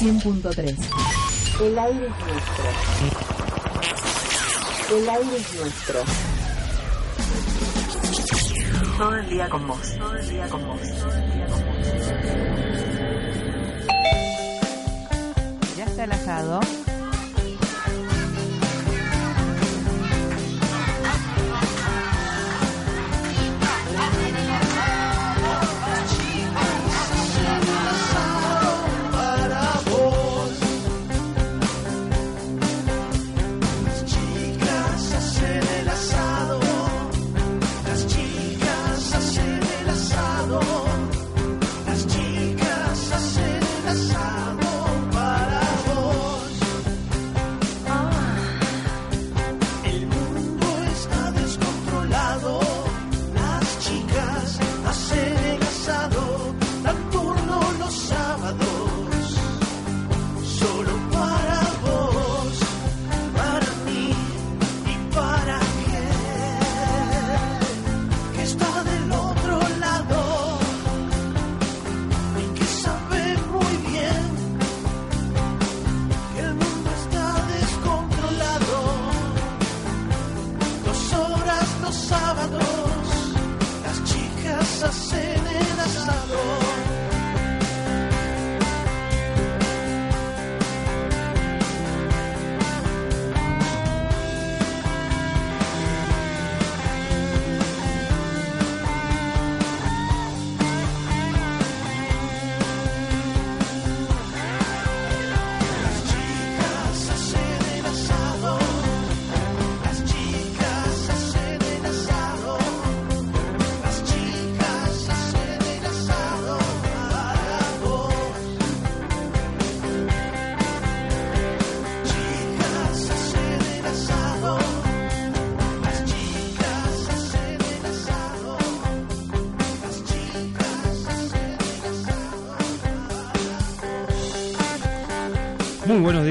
100.3. El aire es nuestro. El aire es nuestro. Todo el día con vos. Todo el día con vos. Todo el día con vos. Ya está el asado.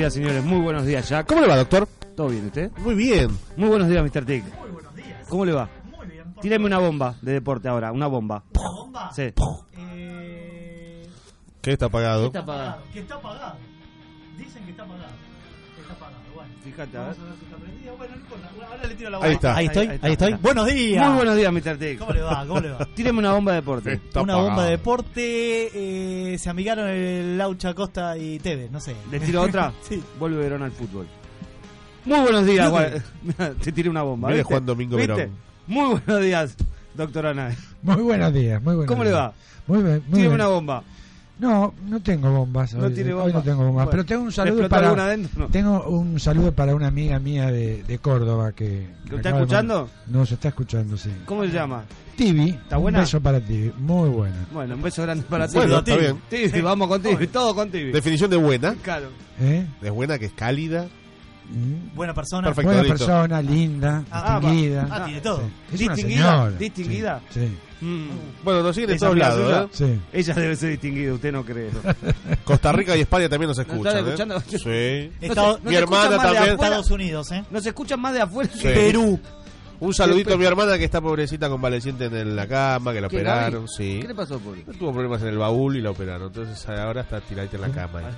Días, señores. Muy buenos días, Jack. ¿Cómo le va, doctor? ¿Todo bien usted? Muy bien. Muy buenos días, Mr. Tick. Muy buenos días. ¿Cómo le va? Muy bien. ¿por Tíreme una bomba de deporte ahora, una bomba. ¿Una bomba? Sí. Eh, ¿Qué está apagado? Está apagada. que está apagado. Dicen que está apagado. Fíjate, a Vamos ver. a ver si está prendido. Bueno, no importa. Ahora le tiro la Ahí está. Ahí estoy. Ahí- Ahí, ahí está, estoy. está. Buenos días. Muy buenos días, Mr. Tick. ¿Cómo le va? ¿Cómo le va? Tíreme una bomba de deporte. Está Una apagado. bomba de deporte. eh, se amigaron el Laucha Costa y Tevez. No sé. ¿Le tiro otra? Sí. Vuelve Verón al fútbol. Muy buenos días, Mirá, Te tiré una bomba. ¿viste? Juan Domingo ¿Viste? Verón. Muy buenos días, doctor Ana. Muy buenos días, muy buenos ¿Cómo le va? Muy bien, muy Tíreme bien. una bomba. No, no tengo bombas. No hoy, tiene hoy bomba. no tengo bombas, Bueno, pero tengo un ¿le saludo para alguna adentro? No. tengo un saludo para una amiga mía de, de Córdoba que ¿Lo está de escuchando? No, se está escuchando, sí. ¿Cómo se llama? Tibi, ¿Está un buena? beso para Tibi, muy buena. Bueno, un beso grande para ti. Bueno, está bien. Tibi, vamos con Tibi, todo con Tibi. Definición de buena. Claro. ¿Eh? De buena que es cálida. Mm. Buena persona. Perfecto. Buena listo. persona, linda, Ah, distinguida. Ah, tiene todo. Sí. Es una Distinguida, señora. distinguida. Sí, sí. Mm. Bueno, nos siguen en Esa todos lados. suya. ¿eh? sí. Ella debe ser distinguida, usted no cree. Costa Rica y España también nos ¿No escuchan. están ¿eh? escuchando? Sí. Estados, No Mi hermana de también. afuera. Estados Unidos, ¿eh? Nos escuchan más de afuera que Sí. de Perú. Un saludito a mi hermana que está pobrecita convaleciente en la cama, que la ¿Qué, operaron. Sí. ¿Qué le pasó, pobre? Tuvo problemas en el baúl y la operaron. Entonces ahora está tiradita en la cama.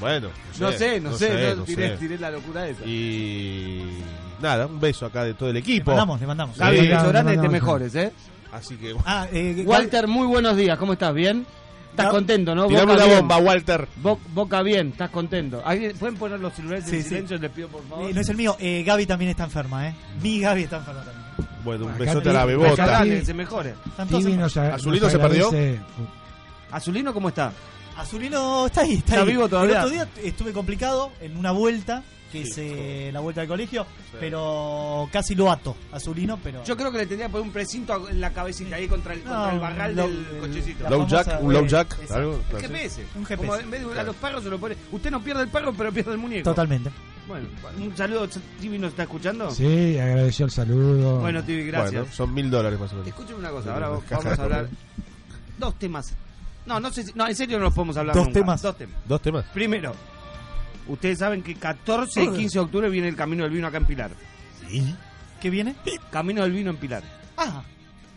Bueno, No sé, no sé, no no tiré, sé. tiré la locura esa. Y nada, un beso acá de todo el Le equipo. mandamos, le mandamos. Sí. Gaby, Sí, grande, te mejores, ¿eh? Así que Ah, eh, Walter, muy buenos días, ¿cómo estás? ¿Bien? ¿Estás contento, no? tirame Boca una bien. bomba, Walter. Bo- Boca bien, ¿estás contento? ¿Alguien- ¿Pueden poner los celulares Sí, en sí. silencio? Les pido, por favor. Eh, no es el mío, eh, Gaby también está enferma, ¿eh? Mi Gaby está enferma también. Bueno, un Acá besote a la bebota. que se mejore. Nos, ¿Azulino nos se perdió? ¿Azulino cómo está? Azulino está ahí, está, ¿Está ahí. vivo todavía? El otro día estuve complicado en una vuelta, que es eh, la vuelta del colegio, pero casi lo ato, Azulino, pero... Yo creo que le tendría que poner un precinto en la cabecita ahí contra el, contra el barral lo- del el- cochecito. Low famosa- jack, un low jack. exacto. algo ¿Qué así. GPS? Un GPS. Como en vez de a los perros se lo pone. Usted no pierde el perro, pero pierde el muñeco. Totalmente. Bueno, un saludo. ¿Tibi nos está escuchando? Sí, agradeció el saludo. Bueno, Tibi, gracias. Bueno, son mil dólares más o menos. Escúcheme una cosa, ahora vamos a hablar. Dos temas. No, no sé si. No, en serio no los podemos hablar Dos nunca. temas. Dos temas. Dos temas. Primero, ustedes saben que 14 y 15 de octubre viene el Camino del Vino acá en Pilar. ¿Qué viene? Camino del Vino en Pilar. Ah,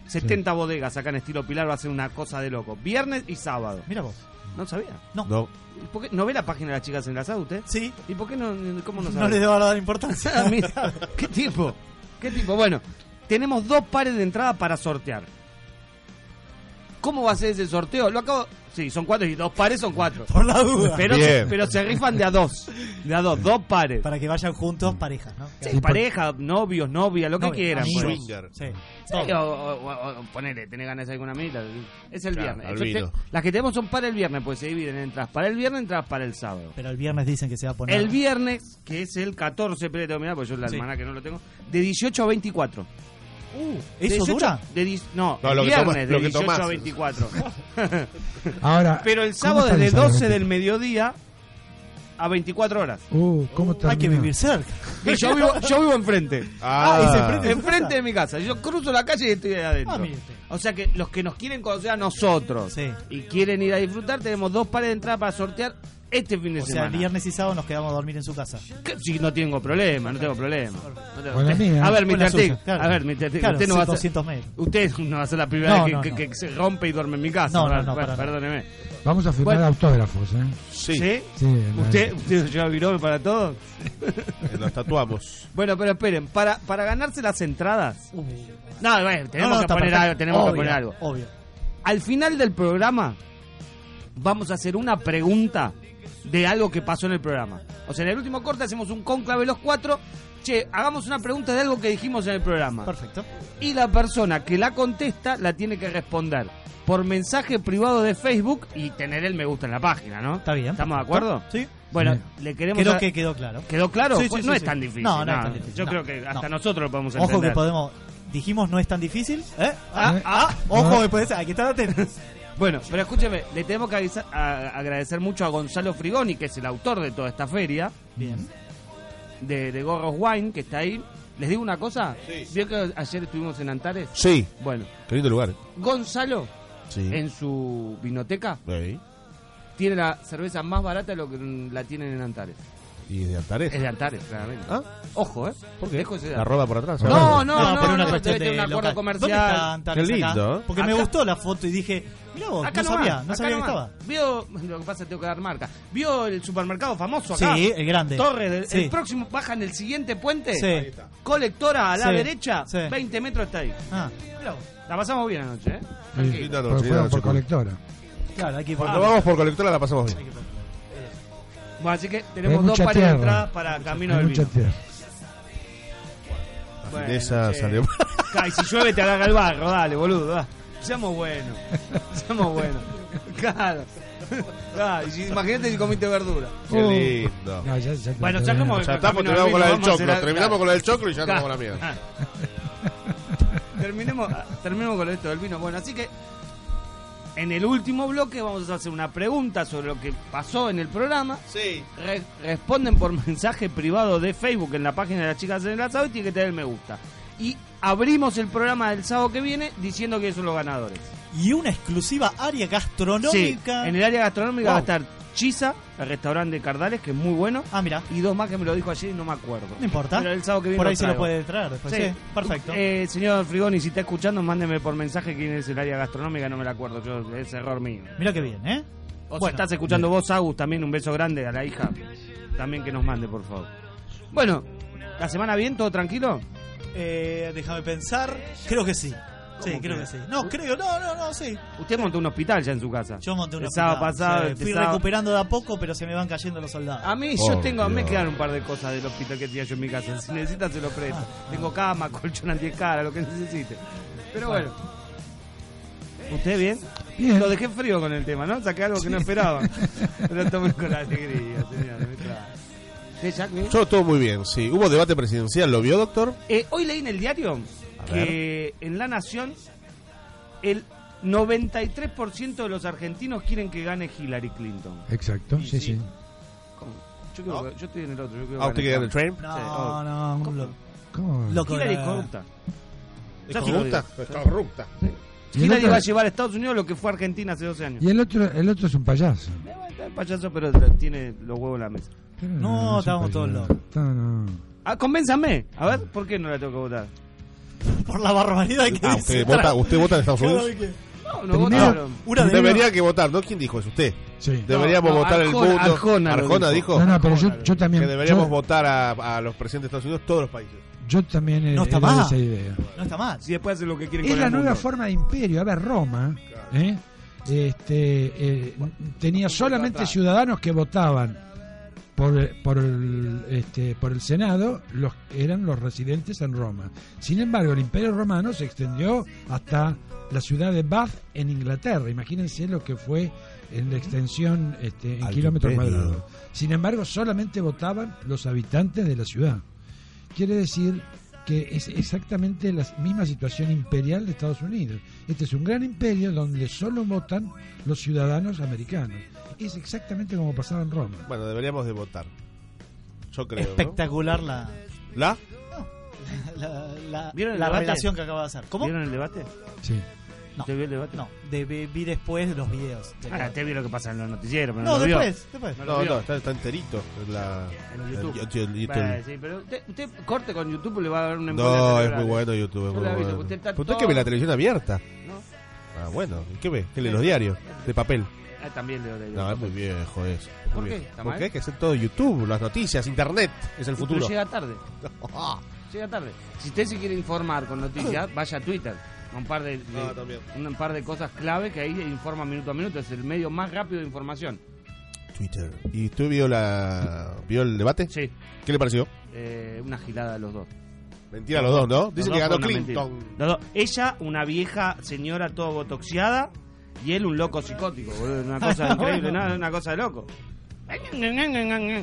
70 bodegas acá en estilo Pilar, va a ser una cosa de loco. Viernes y sábado. Mira vos. ¿No sabía? No. No. ¿Y por qué? ¿No ve la página de las chicas enlazadas usted? Sí. ¿Y por qué no? ¿Cómo no No, sabe? le debo dar importancia. Ah, mira, ¿Qué tipo? ¿Qué tipo? Bueno, tenemos dos pares de entrada para sortear. ¿Cómo va a ser ese sorteo? Lo acabo. Sí, son cuatro y dos pares son cuatro. Por la duda. Pero, se, pero se rifan de a dos. De a dos, dos pares. Para que vayan juntos parejas, ¿no? Sí, pareja, novios, novia, lo que quieran. amigos. pues. Swinger. Sí. Sí, o, o- o- ponele, tenés ganas de alguna amiguita. Es el Claro, viernes. te- las que tenemos son para el viernes, pues se dividen en entradas para el viernes, entradas para el sábado. Pero el viernes dicen que se va a poner. El viernes, que es el 14, pero porque yo la Sí. hermana que no lo tengo, de 18 a 24. Uh, ¿Eso 18 dura? De, dis- no, No, el lo que viernes de lo que 18 tomás. a 24. Ahora. Pero el ¿cómo sábado está es de el sábado? 12 del mediodía a 24 horas. Uh, ¿cómo Hay que vivir cerca. Yo vivo, yo vivo enfrente. Ah, ¿es enfrente? ¿De Enfrente mi casa. Yo cruzo la calle y estoy ahí adentro. Ah, o sea que los que nos quieren conocer a nosotros Sí. y quieren ir a disfrutar, tenemos dos pares de entrada para sortear este fin de O sea, semana. el viernes y sábado nos quedamos a dormir en su casa. Sí, no tengo problema, no tengo problema. No tengo- Con la mía. A ver, Mr. Claro. a ver, Mr. Claro, usted no va a ser, 200 metros. usted no va a ser la primera No, vez que, no, que- no. que se rompe y duerme en mi casa. No, no, para perdóneme. Vamos a firmar Bueno. autógrafos, ¿eh? Sí. ¿Usted, ¿Usted lleva virome para todo? Eh, Nos tatuamos. Bueno, pero esperen, para, para ganarse las entradas. Uh. No, bueno, tenemos No, no, que poner algo, tenemos que poner algo. Obvio. Al final del programa vamos a hacer una pregunta de algo que pasó en el programa. O sea, en el último corte hacemos un cónclave los cuatro. Che, hagamos una pregunta de algo que dijimos en el programa. Perfecto. Y la persona que la contesta la tiene que responder por mensaje privado de Facebook y tener el me gusta en la página, ¿no? Está bien. ¿Estamos de acuerdo? Sí. Bueno, le queremos... Creo a- que quedó claro. ¿Quedó claro? Sí, sí, Pues sí, no es tan difícil. No, no es tan difícil. Yo No, creo que hasta no. nosotros lo podemos entender. Ojo que podemos. Dijimos no es tan difícil. ¿Eh? Ah, ¿Eh? ah, ojo ¿Eh? que puede ser. Hay que estar atentos. Bueno, pero escúcheme, le tenemos que avisa- a- agradecer mucho a Gonzalo Frigoni, que es el autor de toda esta feria, Bien. de, de Gorros Wine, que está ahí. ¿Les digo una cosa? Sí. ¿Vio que ayer estuvimos en Antares? Sí. Bueno, Qué lindo lugar. Gonzalo, Sí. en su vinoteca, Sí. tiene la cerveza más barata de lo que la tienen en Antares. ¿Y de Antares? Es de Antares, claramente. ¿Ah? Ojo, ¿eh? ¿Por qué? Dejo ese La roda por atrás. No, no, no, pero una no, cuestión debe de tener un acuerdo local. comercial. ¿Dónde está Antares Qué lindo, ¿eh? Porque me gustó la foto y dije, mira vos, Acá no nomás, sabía, no acá sabía que estaba. Vio, lo que pasa, tengo que dar marca. ¿Vio el supermercado famoso acá? Sí, el grande. Torre, del- Sí. el próximo, bajan el siguiente puente. Sí. Colectora a la Sí, derecha, sí. 20 metros está ahí. Ah, vos. La pasamos bien anoche, ¿eh? Sí, noche, por noche. colectora. Claro, hay que ir Cuando por- vamos por colectora la pasamos bien. Bueno, así que tenemos dos pares de entradas para Camino del mucha Vino. tierra. Bueno, che. salió. Ay, si llueve te agarra el barro, dale, boludo. Seamos buenos. Seamos buenos. Claro. Ah, si- imagínate si comiste verdura. Qué Oh. lindo. No, ya, ya, Bueno, ya, como- Ya estamos, terminamos con la vino, del vamos a choclo. hacer- Terminamos con la del choclo y ya Claro. estamos con la mierda. Ah. terminemos, terminemos con esto del vino. Bueno, así que en el último bloque vamos a hacer una pregunta sobre lo que pasó en el programa. Sí. Re- responden por mensaje privado de Facebook en la página de las chicas en el asado y tiene que tener el me gusta. Y abrimos el programa del sábado que viene diciendo que son los ganadores. Y una exclusiva área Sí, gastronómica. en el área gastronómica Wow. va a estar Chisa, el restaurante de Cardales, que es muy bueno. Ah, mira, Y dos más que me lo dijo ayer y no me acuerdo. no importa. Pero el sábado que viene Por lo ahí se lo puede traer después. Sí, perfecto. Eh, señor Frigoni, si está escuchando, mándeme por mensaje quién es el área gastronómica, no me la acuerdo, yo, es error mío. Mira qué bien, ¿eh? O si Bueno. estás escuchando vos, Agus, también un beso grande a la hija. También que nos mande, por favor. Bueno, ¿la semana bien? ¿Todo tranquilo? Eh, déjame pensar. Creo que sí. Sí, ¿Cómo creo que? que sí. No, creo, no, no, no, sí. Usted montó un hospital ya en su casa. Yo monté El sábado pasado, Sí, Fui sábado- recuperando de a poco, pero se me van cayendo los soldados. A mí, Oh, yo tengo, me Dios. quedan un par de cosas del hospital que tenía yo en mi casa. Si necesitan, se lo presto. Ah. Tengo cama, colchón antiescara, lo que necesite. Pero bueno. ¿Usted bien? Bien. Lo dejé frío con el tema, ¿no? Saqué algo que no esperaba. Pero tomen con alegría, señores. Me trae. ¿Sí, Jack, bien? Yo todo muy bien, sí. Hubo debate presidencial, ¿lo vio, doctor? Eh, hoy leí en el diario que en La Nación el 93% de los argentinos quieren que gane Hillary Clinton. Exacto, sí, sí. Yo, que- estoy en el otro. Yo quiero Ah, ¿usted quiere ganar el Trump? No, Sí, no, un ¿Cómo? loco. ¿Cómo? Loco Hillary es corrupta. ¿Es Ya se lo corrupta? corrupta. Y el Hillary otro- va a llevar a Estados Unidos lo que fue Argentina hace 12 años. Y el otro, el otro es un payaso. Eh, bueno, está el payaso, pero tiene los huevos en la mesa. No, estábamos todos locos. No, no. Ah, convénzame. A ver, ¿por qué no la tengo que votar? por la barbaridad que Ah, dice usted vota, usted vota en Estados Unidos. No, no Primero- votaron. Una de Debería que votar, ¿no? ¿Quién dijo eso? Usted. Sí. Deberíamos no, votar el Arjona- mundo. Arjona lo dijo. No, no, pero yo, yo también. que deberíamos yo, votar a, a los presidentes de Estados Unidos todos los países. yo también eh, No está mal. esa idea. No está mal. Si después hacen lo que quieren Es con la el nueva mundo. forma de imperio. A ver, Roma ¿eh? este, eh, tenía solamente ciudadanos que votaban por, por, el, este, por el Senado, los eran los residentes en Roma. Sin embargo, el imperio romano se extendió hasta la ciudad de Bath en Inglaterra. Imagínense lo que fue en la extensión este, en kilómetros cuadrados. Sin embargo, solamente votaban los habitantes de la ciudad. Quiere decir que es exactamente la misma situación imperial de Estados Unidos. Este es un gran imperio donde solo votan los ciudadanos americanos. Es exactamente como pasaba en Roma. Bueno, deberíamos de votar. Yo creo. ¿no? Espectacular la, ¿La? la, la, ¿Vieron el la debate? relación que acaba de hacer. ¿Cómo? ¿Vieron el debate? Sí. No. ¿Usted vio el debate? No, de, vi vi después los videos. del Ah, debate. usted vio lo que pasa en los noticieros, pero no, no, lo vio. después, después. No lo No, vio. no, está, está enterito. En la, En en YouTube. YouTube. YouTube. Bueno, sí, pero usted, usted corte con YouTube le va a dar una No, es cerebral. muy bueno YouTube. Es Yo muy vi, bueno. usted está Pero usted todo- que ve la televisión abierta. ¿no? Ah, bueno. ¿Y qué ve? ¿Qué lee los diarios? De papel. Ah, también leo de No, es muy viejo eso. Muy ¿Por qué? viejo. ¿Está Porque hay que hacer todo YouTube, las noticias, Internet. Es el Pero futuro. llega tarde. Llega tarde. Si usted se quiere informar con noticias, vaya a Twitter. Un par de, de- Ah, un par de cosas clave que ahí informa minuto a minuto. Es el medio más rápido de información. Twitter. ¿Y usted vio, la, vio el debate? Sí, ¿Qué le pareció? eh, una gilada de los dos. Mentira los dos, ¿no? Dicen que ganó. Clinton. Los dos. Ella, una vieja señora todo botoxiada, y él un loco psicótico, boludo. Una cosa increíble, ¿no? una cosa de loco.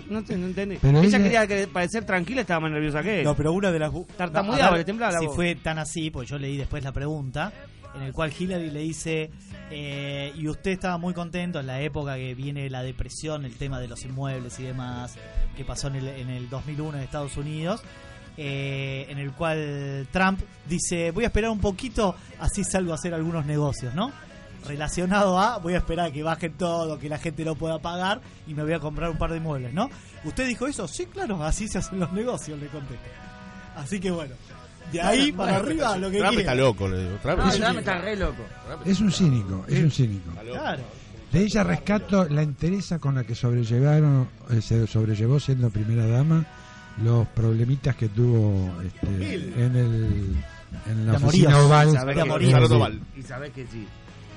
No, te- no entendí. Pero ella, ella- quería que- parecer tranquila, estaba más nerviosa que él. No, pero una de las. Tartamudeaba, a ver le temblaba la Si voz. fue tan así, pues yo leí después la pregunta, en el cual Hillary le dice. eh, y usted estaba muy contento en la época que viene la depresión, el tema de los inmuebles y demás, que pasó en el, en el 2001 en Estados Unidos. eh, en el cual Trump dice: Voy a esperar un poquito, así salgo a hacer algunos negocios, ¿no? Relacionado a voy a esperar a que baje todo, que la gente no pueda pagar y me voy a comprar un par de inmuebles, ¿no? ¿Usted dijo eso? Sí, claro, así se hacen los negocios, le contesta. Así que bueno, de ahí para arriba lo que Trump quiera. está loco, le digo. Trump No, es- está re loco. Es un cínico, es un cínico. Claro. De ella rescato la entereza con la que sobrellevaron, eh, se sobrellevó siendo primera dama los problemitas que tuvo este, en el en la De oficina oval. Sabe de que- amoríos. Salón Sí.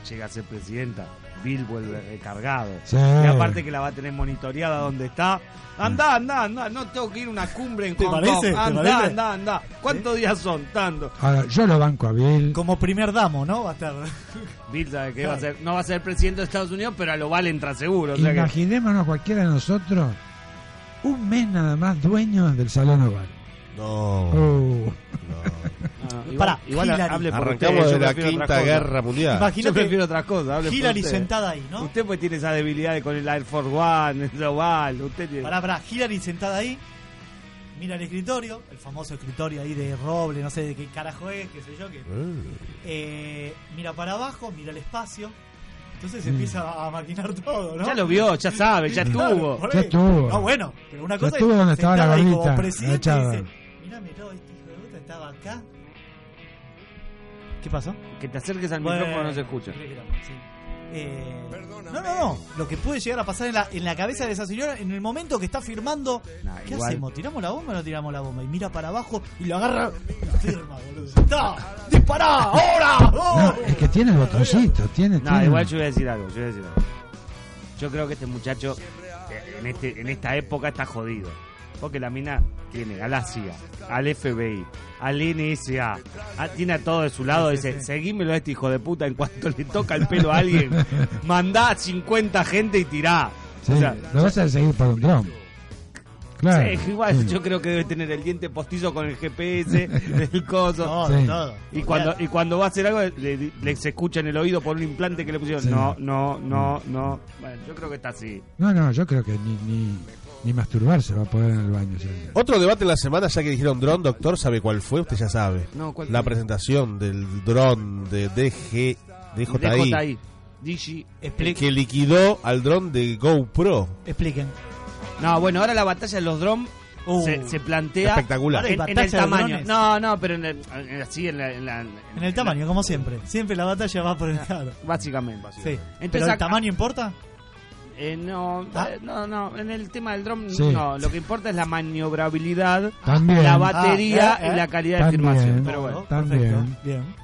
Llega a ser presidenta, Bill vuelve recargado. Sí. Y aparte que la va a tener monitoreada donde está. Anda, anda, anda. No tengo que ir a una cumbre en ¿Te Hong parece? Kong. ¿Te Anda, parece? anda, anda. ¿Cuántos días son? Tanto. Ahora, yo lo banco a Bill. Como primer damo, ¿no? Va a estar. Bill sabe que va a ser, no va a ser presidente de Estados Unidos, pero a lo vale entra seguro. O sea que, Imaginémonos cualquiera de nosotros un mes nada más dueños del salón oval. No. Oh. Ah, igual, Pará, igual Hillary. hable por Arrancamos usted, yo de la Quinta. Guerra Mundial. Yo Imagínate prefiero otras cosas. hable Hillary sentada ahí, ¿no? Usted pues tiene esa debilidad con el Air Force One, el Oval. Usted tiene... Pará, pará, Hillary sentada ahí, mira el escritorio, el famoso escritorio ahí de roble, no sé de qué carajo es, qué sé yo, que eh, mira para abajo, mira el espacio, entonces empieza a maquinar todo, ¿no? Ya lo vio, ya sabe, ya Claro, estuvo. Ya estuvo. No, bueno, pero una Ya cosa estuvo es donde estaba la ahí como gordita, presidente dice, mira, mirá, este hijo de puta estaba acá. ¿Qué pasó? Que te acerques al Bueno, micrófono no se escucha. no, sí. Eh, no, no, no. Lo que puede llegar a pasar en la, en la cabeza de esa señora en el momento que está firmando. Nah, ¿Qué igual- hacemos? ¿Tiramos la bomba o no tiramos la bomba? Y mira para abajo y lo agarra. firma, boludo. ¡Está! ¡Dispará! ¡Ahora! ¡Oh! No, es que tiene el botoncito, tiene, No, tiene- igual yo voy a decir algo, yo voy a decir algo. Yo creo que este muchacho en este en esta época está jodido. Porque la mina tiene a la CIA, al FBI, al NSA, a- tiene a todo de su lado. dice, seguímelo a este hijo de puta en cuanto le toca el pelo a alguien. mandá 50 gente y tirá. Sí, O sea, lo vas a seguir por un dron. Claro. sí, igual sí. yo creo que debe tener el diente postizo con el GPS, el coso. Todo, Sí. todo. Y cuando, y cuando va a hacer algo, le, le- se escucha en el oído por un implante que le pusieron. Sí. No, no, no, no. Bueno, yo creo que está así. No, no, yo creo que ni, ni, ni masturbarse va a poder en el baño. Otro debate en la semana, ya que dijeron dron, doctor, ¿sabe cuál fue? Usted ya sabe. No, ¿cuál La fue? presentación del dron de DG, DJI, DJI. Digi. Que liquidó al dron de GoPro. Expliquen. No, bueno, ahora la batalla de los drones Uh. se, se plantea Espectacular. en, en Batalla el de tamaño. drones. No, no, pero en el, en- así en la, en la- En el tamaño, como siempre. Siempre la batalla va por el claro. Básicamente. Sí. Entonces ¿Pero el acá- tamaño importa? Eh, no, Ah. eh, no, no, en el tema del Sí. no, lo que importa es la maniobrabilidad, También. la batería Ah, eh, eh. y la calidad También. de filmación. Pero bueno, también. perfecto, Bien.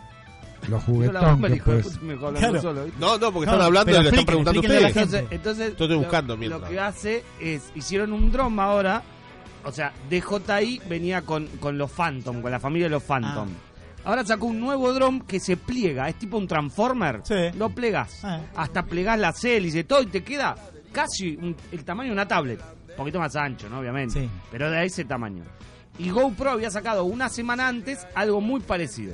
Los juguetón que pues. No, no, porque No, están hablando y le están preguntando ustedes. Entonces, entonces Yo estoy lo- buscando lo, mientras. que hace es, hicieron un drone ahora, o sea, DJI venía con, con los Phantom, con la familia de los Phantom. Ahora sacó un nuevo drone que se pliega, es tipo un Transformer. Sí. Lo plegas. Ah. Hasta plegás las hélices, todo, y te queda casi un- el tamaño de una tablet. Un poquito más ancho, ¿no? Obviamente. Sí. Pero de ese tamaño. Y GoPro había sacado una semana antes algo muy parecido.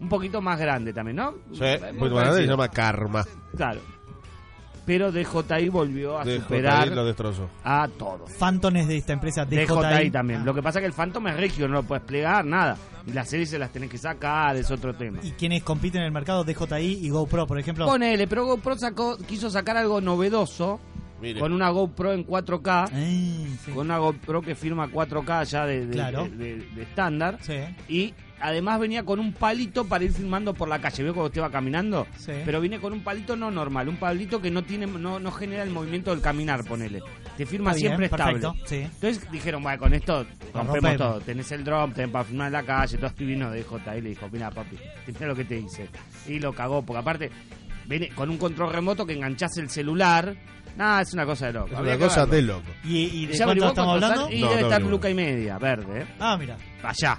Un poquito más grande también, ¿no? Sí, Muy muy grande, se llama Karma. Claro. Pero DJI volvió a superar lo destrozó. a todos. Phantom es de esta empresa DJI. DJI también. Ah. Lo que pasa es que el Phantom es rígido, no lo puedes plegar, nada. Y las series se las tenés que sacar, es otro tema. Y quienes compiten en el mercado DJI y GoPro, por ejemplo. Ponele, pero GoPro sacó, quiso sacar algo novedoso Mire. con una GoPro en 4K. Ay, sí. Con una GoPro que firma 4K ya de de- Claro. de- de- de estándar. Sí. Y además venía con un palito para ir filmando por la calle. ¿Vio cuando usted va caminando? Sí. Pero viene con un palito no normal, un palito que no tiene no, no genera el movimiento del caminar, ponele. Te firma Está bien, siempre estable. perfecto, sí. Entonces dijeron, bueno, con esto rompemos todo. Tenés el drone, tenés para filmar en la calle, todo estoy vino de JI. Le dijo, mira papi, mira lo que te hice. Y lo cagó, porque aparte viene con un control remoto que enganchás el celular. Nada, es una cosa de loco. Es una cosa de loco. ¿Y, y de ¿Ya cuánto estamos hablando? Y No, debe no estar averiguó. luca y media, verde, ¿eh? Ah, mira. Allá.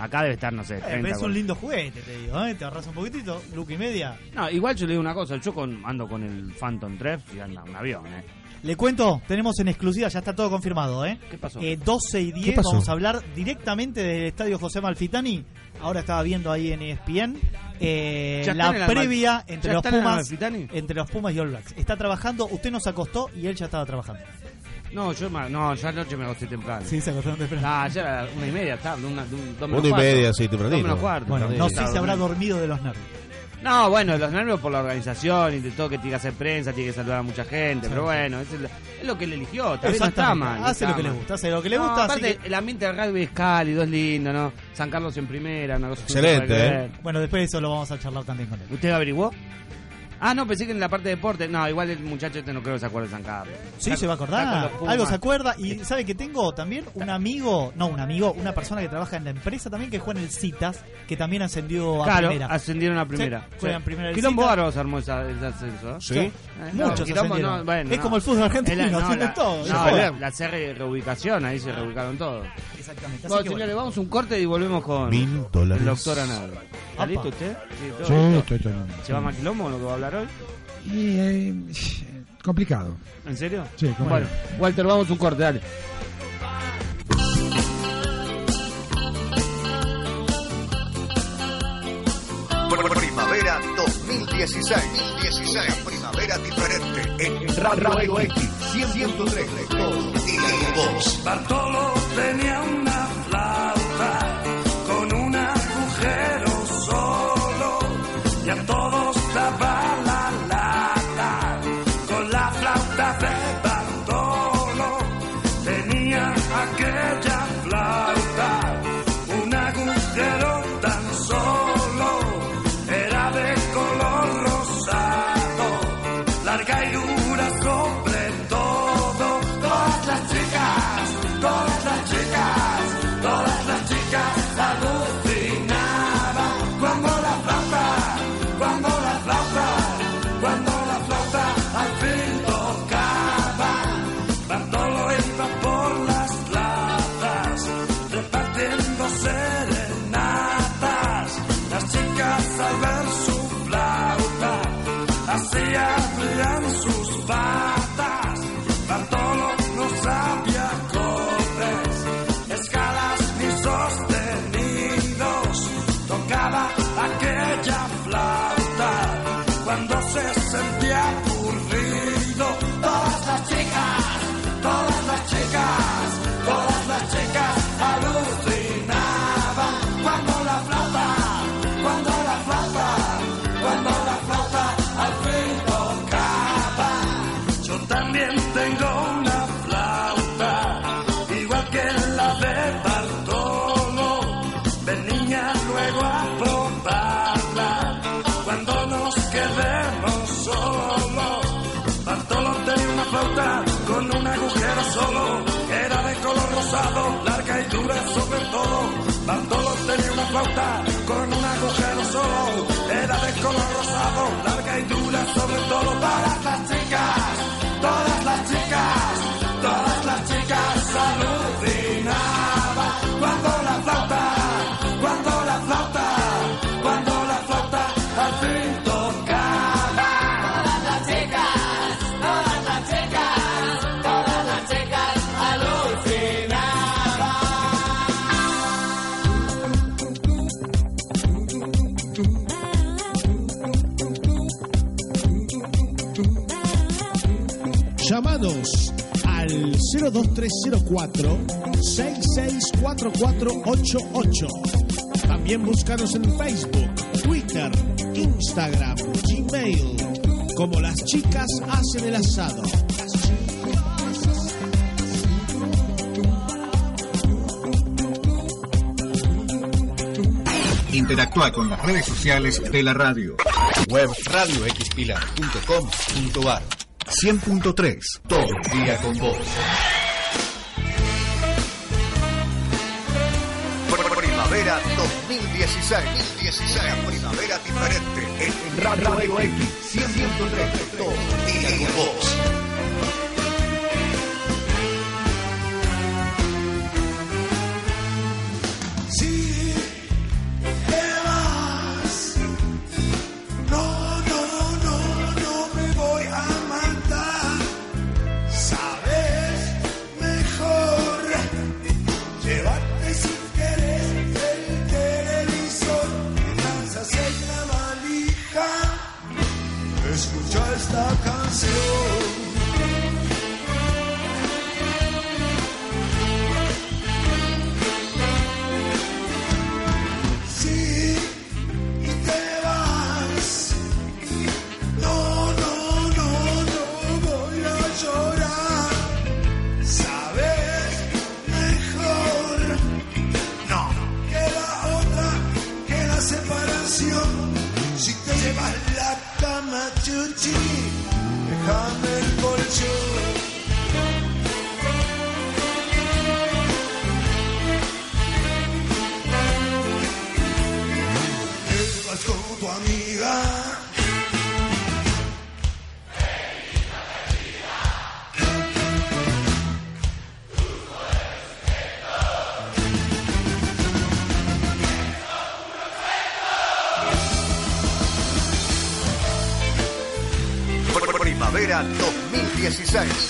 Acá debe estar, no sé, Eh, 30. pero es un lindo juguete, te digo, ¿eh? Te ahorras un poquitito, Luke y media. No, igual yo le digo una cosa, yo con, ando con el Phantom 3 y anda un avión, ¿eh? Le cuento, tenemos en exclusiva, ya está todo confirmado, ¿eh? ¿Qué pasó? Eh, 12 y 10, pasó? vamos a hablar directamente del estadio José Malfitani. Ahora estaba viendo ahí en ESPN eh, ¿Ya están la en previa entre los en Pumas, entre los Pumas y All Blacks. Está trabajando, usted nos acostó y él ya estaba trabajando. No, yo no, ya anoche me acosté temprano. Sí, se acostaron temprano. Ah, ya era una y media tarde, una, de un, dos menos Una y cuarto. media, sí, Dos tempranito. menos cuarto. Bueno, no sé si habrá durmiendo. dormido de los nervios. No, bueno, los nervios por la organización y de todo que tiene que hacer prensa, tiene que saludar a mucha gente, pero bueno, es, el- es lo que le eligió, tal vez no está Exactamente. mal. no Hace está lo que le mal. gusta, hace lo que le No, gusta. así aparte, que- el ambiente del rugby es cálido, es lindo, ¿no? San Carlos en primera, una cosa Excelente, que ¿eh? ver. Bueno, después de eso lo vamos a charlar también con él. ¿Usted averiguó? Ah, no, pensé que en la parte de deporte. No, igual el muchacho este no creo que se acuerde de San Carlos. Sí, Está- se va a acordar. Algo se acuerda. Y sabe que tengo también un amigo, no un amigo, una persona que trabaja en la empresa también que juega en el Citas, que también ascendió a Claro, primera. ascendieron a primera. Sí, juegan primera del Quilombo Cita. Bárbaro se armó esa- ese ascenso. ¿eh? Sí. Eh, Muchos Quilombo ascendieron. no, bueno, es no. como el fútbol argentino, Es la- no, de la- todo. no, la, la CR reubicación, ahí se reubicaron todos. Exactamente. Bueno, señores, bueno. vamos a un corte y volvemos con Mil dólares. el doctor Anado. ¿Está listo usted? Sí, todo Sí, estoy, estoy- ¿Se va más quilombo lo que va a hablar Y, eh, complicado. ¿En serio? Sí, complicado. Bueno, Walter, vamos a un corte, dale. Primavera 2016. 2016. Primavera diferente. En Radio X 103. Todos y voz. Bartolo tenía una color rosado, larga y dura, sobre todo para 02304-664488. También búscanos en Facebook, Twitter, Instagram, Gmail, como las chicas hacen el asado. Interactúa con las redes sociales de la radio. Web radioxpilar.com.ar 100.3 Todo día con vos. 2016. 2016. Una primavera diferente en Radio X 100.3 y en mensajes.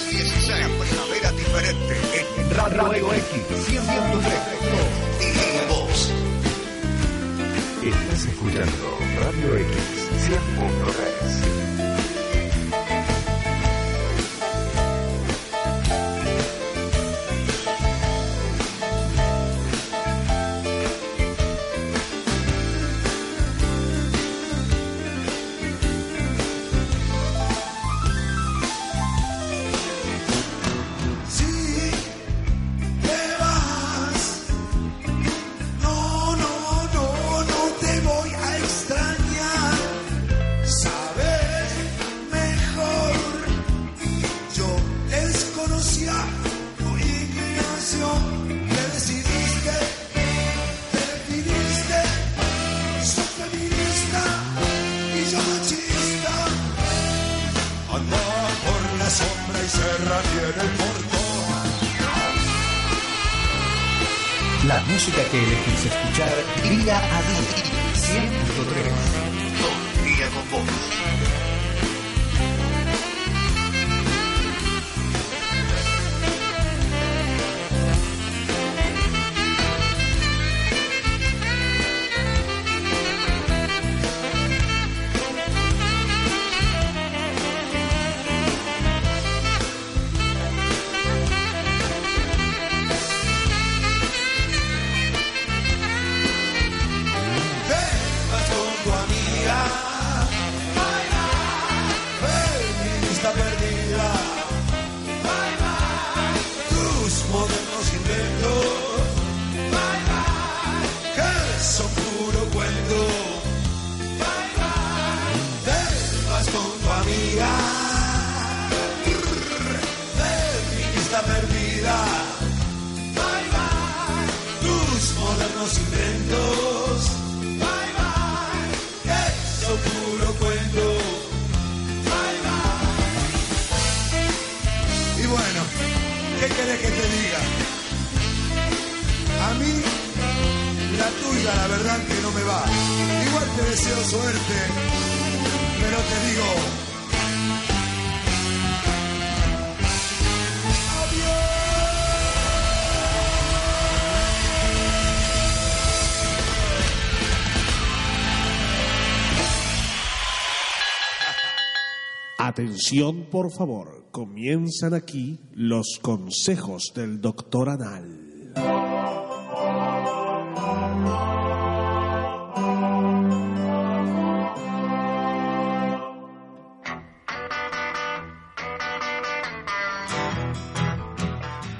Atención, por favor. Comienzan aquí los consejos del doctor Anal.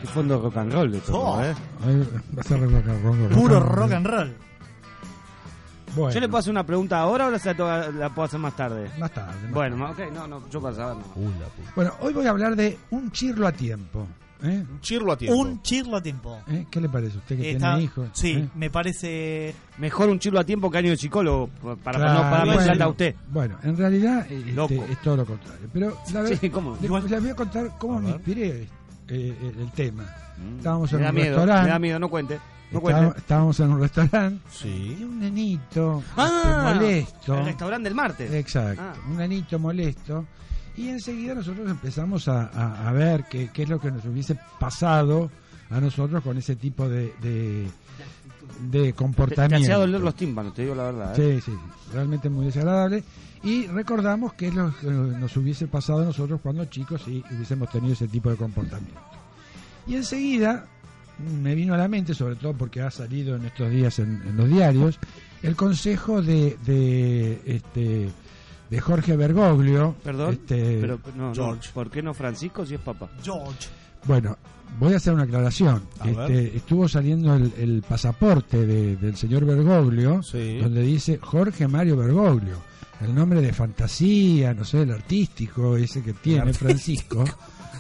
Qué fondo rock and roll de todo, Oh. ¿eh? Ahí va a ser rock and roll, Puro rock and roll. Bueno, ¿Yo le puedo hacer una pregunta ahora o la, puedo hacer más tarde? más tarde. más Bueno, ma- ok, no, no, yo para saber. no. Bueno, hoy voy a hablar de un chirlo a tiempo. ¿eh? Un chirlo a tiempo. Un chirlo a tiempo. ¿Eh? ¿Qué le parece a usted que Está- tiene hijos? Sí, ¿Eh? me parece. Mejor un chilo a tiempo que año de psicólogo para Claro, no pagarle bueno, plata a usted. Bueno, en realidad este, Loco. es todo lo contrario. Pero la verdad, Sí, ¿cómo? le- Igual- les voy a contar cómo A me inspiré eh, el, el tema. Estábamos Mm. Me en da un miedo, me restaurante. da miedo, no cuente. No Estábamos, estábamos en un restaurante y Sí. un nenito Ah, este, molesto. El restaurante del martes. Exacto, Ah. un nenito molesto. Y enseguida nosotros empezamos a, a- a ver qué, qué es lo que nos hubiese pasado a nosotros con ese tipo de, de, de Te, te comportamiento. doler los tímpanos, te digo la verdad. ¿eh? Sí, sí, realmente muy desagradable. Y recordamos que es lo que nos hubiese pasado a nosotros cuando chicos y hubiésemos tenido ese tipo de comportamiento. Y enseguida me vino a la mente, sobre todo porque ha salido en estos días en, en los diarios, el consejo de, de, este, de Jorge Bergoglio. Perdón, este, pero no, no, George. ¿por qué no Francisco si es papá? George. Bueno, voy a hacer una aclaración. Este, estuvo saliendo el, el pasaporte de- del señor Bergoglio, Sí. donde dice Jorge Mario Bergoglio. El nombre de fantasía, no sé, el artístico, ese que tiene Francisco,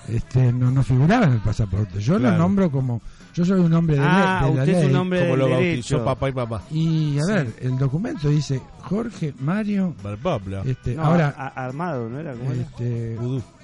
este, no, no figuraba en el pasaporte. Yo Claro. lo nombro como. Yo soy un hombre de, le- Ah, de la usted es un hombre Como lo derecho. bautizó papá y mamá. Y a ver, el documento dice Jorge Mario. Barbabla. Este, No, ahora, a- armado, ¿no era? ¿Cómo este,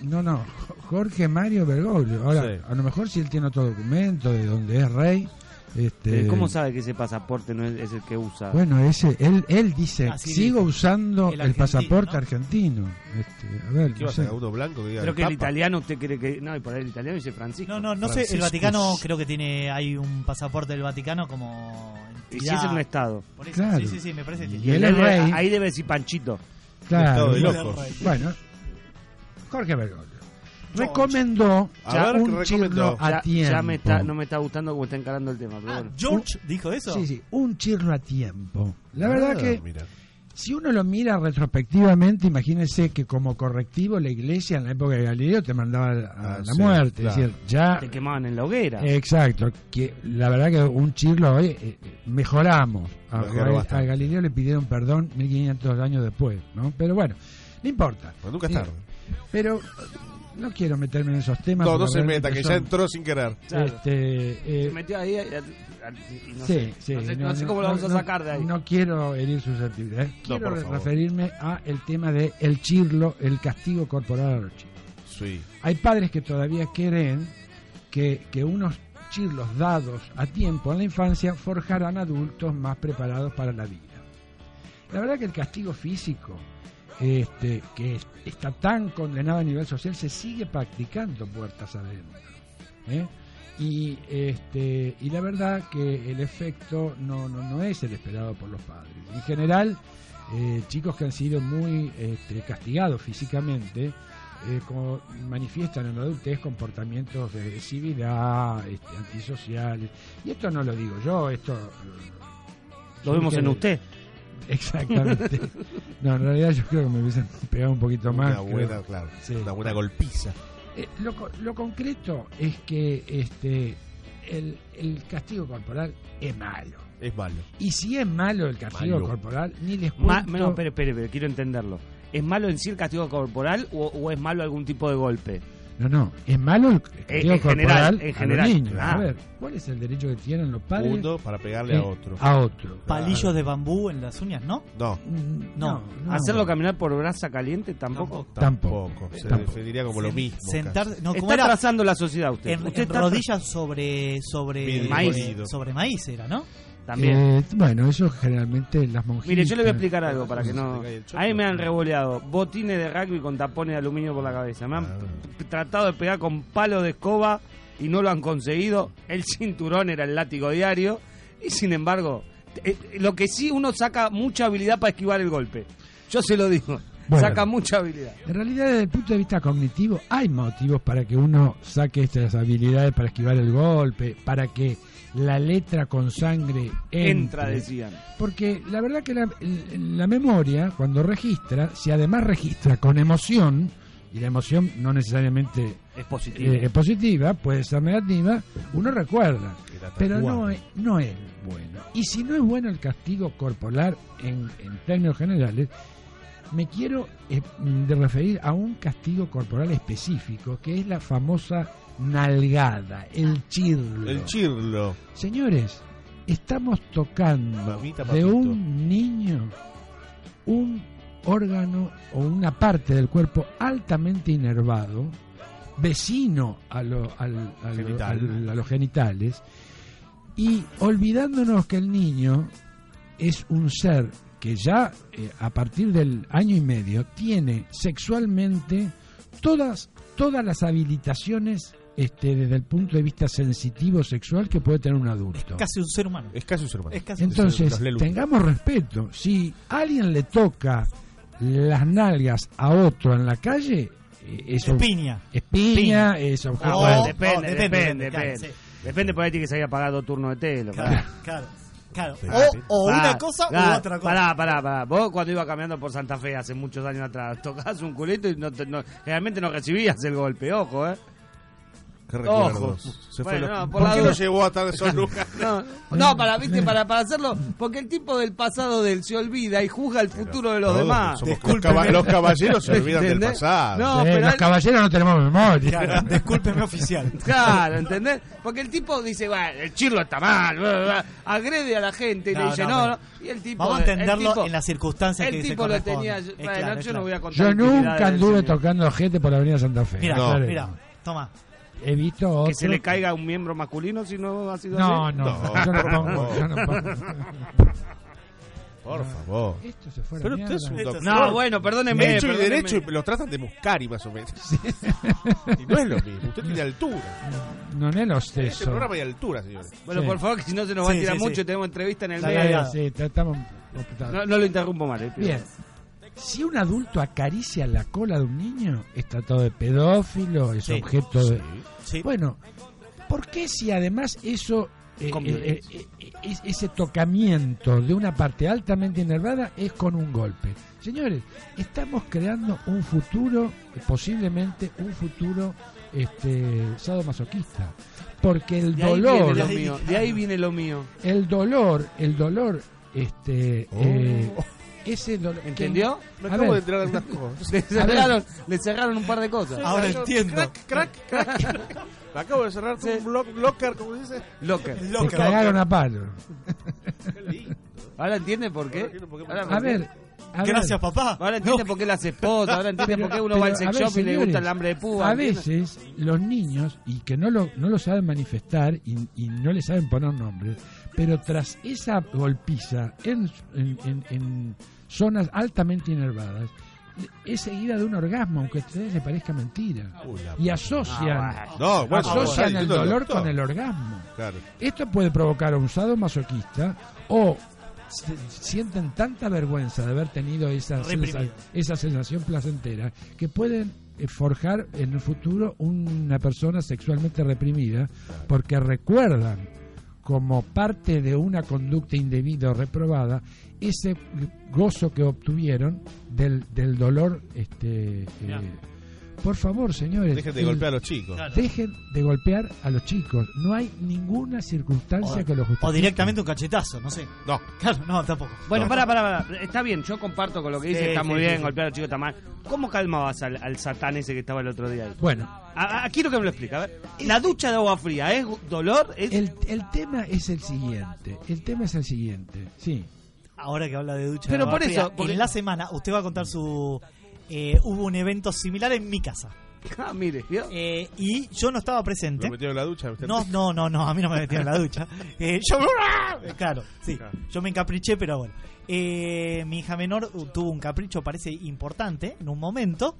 no, no, Jorge Mario Bergoglio. Ahora, Sí. a lo mejor si él tiene otro documento de donde es rey. Este, ¿Cómo sabe que ese pasaporte no es, es el que usa? Bueno, ese, él, él dice, Así sigo dice. usando El pasaporte ¿no? argentino. Este, a ver, ¿Qué no va a sé. ser? ¿Uno blanco que diga Creo que el italiano usted cree que... No, y por ahí el italiano dice Francisco. No, no, no sé. El. Vaticano creo que tiene. Hay un pasaporte del Vaticano como. Y si es en un estado. Por eso, Claro. Sí, sí, sí, me parece que Y sí. él ahí, es debe, rey. ahí debe decir Panchito. Claro. Estado de bueno, locos. Bueno, Jorge Bergoglio recomendó A ver, un chirlo a tiempo. ya me está, no me está gustando cómo está encarando el tema. Pero Ah, bueno. George dijo eso. Sí, sí, un chirlo a tiempo. La verdad Ah, que mira. si uno lo mira retrospectivamente, imagínense que como correctivo la iglesia en la época de Galileo te mandaba a Ah, la sí, muerte. claro. Es decir, ya Te quemaban en la hoguera. Exacto, que la verdad que un chirlo hoy eh, mejoramos. A, Galileo le pidieron perdón 1500 años después, ¿no? Pero bueno, no importa. Pues nunca es tarde. Pero no quiero meterme en esos temas. No, se meta, que son, ya entró sin querer. Claro. Este, eh, Se metió ahí y, y no, sí, sé, sí, no, sé, no sé cómo lo vamos a sacar de ahí. No quiero herir susceptibilidades. Quiero por favor. referirme a el tema de el chirlo, el castigo corporal a los chicos. Sí. Hay padres que todavía creen que, que unos chirlos dados a tiempo en la infancia forjarán adultos más preparados para la vida. La verdad que el castigo físico, este, que es- está tan condenado a nivel social, se sigue practicando puertas adentro. ¿eh? Y, este, y la verdad que el efecto no, no, no es el esperado por los padres. En general, eh, chicos que han sido muy este, castigados físicamente, eh, como manifiestan en la adultez comportamientos de agresividad, este, antisociales. Y esto no lo digo yo, esto... Lo vemos en usted. Exactamente. no, en realidad yo creo que me hubiesen pegado un poquito más. Una creo. buena, claro. Sí. Una buena golpiza. Eh, lo, co- lo concreto es que este el, el castigo corporal es malo. Es malo. Y si es malo el castigo Malo. corporal, ni les Ma- cuento... no, espere, espere, espere, quiero entenderlo. ¿Es malo en sí el castigo corporal o, o es malo algún tipo de golpe? No, no, es malo el castigo en general, corporal en a general. los niños. Ah. A ver, ¿cuál es el derecho que tienen los padres? Uno para pegarle a otro. A otro. Palillos de bambú en las uñas, ¿no? No, Mm, No. Hacerlo caminar por brasa caliente tampoco. Tampoco. tampoco. Se Tampoco. definiría como lo Sen- mismo. Sentar, no, ¿cómo está era? trazando la sociedad usted. En, usted en está rodillas sobre sobre Maíz. sobre maíz era, ¿no? También. Eh, bueno, eso generalmente las monjitas. Mire, yo le voy a explicar algo para que no. choto. Ahí me han revoleado botines de rugby con tapones de aluminio por la cabeza. Me han tratado de pegar con palo de escoba y no lo han conseguido. El cinturón era el látigo diario. Y sin embargo, eh, lo que sí uno saca mucha habilidad para esquivar el golpe. Yo se lo digo. Bueno. Saca mucha habilidad. En realidad, desde el punto de vista cognitivo, hay motivos para que uno saque estas habilidades para esquivar el golpe, para que la letra con sangre entre. Entra, decían. Porque la verdad que la, la memoria, cuando registra, si además registra con emoción, y la emoción no necesariamente Es positivo. eh, es positiva, puede ser negativa, uno recuerda. Pero no es, no es bueno. Y si no es bueno el castigo corporal en, en términos generales, me quiero eh, de referir a un castigo corporal específico, que es la famosa nalgada, el chirlo. El chirlo. Señores, estamos tocando Mamita, de un niño un órgano o una parte del cuerpo altamente inervado, vecino a, lo- al- a lo- Genital. al- a los genitales, y olvidándonos que el niño es un ser que ya eh, a partir del año y medio tiene sexualmente todas todas las habilitaciones este, desde el punto de vista sensitivo sexual que puede tener un adulto. Casi un ser humano. Es casi un ser humano. Es casi Entonces, Los Lelu. tengamos respeto. Si alguien le toca las nalgas a otro en la calle, eh, eso Es piña. es piña, es objeto Oh, de- oh, depende, depende, depende, depende, depende. Depende, por ahí tiene que salir a pagar dos turnos de telo. Claro, claro. claro. Sí. O, o Pará, una cosa pará, u otra cosa. Pará, pará, pará. Vos cuando ibas caminando por Santa Fe hace muchos años atrás, tocabas un culito y no, te- no- realmente no recibías el golpe, ojo, ¿eh? Qué Ojo. recuerdos. Se Bueno, no, por ¿Por qué duda. lo llevó a tal esos lugares? No, no, para, ¿viste? Para, para hacerlo, porque el tipo del pasado de él se olvida y juzga el futuro de los demás. los, caba- los caballeros se olvidan del pasado. No, Eh, pero los caballeros no tenemos memoria. Claro, discúlpeme oficial. Claro, ¿entendés? Porque el tipo dice, bueno, el chirlo está mal, bla, bla, bla", agrede a la gente y No, le dice, no, no, y el tipo... Vamos a el entenderlo tipo- en las circunstancias El que se tipo lo tenía... Bueno, claro, yo es no claro. voy a contar Yo nunca del anduve tocando gente por la avenida Santa Fe. Mira, No. mira, toma. He visto otro... Que se le caiga un miembro masculino si no ha sido No, así. no, No, yo no por pongo, favor. yo no pongo. Por favor. Esto se fue a Pero usted es un doctor. No, bueno, perdóneme. Hecho y perdóneme. derecho y lo tratan de muscari más o menos. Y no es lo mismo. Usted tiene altura. No es lo En este stesso. programa hay altura, señores. Bueno, Sí. por favor, que si no se nos va a Sí, tirar sí, mucho sí. y tenemos entrevista en el medio. Sí, estamos. No, no lo interrumpo mal. eh, Bien. Si un adulto acaricia la cola de un niño, es tratado de pedófilo, es Sí. objeto de... Sí. Bueno, ¿por qué si además eso, eh, eh, eh, es- ese tocamiento de una parte altamente inervada es con un golpe? Señores, estamos creando un futuro, posiblemente un futuro este, sadomasoquista. Porque el De ahí dolor, viene lo mío. De ahí viene lo mío. el dolor, el dolor, este, Oh. eh, ese dolor... que- ¿Entendió? Me acabo ver. de enterar de algunas cosas. Le cerraron, le cerraron un par de cosas. Ahora entiendo. Crack, crack, crack. Me acabo de cerrar Sí. un block, locker, como dice. Locker. Se locker. cagaron a palo. Qué lindo. Ahora entiende por qué. Ahora A ver, a ver, Gracias, papá. Ahora entiende No, por qué las esposas, ahora entiende Pero- por qué uno va al sex shop y le gusta el hambre de púa. a veces los niños, y que no lo, no lo saben manifestar y, y no le saben poner nombres, pero tras esa golpiza en, en, en- en zonas altamente inervadas, es seguida de un orgasmo, aunque a ustedes les parezca mentira. La Y asocian, Ah, No, bueno, asocian el dolor con el orgasmo. Claro. Esto puede provocar un masoquista o se- sienten tanta vergüenza de haber tenido esa, Reprimido. sensa- esa sensación placentera que pueden eh, forjar en el futuro una persona sexualmente reprimida porque recuerdan como parte de una conducta indebida o reprobada ese gozo que obtuvieron del, del dolor este eh, por favor señores Dejen de el- golpear a los chicos. Claro. Dejen de golpear a los chicos. No hay ninguna circunstancia O, que lo justifique. o directamente un cachetazo, no sé. No. Claro, no, tampoco. Bueno, No. para, para, para. Está bien, yo comparto con lo que dice, está sí, muy sí, bien, sí. golpear a los chicos está mal. ¿Cómo calmabas al, al satán ese que estaba el otro día ahí? Bueno, A- a- quiero que me lo explique. A ver, la ducha de agua fría, ¿es dolor? ¿Es... El, el tema es el siguiente. El tema es el siguiente. Sí. Ahora que habla de ducha. Pero por eso, porque- En la semana, usted va a contar su. eh, hubo un evento similar en mi casa. Ah, mire, ¿vio? Eh, y yo no estaba presente. ¿Lo metió en la ducha? usted? No, no, no, no, a mí no me metieron en la ducha. Eh, yo, claro, sí, yo me encapriché, pero bueno. Eh, mi hija menor uh, tuvo un capricho, parece importante, en un momento.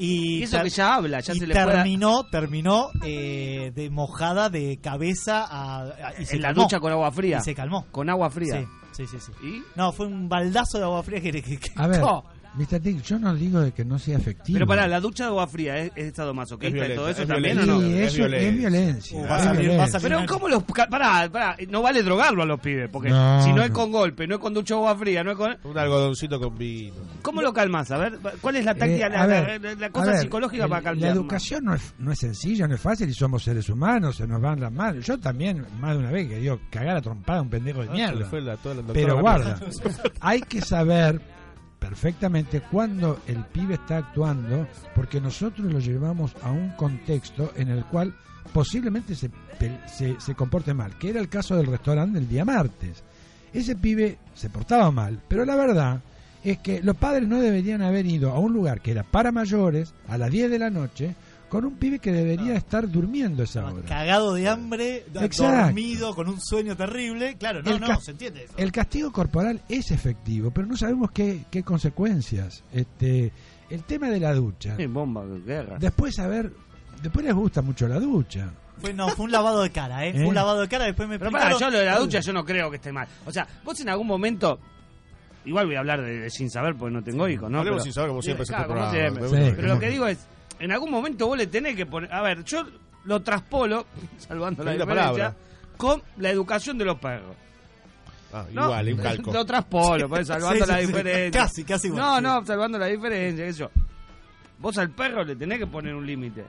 Y, Y eso que ya habla, ya y se le terminó, terminó eh, de mojada de cabeza a, a- y se En la calmó. ducha con agua fría. Y se calmó. Con agua fría. Sí, sí, sí. sí. ¿Y? No, fue un baldazo de agua fría que... que- que- A ver, ¡Oh! Mr. Dick, yo no digo de que no sea efectivo. Pero pará, la ducha de agua fría es, es estado Es masoquista y violenta, todo eso es también Sí, o no? eso Es es violencia. violencia. Uh, es a violencia. va a Pero ¿cómo los... Pará, pará, no vale drogarlo a los pibes, porque No, si no es con golpe, no es con ducha de agua fría, no es con... Un algodoncito con vino. ¿Cómo lo calmas? A ver, ¿cuál es la táctica, Eh, la, a la- ver, la- la a cosa ver, psicológica el- para calmar? La educación no es, no es sencilla, no es fácil y somos seres humanos, se nos van las manos. Yo también, más de una vez, que digo, cagar a trompada a un pendejo de Ah, mierda. fue la- toda la doctora Pero guarda, hay que saber perfectamente cuando el pibe está actuando, porque nosotros lo llevamos a un contexto en el cual posiblemente se, se, se comporte mal, que era el caso del restaurante del día martes. Ese pibe se portaba mal, pero la verdad es que los padres no deberían haber ido a un lugar que era para mayores a las 10 de la noche con un pibe que debería estar durmiendo esa hora. Cagado de hambre, Exacto. dormido, con un sueño terrible. Claro, no, El no, se entiende eso. El castigo corporal es efectivo, pero no sabemos qué, qué consecuencias. Este, el tema de la ducha. Sí, bomba, guerra. Después, a ver, después les gusta mucho la ducha. Fue, no, fue un lavado de cara, ¿eh? ¿Eh? Fue un lavado de cara, después me Pero explicaron- yo lo de la ducha yo no creo que esté mal. O sea, vos en algún momento... Igual voy a hablar de, de sin saber porque no tengo hijos, ¿no? Hablemos Pero- sin saber, como siempre, es Claro, este como siempre. Pero lo que digo es, en algún momento vos le tenés que poner... A ver, yo lo traspolo, salvando la diferencia, palabra. con la educación de los perros. Ah, ¿no? igual, un calco. Lo traspolo, pues, salvando Sí, la sí, diferencia. Casi, casi igual, No, no, salvando la diferencia, eso. Vos al perro le tenés que poner un límite.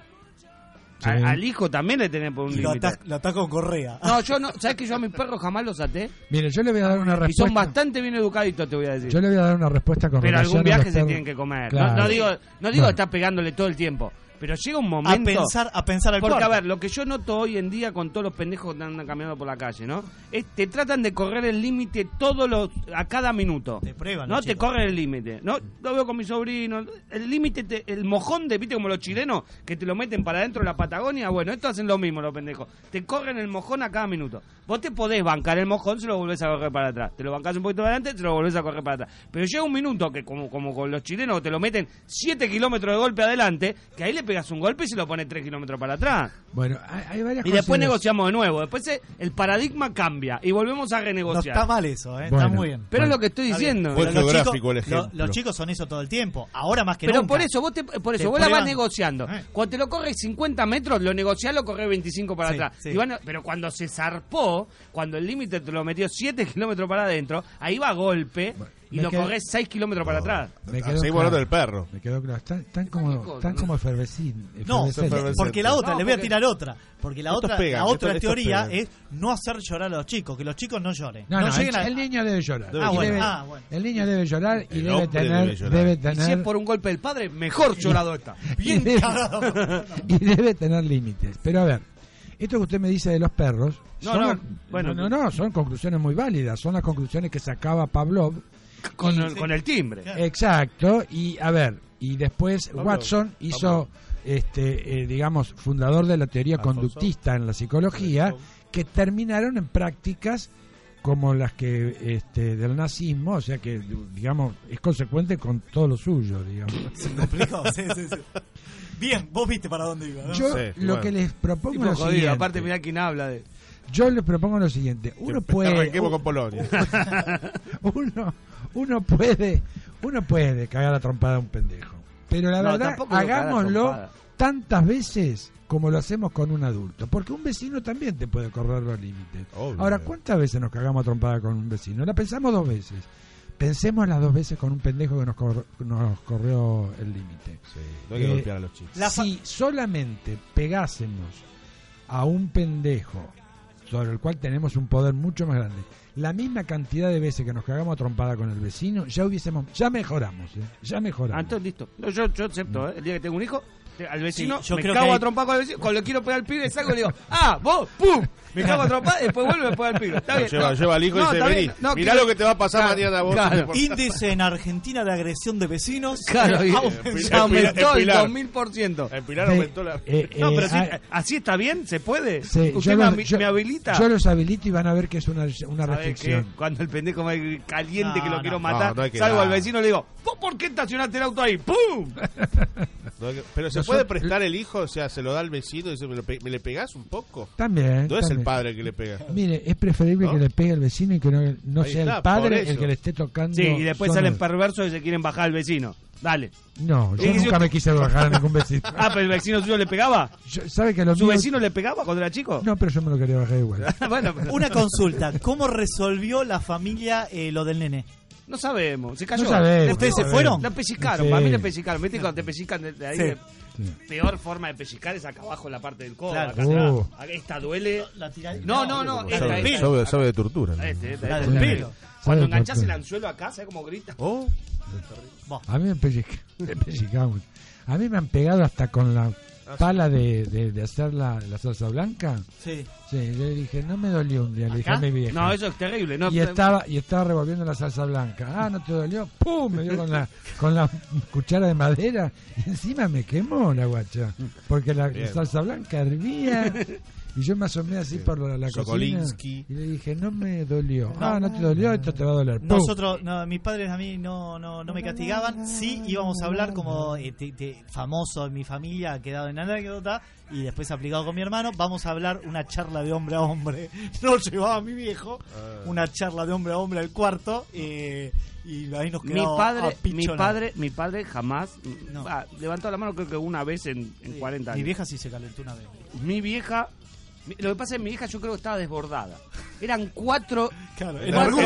Sí. A- Al hijo también le tenés poner un límite. lo atás con correa. No, yo no, ¿sabes que yo a mis perros jamás los até? Mire, yo le voy a dar una Y son respuesta. bastante bien educaditos, te voy a decir. Yo le voy a dar una respuesta con Pero algún viaje se perros. tienen que comer. Claro. No, no digo, no digo Bueno. estar pegándole todo el tiempo. Pero llega un A momento. pensar, a pensar al Porque, cuarto. a ver, lo que yo noto hoy en día con todos los pendejos que andan caminando por la calle, ¿no? Es, te tratan de correr el límite todos los, a cada minuto. Te prueban No te corren el límite. No, lo veo con mi sobrino. El límite, te- el mojón de, viste como los chilenos, que te lo meten para adentro de la Patagonia. Bueno, esto hacen lo mismo los pendejos. Te corren el mojón a cada minuto. Vos te podés bancar el mojón, se lo volvés a correr para atrás. Te lo bancás un poquito adelante, se lo volvés a correr para atrás. Pero llega un minuto que, como, como con los chilenos, te lo meten 7 kilómetros de golpe adelante, que ahí le pegas un golpe y se lo pones 3 kilómetros para atrás. Bueno, hay, hay varias Y después negociamos de nuevo. Después eh, el paradigma cambia y volvemos a No renegociar. está mal eso, ¿eh? Bueno. está muy bien. Pero es Bueno. lo que estoy diciendo. Fue Pero geográfico chicos- el lo- ejemplo. los chicos son eso todo el tiempo. Ahora más que Pero nunca. por eso, vos te, por eso, Te vos la vas negociando. Eh. Cuando te lo corres 50 metros, lo negociás, lo corres 25 para Sí, atrás. sí. Y van a- pero cuando se zarpó, cuando el límite te lo metió 7 kilómetros para adentro, ahí va golpe y me lo quedé- corres 6 kilómetros para atrás. Me Ah, quedó Seguimos claro. hablando del perro. Me quedó claro. Están, están como, no? como No, porque la otra, No, le voy a tirar otra. Porque la otra, pegan, la otra estos- teoría es no hacer llorar a los chicos, que los chicos no lloren. No, no, el, lleguen a- el niño debe llorar. Debe Ah, Y bueno, debe- ah, bueno. El niño debe llorar y El debe tener, debe llorar. debe Y si es tener, por un golpe del padre, mejor llorado está. y debe, y debe tener límites. Pero a ver, esto que usted me dice de los perros, No, son no, las- bueno, no, no, son conclusiones muy válidas, son las conclusiones que sacaba Pavlov. Con, el, con el timbre. Exacto, y a ver, y después Watson hizo, este, eh, digamos, fundador de la teoría Alfonso. conductista en la psicología, que terminaron en prácticas como las que este, del nazismo, o sea que, digamos, es consecuente con todo lo suyo, digamos. ¿Se complicó? Sí, sí, sí. Bien, vos viste para dónde iba. ¿no? Yo Sí, lo bueno. que les propongo Tipo es lo jodido, siguiente. aparte mirá quién habla de... Yo les propongo lo siguiente. Uno puede, Arranquemos con Polonia. uno, uno puede, uno puede cagar a trompada a un pendejo. Pero la No, verdad, hagámoslo tantas veces como lo hacemos con un adulto. Porque un vecino también te puede correr los límites. Obvio. Ahora, ¿cuántas veces nos cagamos a trompada con un vecino? La pensamos dos veces. Pensemos las dos veces con un pendejo que nos, cor- nos corrió el límite. Sí, no hay que Eh, golpear a los chicos. La si solamente pegásemos a un pendejo sobre el cual tenemos un poder mucho más grande, la misma cantidad de veces que nos cagamos a trompada con el vecino, ya hubiésemos, ya mejoramos, ¿eh? ya Ah, mejoramos. entonces listo. No, yo, yo acepto, ¿eh? El día que tengo un hijo, te- al vecino, Sí, yo me creo cago que a hay- trompar con el vecino, cuando le quiero pegar al pibe, salgo y le digo, ah, vos, pum, me cago a trompar y después vuelve a pegar al pibe. Está bien. Lleva, no, lleva al hijo y no, dice, está vení, bien, no, mirá lo que te va a pasar Claro, mañana vos. claro. Índice en Argentina de agresión de vecinos. Claro, y Aumentó. se aumentó el Pilar. 2000%. En Pilar aumentó la... eh, No, eh, pero sí, ah, así está bien, se puede. sí, Usted yo me, los- ami- yo- me habilita. Yo los habilito y van a ver que es una, una ¿Sabe restricción. qué? Cuando el pendejo me caliente No, que lo no, quiero matar, no hay que salgo al vecino y le digo, ¿vos por qué estacionaste el auto ahí? ¡Pum! Pero se puede prestar el hijo, o sea, se lo da al vecino y dice, ¿me, le pegás un poco? También. El padre que le pega. Mire, es preferible ¿No? que le pegue al vecino y que no, sea está, el padre el que le esté tocando. Sí, y después salen perversos y se quieren bajar al vecino. Dale. No, yo nunca yo- me quise bajar a ningún vecino. Ah, pero el vecino suyo le pegaba. Yo- ¿Sabe que lo ¿Su mío- vecino le pegaba cuando era chico? No, pero yo me lo quería bajar igual. bueno, pero Una consulta, ¿cómo resolvió la familia eh, lo del nene? no sabemos. Se cayó. No sabemos, ¿Ustedes no se sabemos. fueron? La pellizcaron, Sí. para mí le pellizcaron. ¿Viste cuando te pellizcan de, de ahí? Sí. de- Sí. Peor forma de pellizcar es acá abajo en la parte del codo. Claro. acá. Acá Esta duele. La tiradita. No, no, no. Esta, Sabe, esta. sabe- sabe de tortura. ¿no? Este, esta, La esta, del esta. pelo. Cuando Sabe enganchás el anzuelo acá, ¿sabes cómo grita? Oh, A mí me, pellizca, me pellizcaban. A mí me han pegado hasta con la pala de, de, de hacer la, la salsa blanca. Sí. Sí, le dije, no me dolió un día, le dije a mi vieja. No, eso es terrible. No, y estaba y estaba revolviendo la salsa blanca. Ah, ¿no te dolió? ¡Pum! Me dio con la, con la cuchara de madera y encima me quemó la guacha. Porque la Bien. salsa blanca hervía y yo me asomé así por la, la cocina y le dije, no me dolió. No. ah, ¿no te dolió? Esto te va a doler. ¡Pum! Nosotros, no, mis padres a mí no, no, no me castigaban. Sí íbamos a hablar como eh, te- te- famoso en mi familia, ha quedado en anécdota y después aplicado con mi hermano. Vamos a hablar una charla de hombre a hombre. No llevaba mi viejo, Ah. una charla de hombre a hombre al cuarto eh, y ahí nos mi quedamos padre, a mi padre, mi padre jamás No. ah, levantó la mano creo que una vez en, en Sí, 40 años. Mi vieja sí se calentó una vez. Mi vieja, mi- lo que pasa es que mi hija yo creo que estaba desbordada. Eran cuatro, Claro, cuatro-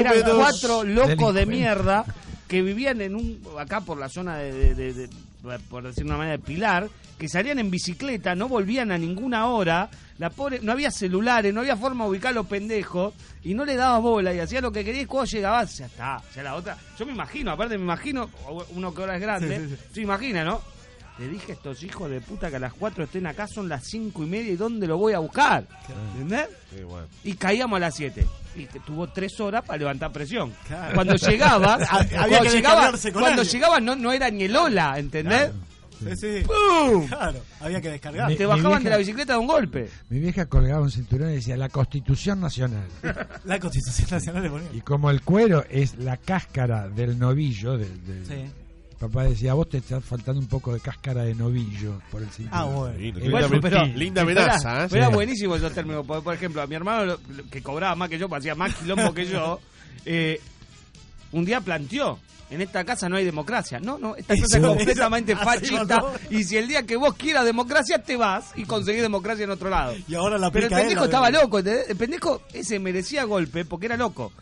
eran cuatro locos de mierda que vivían en un acá por la zona de, de- de- de- por decir una manera de Pilar, que salían en bicicleta, no volvían a ninguna hora, la pobre, no había celulares, no había forma de ubicar a los pendejos y no le daba bola y hacía lo que quería y cuando llegaba ya está, ya la otra, yo me imagino, aparte me imagino, uno que ahora es grande, se imagina, ¿no? Le dije a estos hijos de puta que a las 4 estén acá, son las cinco y media y ¿dónde lo voy a buscar? ¿Entendés? sí, bueno. y caíamos a las 7. Y tuvo tres horas para levantar presión. Claro. Cuando llegabas, Había cuando que llegaba, cuando alguien. llegaba no, no era ni el hola, ¿entendés? Sí, sí. ¡Pum! Claro, había que descargar. Mi- Te bajaban de la bicicleta de un golpe. Mi vieja colgaba un cinturón y decía la Constitución Nacional. La Constitución Nacional le ponía. Y como el cuero es la cáscara del novillo, del, del- Sí. Papá decía, a vos te está faltando un poco de cáscara de novillo por el cinturón. Ah, bueno. Eh, linda, pero- linda era- amenaza, ¿eh? pero era Sí. buenísimo esos términos. Por, por ejemplo, a mi hermano, que cobraba más que yo, hacía más quilombo que yo, eh, un día planteó. En esta casa no hay democracia. No, no, esta casa es completamente eso, fascista. Y si el día que vos quieras democracia, te vas y conseguís democracia en otro lado. Y ahora la Pero el él, pendejo estaba loco, ¿entendés? El pendejo ese merecía golpe porque era loco.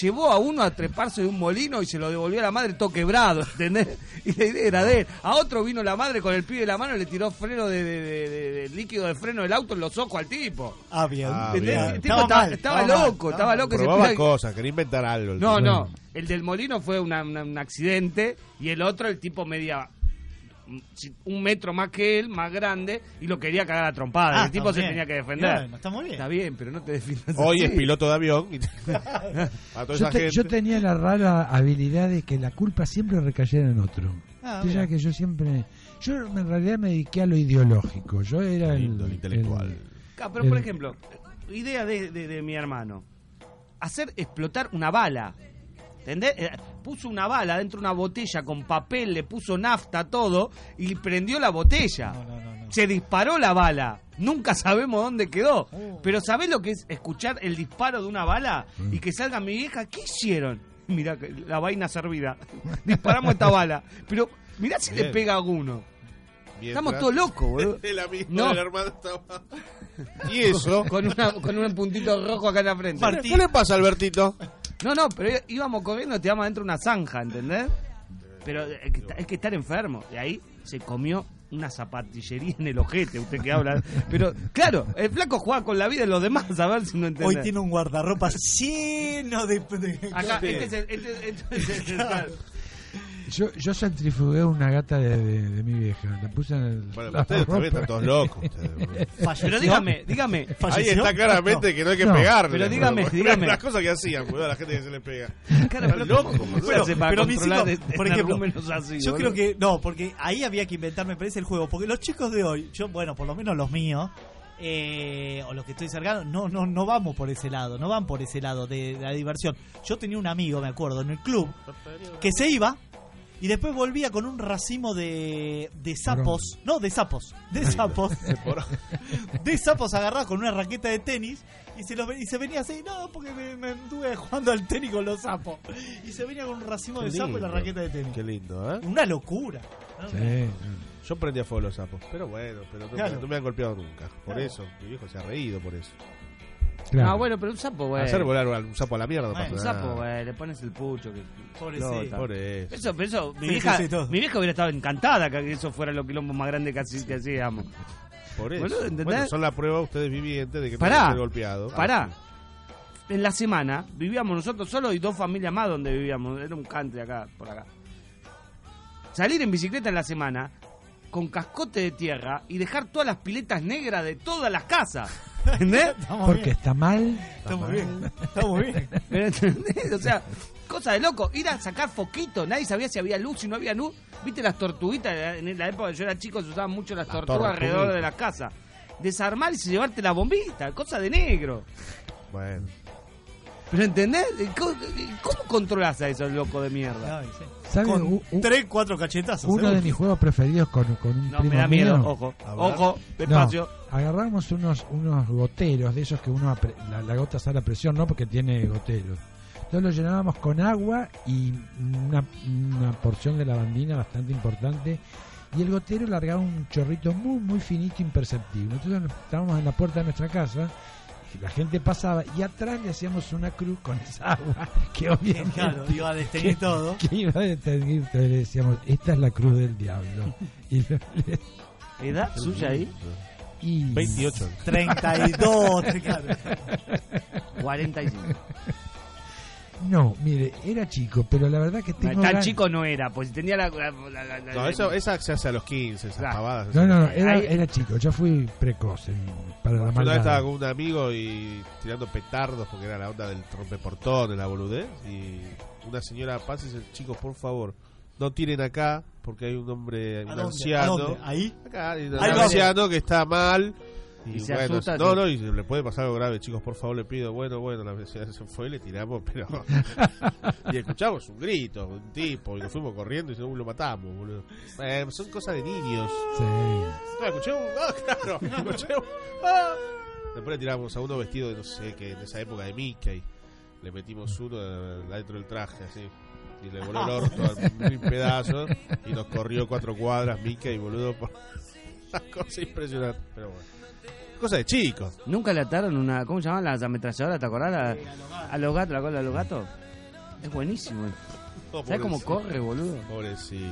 Llevó a uno a treparse de un molino y se lo devolvió a la madre todo quebrado, ¿entendés? Y la idea era de él. A otro vino la madre con el pibe de la mano y le tiró freno de, de- de- de- de líquido de freno del auto en los ojos al tipo. Ah, bien. Ah. El tipo Estaba mal, estaba estaba mal, loco, estaba loco. ese Probaba pibe- cosas, quería inventar algo. No, tipo. no. El del molino fue una- una- un accidente y el otro, el tipo medía si- un metro más que él, más grande, y lo quería cagar a trompada. Ah, el tipo se bien. tenía que defender. Está muy bien. Está bien, pero no te defiendas Hoy así. es piloto de avión. y- a toda Yo, esa te- gente. yo tenía la rara habilidad de que la culpa siempre recayera en otro. Ah, que yo siempre... Yo en realidad me dediqué a lo ideológico. Yo era el, el intelectual. el- Ah, pero por ejemplo, idea de, de- de mi hermano. Hacer explotar una bala. ¿Entendés? Eh, Puso una bala dentro de una botella con papel, le puso nafta, todo, y prendió la botella. No, no, no, no. Se disparó la bala. Nunca sabemos dónde quedó. Oh. Pero ¿sabés lo que es escuchar el disparo de una bala Mm. y que salga mi vieja? ¿Qué hicieron? Mira, la vaina servida. Disparamos esta bala. Pero mirá si le Bien. pega a alguno. Mientras- Estamos todos locos, boludo. El amigo No. del hermano estaba. ¿Y eso? Con, una, con un puntito rojo acá en la frente. ¿Qué le pasa, Albertito? No, no, pero íbamos corriendo, te dentro de una zanja, ¿entendés? Pero que, hay que estar enfermo. De ahí se comió una zapatillería en el ojete, usted que habla. Pero, claro, el flaco juega con la vida de los demás, a ver si no entendés. Hoy tiene un guardarropa lleno de. Acá, este es el... Este, este es el- claro. Yo, yo centrifugué una gata de, de- de mi vieja. La puse en el. Bueno, la ustedes también están todos locos. ustedes. Pero dígame, dígame. Ahí ¿Falleció? está claramente que no hay que No. pegarle. Pero dígame, dígame. Las cosas que hacían, boludo, a la gente que se le pega. Cara, pero loco, ¿cómo boludo. se hace para pero mis hijos, por ejemplo, así, yo creo que no, porque ahí había que inventar, me parece, el juego. Porque los chicos de hoy, yo, bueno, por lo menos los míos, eh, o los que estoy cercano, no, no, no vamos por ese lado, no van por ese lado de, de la diversión. Yo tenía un amigo, me acuerdo, en el club, que se iba y después volvía con un racimo de, de sapos, no, de sapos, de sapos, de sapos agarrados con una raqueta de tenis y se, los y se venía así, no, porque me, me anduve jugando al tenis con los sapos. Y se venía con un racimo Qué de sapos y la raqueta de tenis. Qué lindo, ¿eh? Una locura. ¿no? Sí. Yo prendí a fuego los sapos. Pero bueno, pero no, Claro. no me han golpeado nunca. Por Claro. eso, mi viejo se ha reído por eso. Claro. Ah, bueno, pero un sapo, güey. Hacer volar un sapo a la mierda no Bueno, pasa Un nada. sapo, güey, le pones el pucho. Que Pobrecito. Por eso. Eso, pero eso, mi Sí, vieja, sí, sí, todo. mi vieja hubiera estado encantada que eso fuera lo quilombo más grande que, así, que hacíamos. Por eso. Boludo, ¿entendés? bueno, son la prueba ustedes vivientes de que Pará. no golpeado. Pará. En la semana vivíamos nosotros solos y dos familias más donde vivíamos. Era un country acá, por acá. Salir en bicicleta en la semana con cascote de tierra y dejar todas las piletas negras de todas las casas. ¿Entendés? Estamos Porque bien. está mal. Estamos bien. Estamos bien. Pero, ¿entendés? O sea, cosa de loco. Ir a sacar foquitos. Nadie sabía si había luz, si no había luz. ¿Viste las tortuguitas? En la época que yo era chico se usaban mucho las, Las tortugas tortuguitas. alrededor de la casa. Desarmar y llevarte la bombita. Cosa de negro. Bueno. ¿Pero entendés? ¿Cómo, cómo controlás a esos locos de mierda? Ay, sí. ¿Sabe? Con U- u- tres, cuatro cachetazos. Uno seguro. de mis juegos preferidos con, con un No, primo me da miedo. mío. Ojo, ojo, despacio. No, agarramos unos, unos goteros de esos que uno apre- la, la gota sale a presión, no porque tiene goteros. Entonces lo llenábamos con agua y una, una porción de lavandina bastante importante. Y el gotero largaba un chorrito muy, muy finito, imperceptible. Entonces estábamos en la puerta de nuestra casa. La gente pasaba y atrás le hacíamos una cruz con esa agua que obviamente Claro, iba a desteñir que- todo. que iba a detener. Entonces le decíamos, esta es la cruz del diablo. Y, lo- le- ¿Edad suya ahí? y 28. 32, claro. 45. No, mire, era chico, pero la verdad que tengo Tan chico no era, pues tenía la... la- la- la- la- No, eso, esa se hace a los 15, esas Claro. pavadas. No, no, no, era, Ahí- era chico, yo fui precoz en- para la Yo una vez estaba maldad. con un amigo y tirando petardos porque era la onda del rompeportón, de la boludez. Y una señora pasa y dice: Chicos, por favor, no tiren acá porque hay un hombre, ¿A un dónde? ¿A anciano. dónde? ¿Ahí? Acá hay un anciano que está mal. Y, Y se bueno, asusta, no, no, y le puede pasar algo grave, chicos, por favor, le pido. Bueno, bueno, la señora se fue, le tiramos, pero. y escuchamos un grito, un tipo, y nos fuimos corriendo y "Uh, lo matamos, boludo. Eh, son cosas de niños. Sí. No, escuché un. Ah, claro, escuché un. ah. Después le tiramos a uno vestido de no sé qué, en esa época de Mickey. Le metimos uno adentro del traje, así. Y le voló el orto a mil pedazos. Y nos corrió cuatro cuadras Mickey, boludo. Por... Una cosa impresionante. Pero bueno. Cosa de chicos. ¿Nunca le ataron una... ¿Cómo se llaman las ametralladoras? ¿Te acordás? La- a los gatos, la cola de los gatos. Es buenísimo. Oh, ¿Sabes cómo corre, boludo? Pobrecito.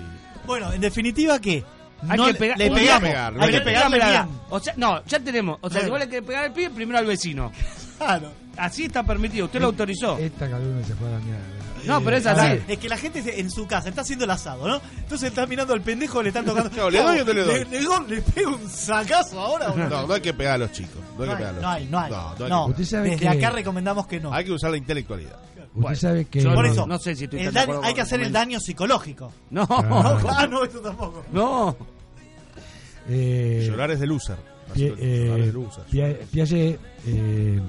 Bueno, en definitiva, ¿qué? Hay No que le- pegar- le pegamos. pegarle, Hay que pegarle bien. O sea, no, ya tenemos. O sea, si vos le querés pegar al pibe, primero al vecino. Claro. Así está permitido. Usted lo autorizó. Esta calumnia se fue a la mierda. No, pero es así. Es que la gente en su casa está haciendo el asado, ¿no? Entonces está mirando al pendejo, le están tocando. ¿le doy o no le doy? ¿Le, le, le pego un sacazo ahora o no? No, no hay que pegar a los chicos. No hay No que hay, pegar a los no hay, no hay. No, no hay No, que- Usted sabe desde que- acá recomendamos que no. Hay que usar la intelectualidad. Usted sabe que... Por no- eso, no sé si estoy el daño- hay que hacer el daño psicológico. No. Ah, no, eso tampoco. no. eh, Llorar es de loser. Pie- eh, Piaget eh,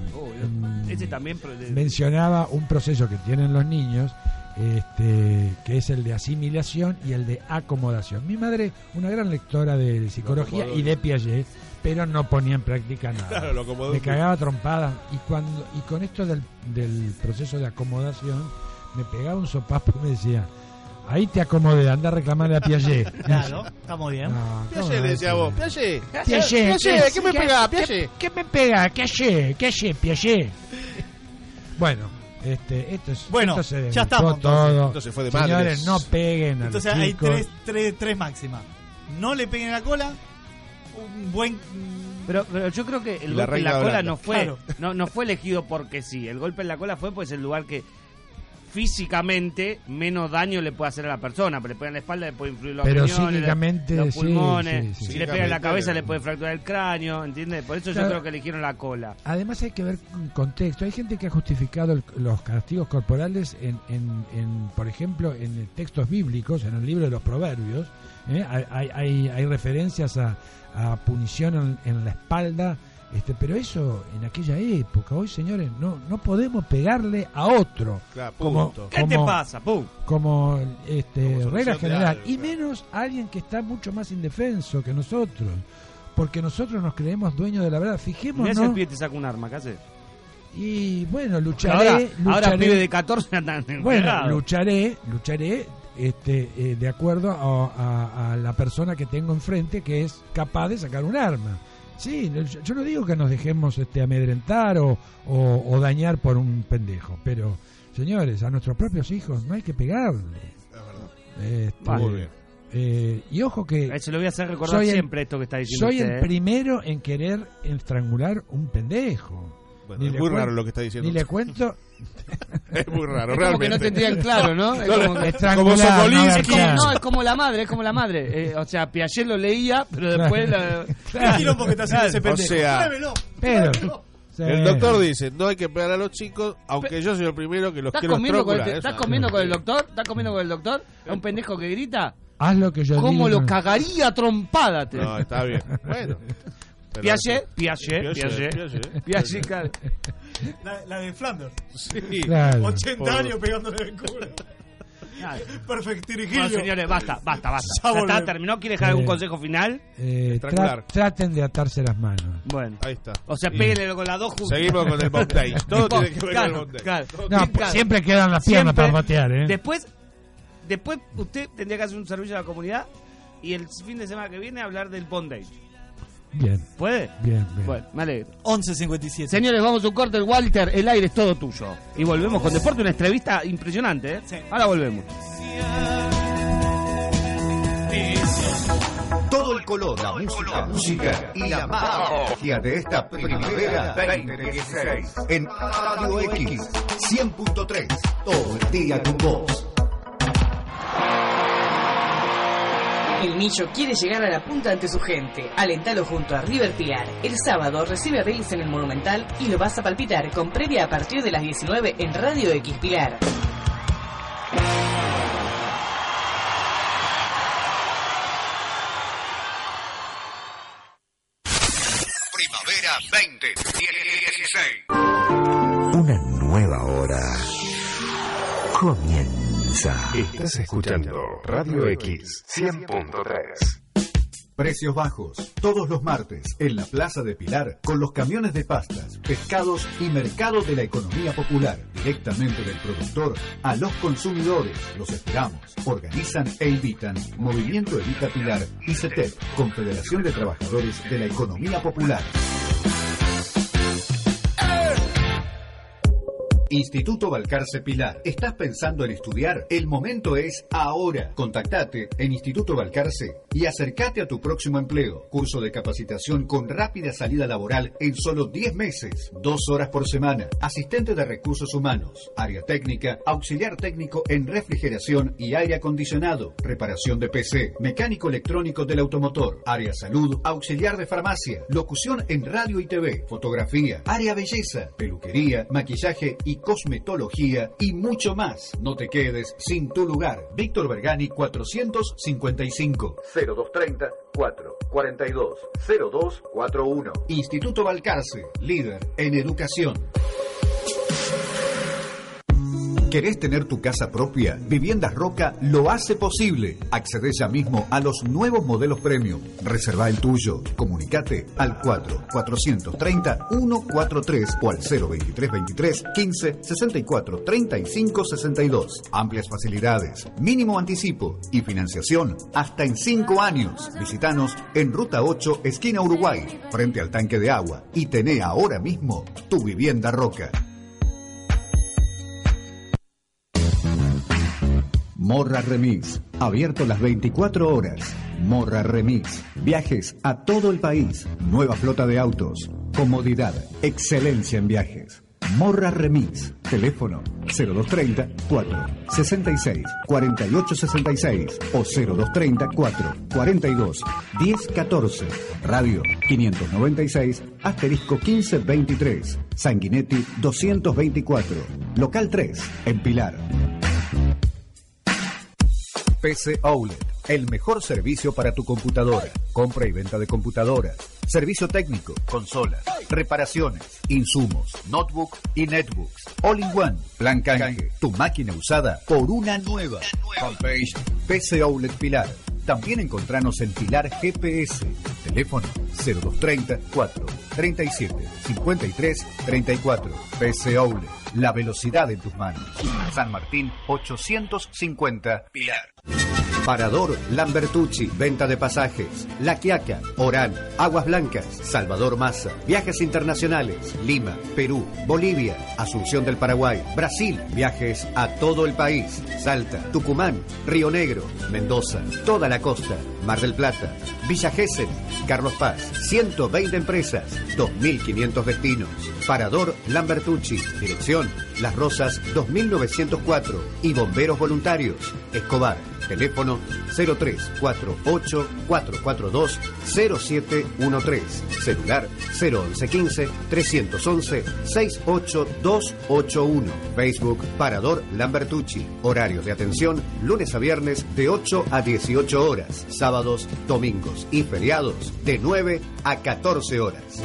Ese también. pero de- mencionaba un proceso que tienen los niños, este, que es el de asimilación y el de acomodación. Mi madre, una gran lectora de psicología y de Piaget, pero no ponía en práctica nada. Claro, lo acomodó me cagaba trompadas y cuando y con esto del, del proceso de acomodación me pegaba un sopapo y me decía ahí te acomodé anda a reclamarle a Piaget Claro, está muy bien. No, ¿cómo Piaget le decía vos, Piaget. Piaget, Piaget, ¿qué me pega, Piaget? ¿Qué me pega? Piaget, Piaget, Piaget. Bueno, este, esto es, Bueno, esto se ya estamos, entonces. todo. Entonces fue de Señores, madres. no peguen a Entonces los hay chicos. tres, tres, tres máximas. No le peguen la cola. Un buen. Pero, pero yo creo que el la golpe en la cola Holanda. no fue Claro. no, no fue elegido porque sí. El golpe en la cola fue pues el lugar que físicamente menos daño le puede hacer a la persona, pero le pega en la espalda le puede influir los Pero riñones, psíquicamente, los pulmones, sí, sí. si le pega en la cabeza le puede fracturar el cráneo, ¿entiendes? Por eso yo Claro. creo que eligieron la cola. Además hay que ver un contexto. Hay gente que ha justificado el- los castigos corporales en, en- en, por ejemplo, en textos bíblicos, en el libro de los Proverbios. ¿eh? Hay, hay- hay, hay referencias a, a punición en, en la espalda. Este, pero eso en aquella época, hoy señores, no no podemos pegarle a otro Claro, como. ¿Qué te pasa? ¡Pum! como este, Como regla general algo, y claro. menos alguien que está mucho más indefenso que nosotros porque nosotros nos creemos dueños de la verdad Mirá si el fijémonos pibe te saca un arma, ¿qué hace? y bueno lucharé Ahora, lucharé ahora pibe de 14 andan bueno lucharé lucharé este eh, de acuerdo a, a- a la persona que tengo enfrente que es capaz de sacar un arma sí yo, yo no digo que nos dejemos este amedrentar o, o- o dañar por un pendejo pero señores a nuestros propios hijos no hay que pegarle Este, Vale. Muy bien. eh, y ojo que Eh, Se lo voy a hacer recordar el- siempre esto que está diciendo soy usted, el ¿eh? primero en querer estrangular un pendejo. Bueno, Ni es muy raro lo que está diciendo. Ni le cuento Es muy raro, Es como realmente. que no tendrían claro, ¿no? Es No, como que- como. Sokolinsky. no Es como, abarcar. no, es como la madre, es como la madre. Eh, o sea, Piaget lo leía, pero después... la- ¿Qué quilombo que está haciendo ese O pendejo? sea, Pruébelo. Pero sí. El doctor dice, no hay que pegar a los chicos, aunque yo soy el primero que los ¿Estás quiero comiendo, con el, estrangular. ¿Estás comiendo con el doctor? ¿Estás comiendo con el doctor? ¿A un pendejo que grita? haz lo que yo ¿Cómo digo. lo cagaría a trompada? Te... No, está bien. Bueno. Piaget, Piaget, Piaget, Piaget. Claro. La, la de Flanders. Sí. Claro. 80 Por- años pegándole el culo. Claro. Perfectirijillo. Bueno, señores, basta, basta, basta. Ya Ya está, volvemos. terminó. ¿Quiere dejar algún Eh. consejo final? Eh, tra- traten de atarse las manos. Bueno. Ahí está. O sea, péguenle con las dos juntas. Seguimos con el bondage. Todo tiene que ver Claro, con el bondage. claro. No, Claro. siempre quedan las piernas Siempre. para patear, ¿eh? Después, después usted tendría que hacer un servicio a la comunidad y el fin de semana que viene hablar del bondage. Bien, ¿Puede? bien, bien. Bueno, me alegro. 11.57. Señores, vamos a un corte. Walter, el aire es todo tuyo. Y volvemos con deporte, una entrevista impresionante, ¿eh? Sí. Ahora volvemos. Todo el color, la música, música y la magia de esta primavera 2016 en Radio X 100.3. Todo el día con vos. El Millo quiere llegar a la punta ante su gente. Alentalo junto a River Pilar. El sábado recibe a Vélez en el Monumental y lo vas a palpitar con previa a partir de las 19 en Radio X Pilar. Estás escuchando Radio X 100.3. Precios bajos, todos los martes, en la Plaza de Pilar, con los camiones de pastas, pescados y mercado de la economía popular, directamente del productor a los consumidores. Los esperamos. Organizan e invitan Movimiento Evita Pilar y CETEP, Confederación de Trabajadores de la Economía Popular. Instituto Balcarce Pilar. ¿Estás pensando en estudiar? El momento es ahora. Contactate en Instituto Balcarce y acércate a tu próximo empleo. Curso de capacitación con rápida salida laboral en solo 10 meses. Dos horas por semana. Asistente de recursos humanos. Área técnica. Auxiliar técnico en refrigeración y aire acondicionado. Reparación de PC. Mecánico electrónico del automotor. Área salud. Auxiliar de farmacia. Locución en radio y TV. Fotografía. Área belleza. Peluquería. Maquillaje y cosmetología y mucho más. No te quedes sin tu lugar. Víctor Bergani 455 0230 442 0241. Instituto Balcarce, líder en educación. ¿Querés tener tu casa propia? Viviendas Roca lo hace posible. Accede ya mismo a los nuevos modelos premium. Reserva el tuyo. Comunicate al 4 430 143 o al 02323 15 64 35 62. Amplias facilidades, mínimo anticipo y financiación hasta en 5 años. Visítanos en Ruta 8, esquina Uruguay, frente al tanque de agua y tené ahora mismo tu vivienda Roca. Morra Remix, abierto las 24 horas. Morra Remix, viajes a todo el país, nueva flota de autos, comodidad, excelencia en viajes. Morra Remix. Teléfono 0230 4 66 48 66 o 0230 4 42 10 14. Radio 596 asterisco 15 23. Sanguinetti 224. Local 3 en Pilar. PC Outlet, el mejor servicio para tu computadora. Compra y venta de computadoras. Servicio técnico, consolas, reparaciones, insumos, notebook y netbooks. All in one. Plan canje. Tu máquina usada por una nueva. Fanpage PC Outlet Pilar. También encontranos en Pilar GPS. Teléfono 0230 4 37 53 34. PC Outlet. La velocidad en tus manos. San Martín 850 Pilar. Parador Lambertucci, venta de pasajes, La Quiaca, Orán, Aguas Blancas, Salvador Maza, viajes internacionales, Lima, Perú, Bolivia, Asunción del Paraguay, Brasil, viajes a todo el país, Salta, Tucumán, Río Negro, Mendoza, toda la costa, Mar del Plata, Villa Gesell, Carlos Paz, 120 empresas, 2.500 destinos. Parador Lambertucci, dirección Las Rosas 2904 y Bomberos Voluntarios, Escobar, teléfono 0348 442 0713, celular 01115 311 68281, Facebook Parador Lambertucci, horarios de atención lunes a viernes de 8 a 18 horas, sábados, domingos y feriados de 9 a 14 horas.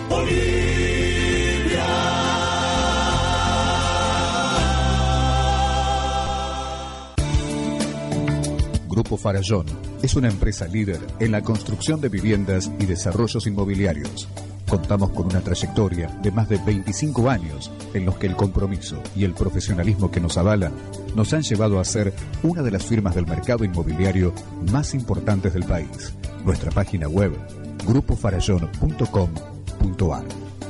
Grupo Farallón es una empresa líder en la construcción de viviendas y desarrollos inmobiliarios. Contamos con una trayectoria de más de 25 años en los que el compromiso y el profesionalismo que nos avalan nos han llevado a ser una de las firmas del mercado inmobiliario más importantes del país. Nuestra página web, grupofarallón.com.ar.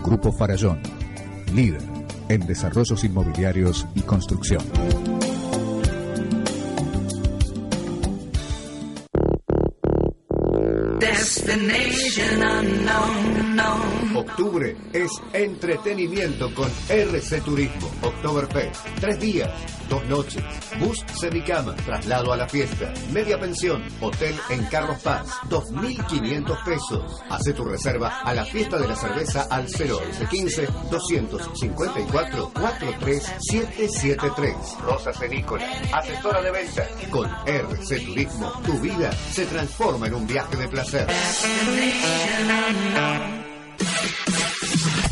Grupo Farallón, líder en desarrollos inmobiliarios y construcción. Octubre es entretenimiento con RC Turismo. Oktoberfest. Tres días, dos noches. Bus semicama, traslado a la fiesta, media pensión, hotel en Carlos Paz, 2.500 pesos. Hace tu reserva a la fiesta de la cerveza al 01115 254 43773. Rosa Cenícola, asesora de ventas. Con RC Turismo, tu vida se transforma en un viaje de placer.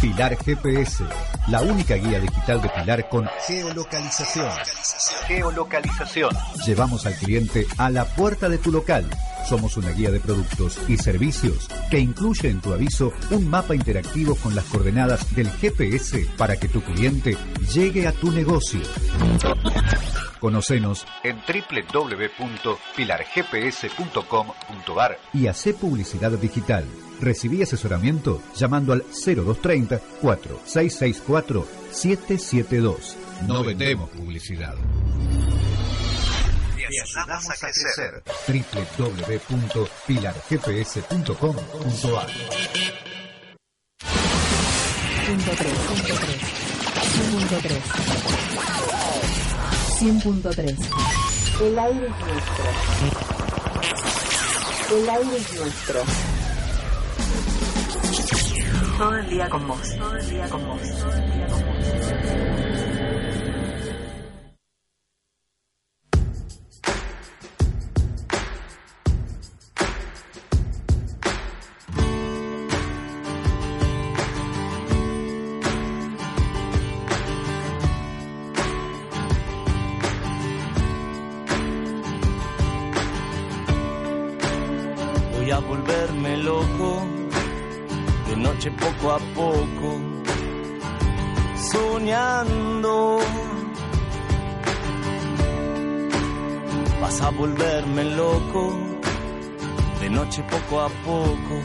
Pilar GPS, la única guía digital de Pilar con geolocalización. Geolocalización. Llevamos al cliente a la puerta de tu local. Somos una guía de productos y servicios que incluye en tu aviso un mapa interactivo con las coordenadas del GPS para que tu cliente llegue a tu negocio. Conocenos en www.pilargps.com.ar y hace publicidad digital. Recibí asesoramiento llamando al 0230 4664 772. No vendemos publicidad. Te ayudamos a crecer. www.pilargps.com.ar Punto 3, punto 3. 100.3. El aire es nuestro. El aire es nuestro. Todo el día con vos. Todo el día con vos. Todo el día con vos. Poco a poco, soñando. Vas a volverme loco, de noche poco a poco,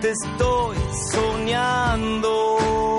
te estoy soñando.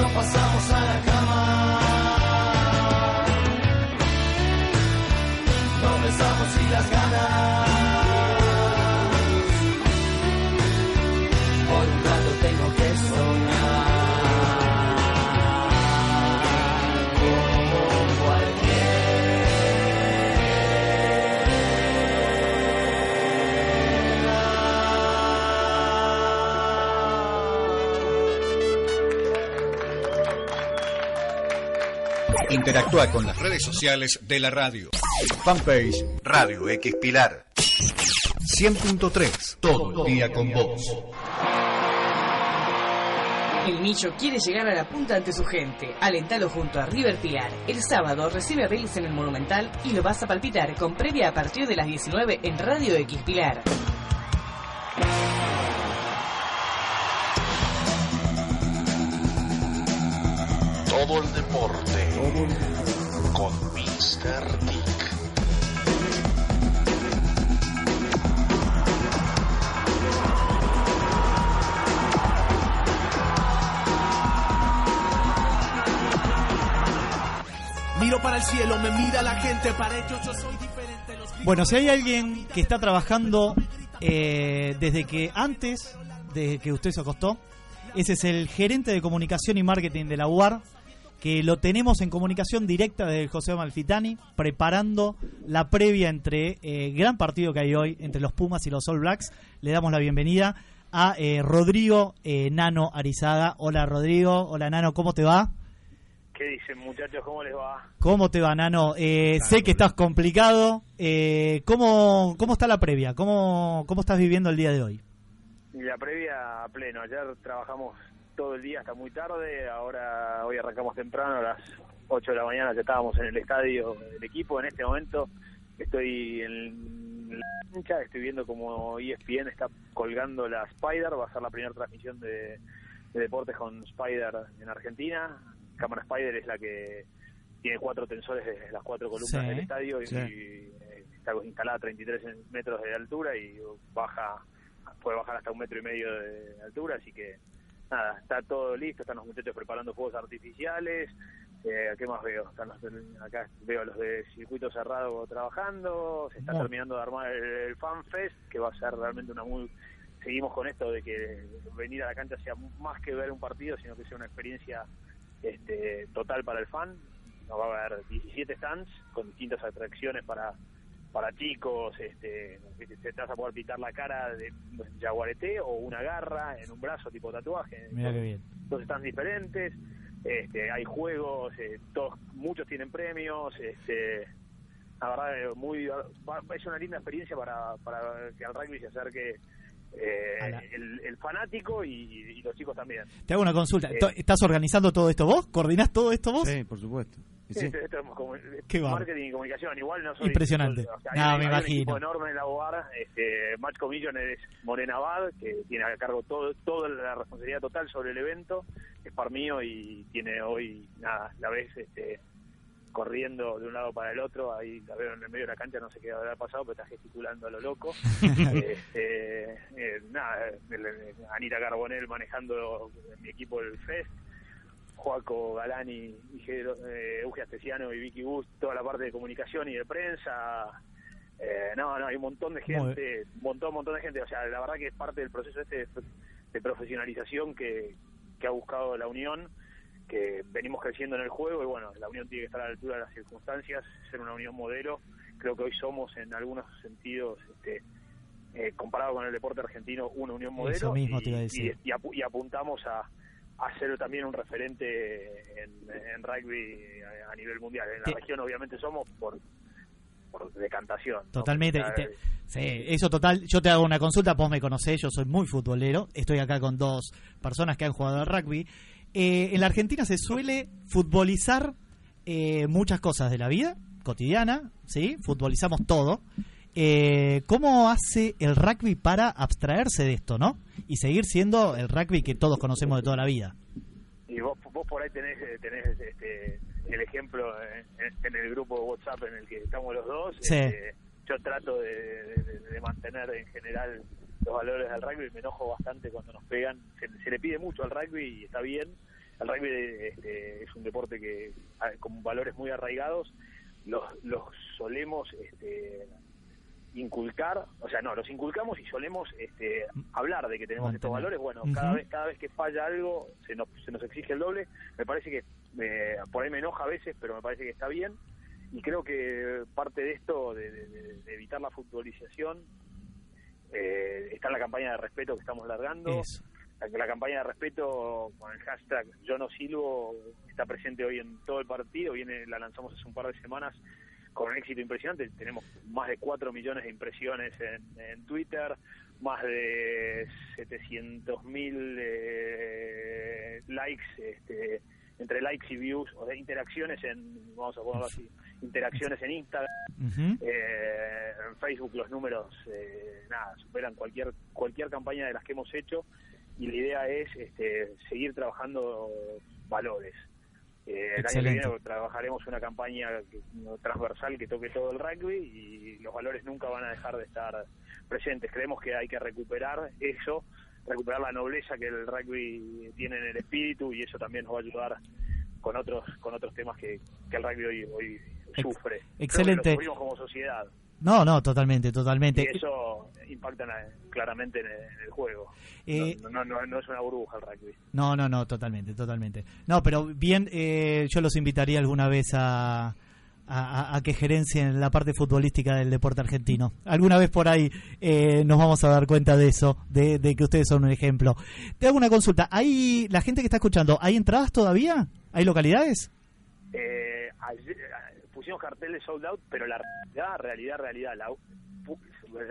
No pasamos a la cama. Interactúa con las redes sociales de la radio. Fanpage Radio X Pilar. 100.3. Todo el día con vos. El Millo quiere llegar a la punta ante su gente. Alentalo junto a River Pilar. El sábado recibe a Vélez en el Monumental y lo vas a palpitar con previa a partir de las 19 en Radio X Pilar. Todo el deporte con Mr. Dick. Miro para el cielo, me mira la gente, para ellos yo soy diferente. Los Bueno, si hay alguien que está trabajando eh, desde que antes de que usted se acostó, ese es el gerente de comunicación y marketing de la UAR, que lo tenemos en comunicación directa desde José Malfitani, preparando la previa entre eh, gran partido que hay hoy entre los Pumas y los All Blacks. Le damos la bienvenida a eh, Rodrigo eh, Nano Arizaga. Hola Rodrigo, hola Nano, ¿cómo te va? ¿Qué dicen muchachos? ¿Cómo les va? ¿Cómo te va, Nano? Eh, sé que estás complicado. Eh, ¿cómo, ¿Cómo está la previa? ¿Cómo, ¿Cómo estás viviendo el día de hoy? La previa a pleno. Ayer trabajamos todo el día hasta muy tarde. Ahora, hoy arrancamos temprano, a las 8 de la mañana ya estábamos en el estadio del equipo. En este momento estoy en la cancha, estoy viendo como ESPN está colgando la Spider. Va a ser la primera transmisión de, de deportes con Spider en Argentina. Cámara Spider es la que tiene cuatro tensores de las cuatro columnas Sí, del estadio y, sí. y, eh, está instalada a 33 metros de altura y baja puede bajar hasta un metro y medio de altura, así que nada, está todo listo, están los muchachos preparando fuegos artificiales, eh, ¿qué más veo? Están los- acá veo a los de circuito cerrado trabajando, se está terminando de armar el, el Fan Fest, que va a ser realmente una muy... Seguimos con esto de que venir a la cancha sea más que ver un partido, sino que sea una experiencia este, total para el fan. Nos va a haber 17 stands con distintas atracciones para para chicos, este, te vas a poder pintar la cara de jaguarete o una garra en un brazo tipo tatuaje. Mira qué bien. Dos stands diferentes, este, hay juegos, eh, todos, muchos tienen premios, este, la verdad eh, muy es una linda experiencia para, para que al rugby se acerque eh, el, el fanático y, y los chicos también. Te hago una consulta. Eh, ¿To- ¿Estás organizando todo esto vos? ¿Coordinás todo esto vos? Sí, por supuesto. Y Sí, sí. esto- esto es como- Qué marketing y comunicación. Igual no soy. Impresionante. o sea, No, hay, me hay un imagino. equipo enorme en la UAR. Este, Match Commission es Morena Abad, que tiene a cargo todo, toda la responsabilidad total sobre el evento. Es par mío y tiene hoy, nada, la ves este, corriendo de un lado para el otro. Ahí la veo en el medio de la cancha, no sé qué habrá pasado, pero está gesticulando a lo loco. este, eh, nada, el- el- Anita Carbonell manejando mi equipo el FEST. Joaco Galani, eh, Euge Astesiano y Vicky Bus, toda la parte de comunicación y de prensa. Eh, no, no, hay un montón de gente, un montón, montón de gente. O sea, la verdad que es parte del proceso este de, de profesionalización que, que ha buscado la Unión, que venimos creciendo en el juego y bueno, la Unión tiene que estar a la altura de las circunstancias, ser una Unión modelo. Creo que hoy somos en algunos sentidos, este, eh, comparado con el deporte argentino, una Unión modelo. Eso mismo y, te iba a decir. y- y y apuntamos a, ser también un referente en, en rugby a, nivel mundial. En la Te- región obviamente somos por, por decantación. Totalmente. Te- sí, eso total. Yo te hago una consulta, vos me conocés, yo soy muy futbolero. Estoy acá con dos personas que han jugado al rugby. Eh, en la Argentina se suele futbolizar eh, muchas cosas de la vida cotidiana, ¿sí? Futbolizamos todo. Eh, ¿Cómo hace el rugby para abstraerse de esto, no? Y seguir siendo el rugby que todos conocemos de toda la vida. Y vos, vos por ahí tenés, eh, tenés este, el ejemplo en, en el grupo de WhatsApp en el que estamos los dos. Sí. Este, yo trato de, de- de mantener en general los valores del rugby. Me enojo bastante cuando nos pegan. Se, se le pide mucho al rugby y está bien. El rugby este, es un deporte que con valores muy arraigados. Los, los solemos este, inculcar, o sea, no, los inculcamos y solemos este, hablar de que tenemos estos valores. Bueno, cada vez cada vez que falla algo se nos, se nos exige el doble. Me parece que eh, por ahí me enoja a veces, pero me parece que está bien. Y creo que parte de esto, de- de evitar la futbolización, eh, está en la campaña de respeto que estamos largando. Eso. La, la campaña de respeto con el hashtag Yo no silbo está presente hoy en todo el partido. Viene, la lanzamos hace un par de semanas con un éxito impresionante. Tenemos más de 4 millones de impresiones en, en Twitter, más de 700 mil eh, likes, este, entre likes y views, o sea, interacciones en, vamos a ponerlo así, interacciones en Instagram. Eh, en Facebook los números eh, nada superan cualquier cualquier campaña de las que hemos hecho y la idea es este, seguir trabajando valores. Eh, el año que viene trabajaremos una campaña transversal que toque todo el rugby y los valores nunca van a dejar de estar presentes. Creemos que hay que recuperar eso, recuperar la nobleza que el rugby tiene en el espíritu y eso también nos va a ayudar con otros con otros temas que, que el rugby hoy, hoy sufre. Creo que excelente. lo sufrimos como sociedad. No, no, totalmente, totalmente. Y eso impacta en- claramente en el, juego. Eh, no, no, no, no es una burbuja el rugby. No, no, no, totalmente, totalmente. No, pero bien, eh, yo los invitaría alguna vez a, a, a que gerencien la parte futbolística del deporte argentino. Alguna vez por ahí eh, nos vamos a dar cuenta de eso, de, de que ustedes son un ejemplo. Te hago una consulta. ¿Hay la gente que está escuchando, ¿hay entradas todavía? ¿Hay localidades? eh, ayer- eh, pusimos carteles sold out, pero la realidad, realidad, realidad, la pu-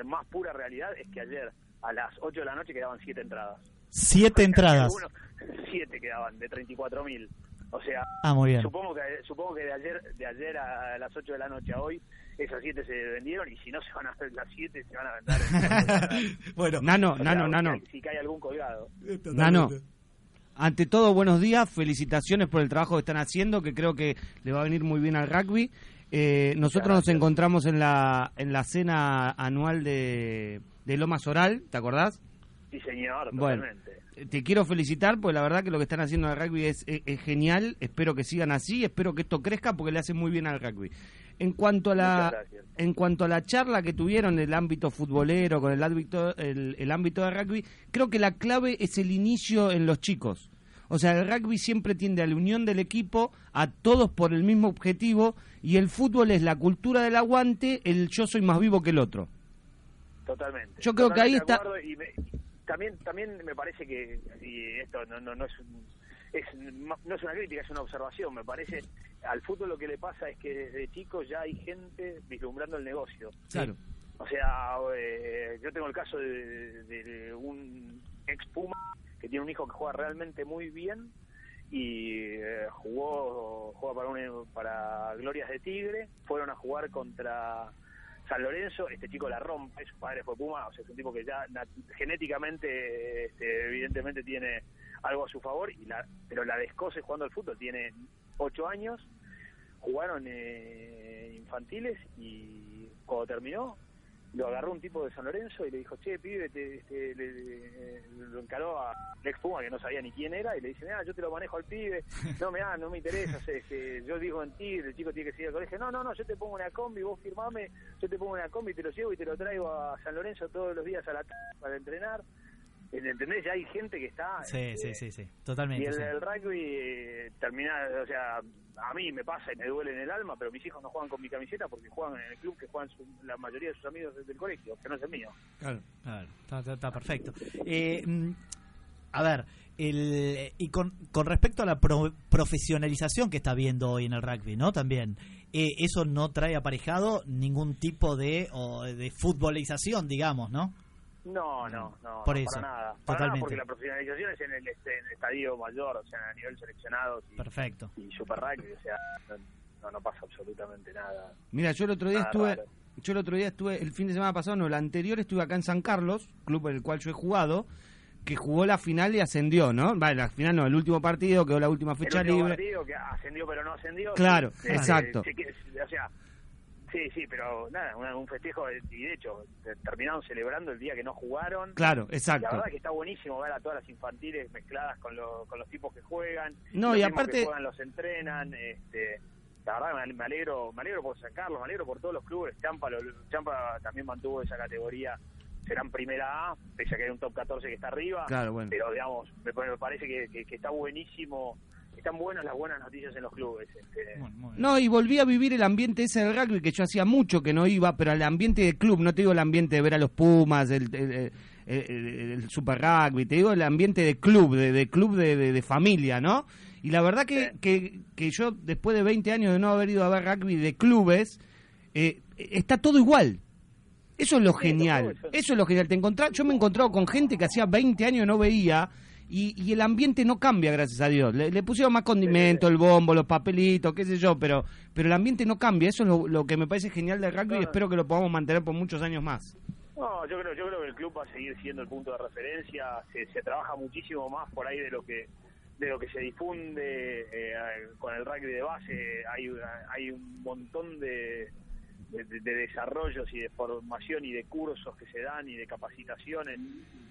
más pura realidad es que ayer a las 8 de la noche quedaban 7 entradas. Siete entradas. Uno, siete quedaban de 34.000. O sea, Ah, muy bien. supongo que supongo que de ayer de ayer a las 8 de la noche a hoy esas 7 se vendieron y si no se van a las 7 se van a vender. bueno, Nano, O sea, Nano, si Nano. hay- Si cae algún colgado. Nano, ante todo, buenos días, felicitaciones por el trabajo que están haciendo, que creo que le va a venir muy bien al rugby. Eh, nosotros nos encontramos en la, en la cena anual de, de Lomas Oral, ¿te acordás? Sí, señor, Bueno, totalmente. te quiero felicitar, porque la verdad que lo que están haciendo en el rugby es, es- es genial. Espero que sigan así, espero que esto crezca porque le hace muy bien al rugby. En cuanto a la en cuanto a la charla que tuvieron en el ámbito futbolero con el ámbito el, el ámbito de rugby, creo que la clave es el inicio en los chicos. O sea, el rugby siempre tiende a la unión del equipo, a todos por el mismo objetivo, y el fútbol es la cultura del aguante, el yo soy más vivo que el otro. Totalmente. Yo creo que ahí está- me- también también me parece que y esto no no no es un- es no es una crítica, es una observación. Me parece al fútbol lo que le pasa es que desde chicos ya hay gente vislumbrando el negocio. Claro. O sea, eh, yo tengo el caso de, de un ex Puma que tiene un hijo que juega realmente muy bien y eh, jugó juega para un- para Glorias de Tigre, fueron a jugar contra San Lorenzo, este chico la rompe, su padre fue Puma, o sea, es un tipo que ya genéticamente este, evidentemente tiene algo a su favor, y la, pero la descose jugando al fútbol, tiene ocho años, jugaron eh, infantiles y cuando terminó lo agarró un tipo de San Lorenzo y le dijo, che, pibe, te, este, le- le- lo encaró a Lex Puma, que no sabía ni quién era, y le dice, mira, yo te lo manejo al pibe, no me da, no me interesa, este, yo digo en ti, el chico tiene que seguir al colegio, no, no, no, yo te pongo una combi, vos firmame, yo te pongo una combi, te lo llevo y te lo traigo a San Lorenzo todos los días a la tarde para entrenar, ¿entendés? Ya hay gente que está... Sí, sí, sí, sí. y Totalmente. el, sí. el rugby eh, termina, o sea, a mí me pasa y me duele en el alma, pero mis hijos no juegan con mi camiseta porque juegan en el club que juegan su- la mayoría de sus amigos desde el colegio, que no es el mío. Claro, claro, está, está- está perfecto. Eh, mm, a ver, el, y con, con respecto a la pro- profesionalización que está habiendo hoy en el rugby, ¿no? También, eh, eso no trae aparejado ningún tipo de, o de futbolización, digamos, ¿no? No, no, no, Por no, eso, para nada. Para totalmente. nada porque la profesionalización es en el, este, en el estadio mayor, o sea, a nivel seleccionado y, Perfecto. y super rugby, o sea, no, no, pasa absolutamente nada. Mira, yo el otro día estuve, raro. yo el otro día estuve, el fin de semana pasado, no, el anterior estuve acá en San Carlos, club en el cual yo he jugado, que jugó la final y ascendió, ¿no? Vale, la final no, el último partido, quedó la última fecha el último libre. partido que ascendió pero no ascendió. Claro, sí, eh, exacto. o sea, sí, sí, pero nada, una- un festejo y de hecho te- terminaron celebrando el día que no jugaron. Claro, exacto. La verdad que está buenísimo ver a todas las infantiles mezcladas con, lo- con los tipos que juegan. No, los y aparte- que juegan los entrenan, este la verdad me- me alegro, me alegro por San Carlos, me alegro por todos los clubes. Champa, lo- Champa también mantuvo esa categoría serán primera A, pese a que hay un top 14 que está arriba. Claro, bueno. Pero, digamos, me, me parece que, que- que está buenísimo, están buenas las buenas noticias en los clubes. este. No, y volví a vivir el ambiente ese del rugby que yo hacía mucho que no iba, pero el ambiente de club, no te digo el ambiente de ver a los Pumas, el, el, el- el- el Super Rugby, te digo el ambiente de club, de, de club de, de- de familia, ¿no? Y la verdad que, que, que yo, después de 20 años de no haber ido a ver rugby de clubes, eh, está todo igual. Eso es lo genial. Eso es lo genial. Te encontrás, yo me he encontrado con gente que hacía 20 años no veía y, y el ambiente no cambia, gracias a Dios. Le, le pusieron más condimento, el bombo, los papelitos, qué sé yo, pero pero el ambiente no cambia. Eso es lo, lo que me parece genial del rugby y espero que lo podamos mantener por muchos años más. No, yo creo, yo creo que el club va a seguir siendo el punto de referencia. Se, se trabaja muchísimo más por ahí de lo que de lo que se difunde eh, con el rugby de base. Hay hay un montón de, de, de- de desarrollos y de formación y de cursos que se dan y de capacitaciones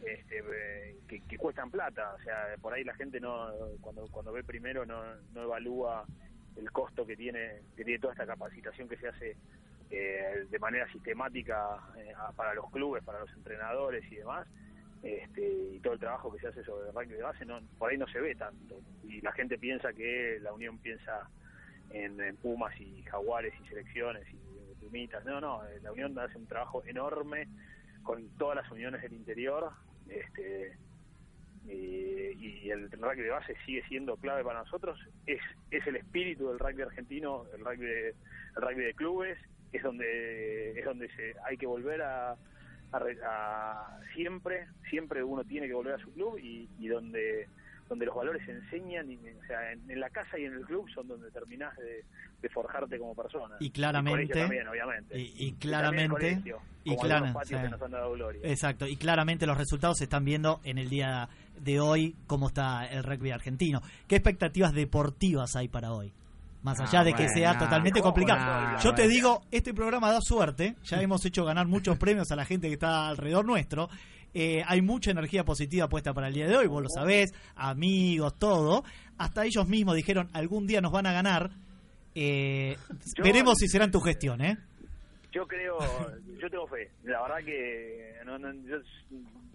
este, eh, que, cuestan plata. O sea, por ahí la gente no cuando cuando ve primero no, no evalúa el costo que tiene que tiene toda esta capacitación que se hace eh, de manera sistemática eh, para los clubes, para los entrenadores y demás, este, y todo el trabajo que se hace sobre el rugby de base, no, por ahí no se ve tanto. Y la gente piensa que la Unión piensa en, en Pumas y Jaguares y selecciones y No, no, eh, la Unión hace un trabajo enorme con todas las uniones del interior. Este, eh, y el rugby de base sigue siendo clave para nosotros, es, es el espíritu del rugby argentino, el rugby de, el rugby de clubes, es donde es donde se, hay que volver a, a a- siempre, siempre uno tiene que volver a su club y, y donde donde los valores se enseñan, y, o sea, en, en la casa y en el club son donde terminás de, de forjarte como persona. Y claramente- colegio también, obviamente. Y, y también el claramente. colegio, y como clara- algunos patios sí. que nos han dado gloria. Exacto, y claramente los resultados se están viendo en el día de hoy, cómo está el rugby argentino. ¿Qué expectativas deportivas hay para hoy? Más allá Ah, de que bueno, sea totalmente ¿cómo complicado. no? Yo te digo, este programa da suerte, ya hemos hecho ganar muchos premios a la gente que está alrededor nuestro. Eh, hay mucha energía positiva puesta para el día de hoy, vos lo sabés, amigos, todo. Hasta ellos mismos dijeron, algún día nos van a ganar. Eh, Yo- veremos si será en tu gestión, ¿eh? Yo creo, yo tengo fe. La verdad que no, no, yo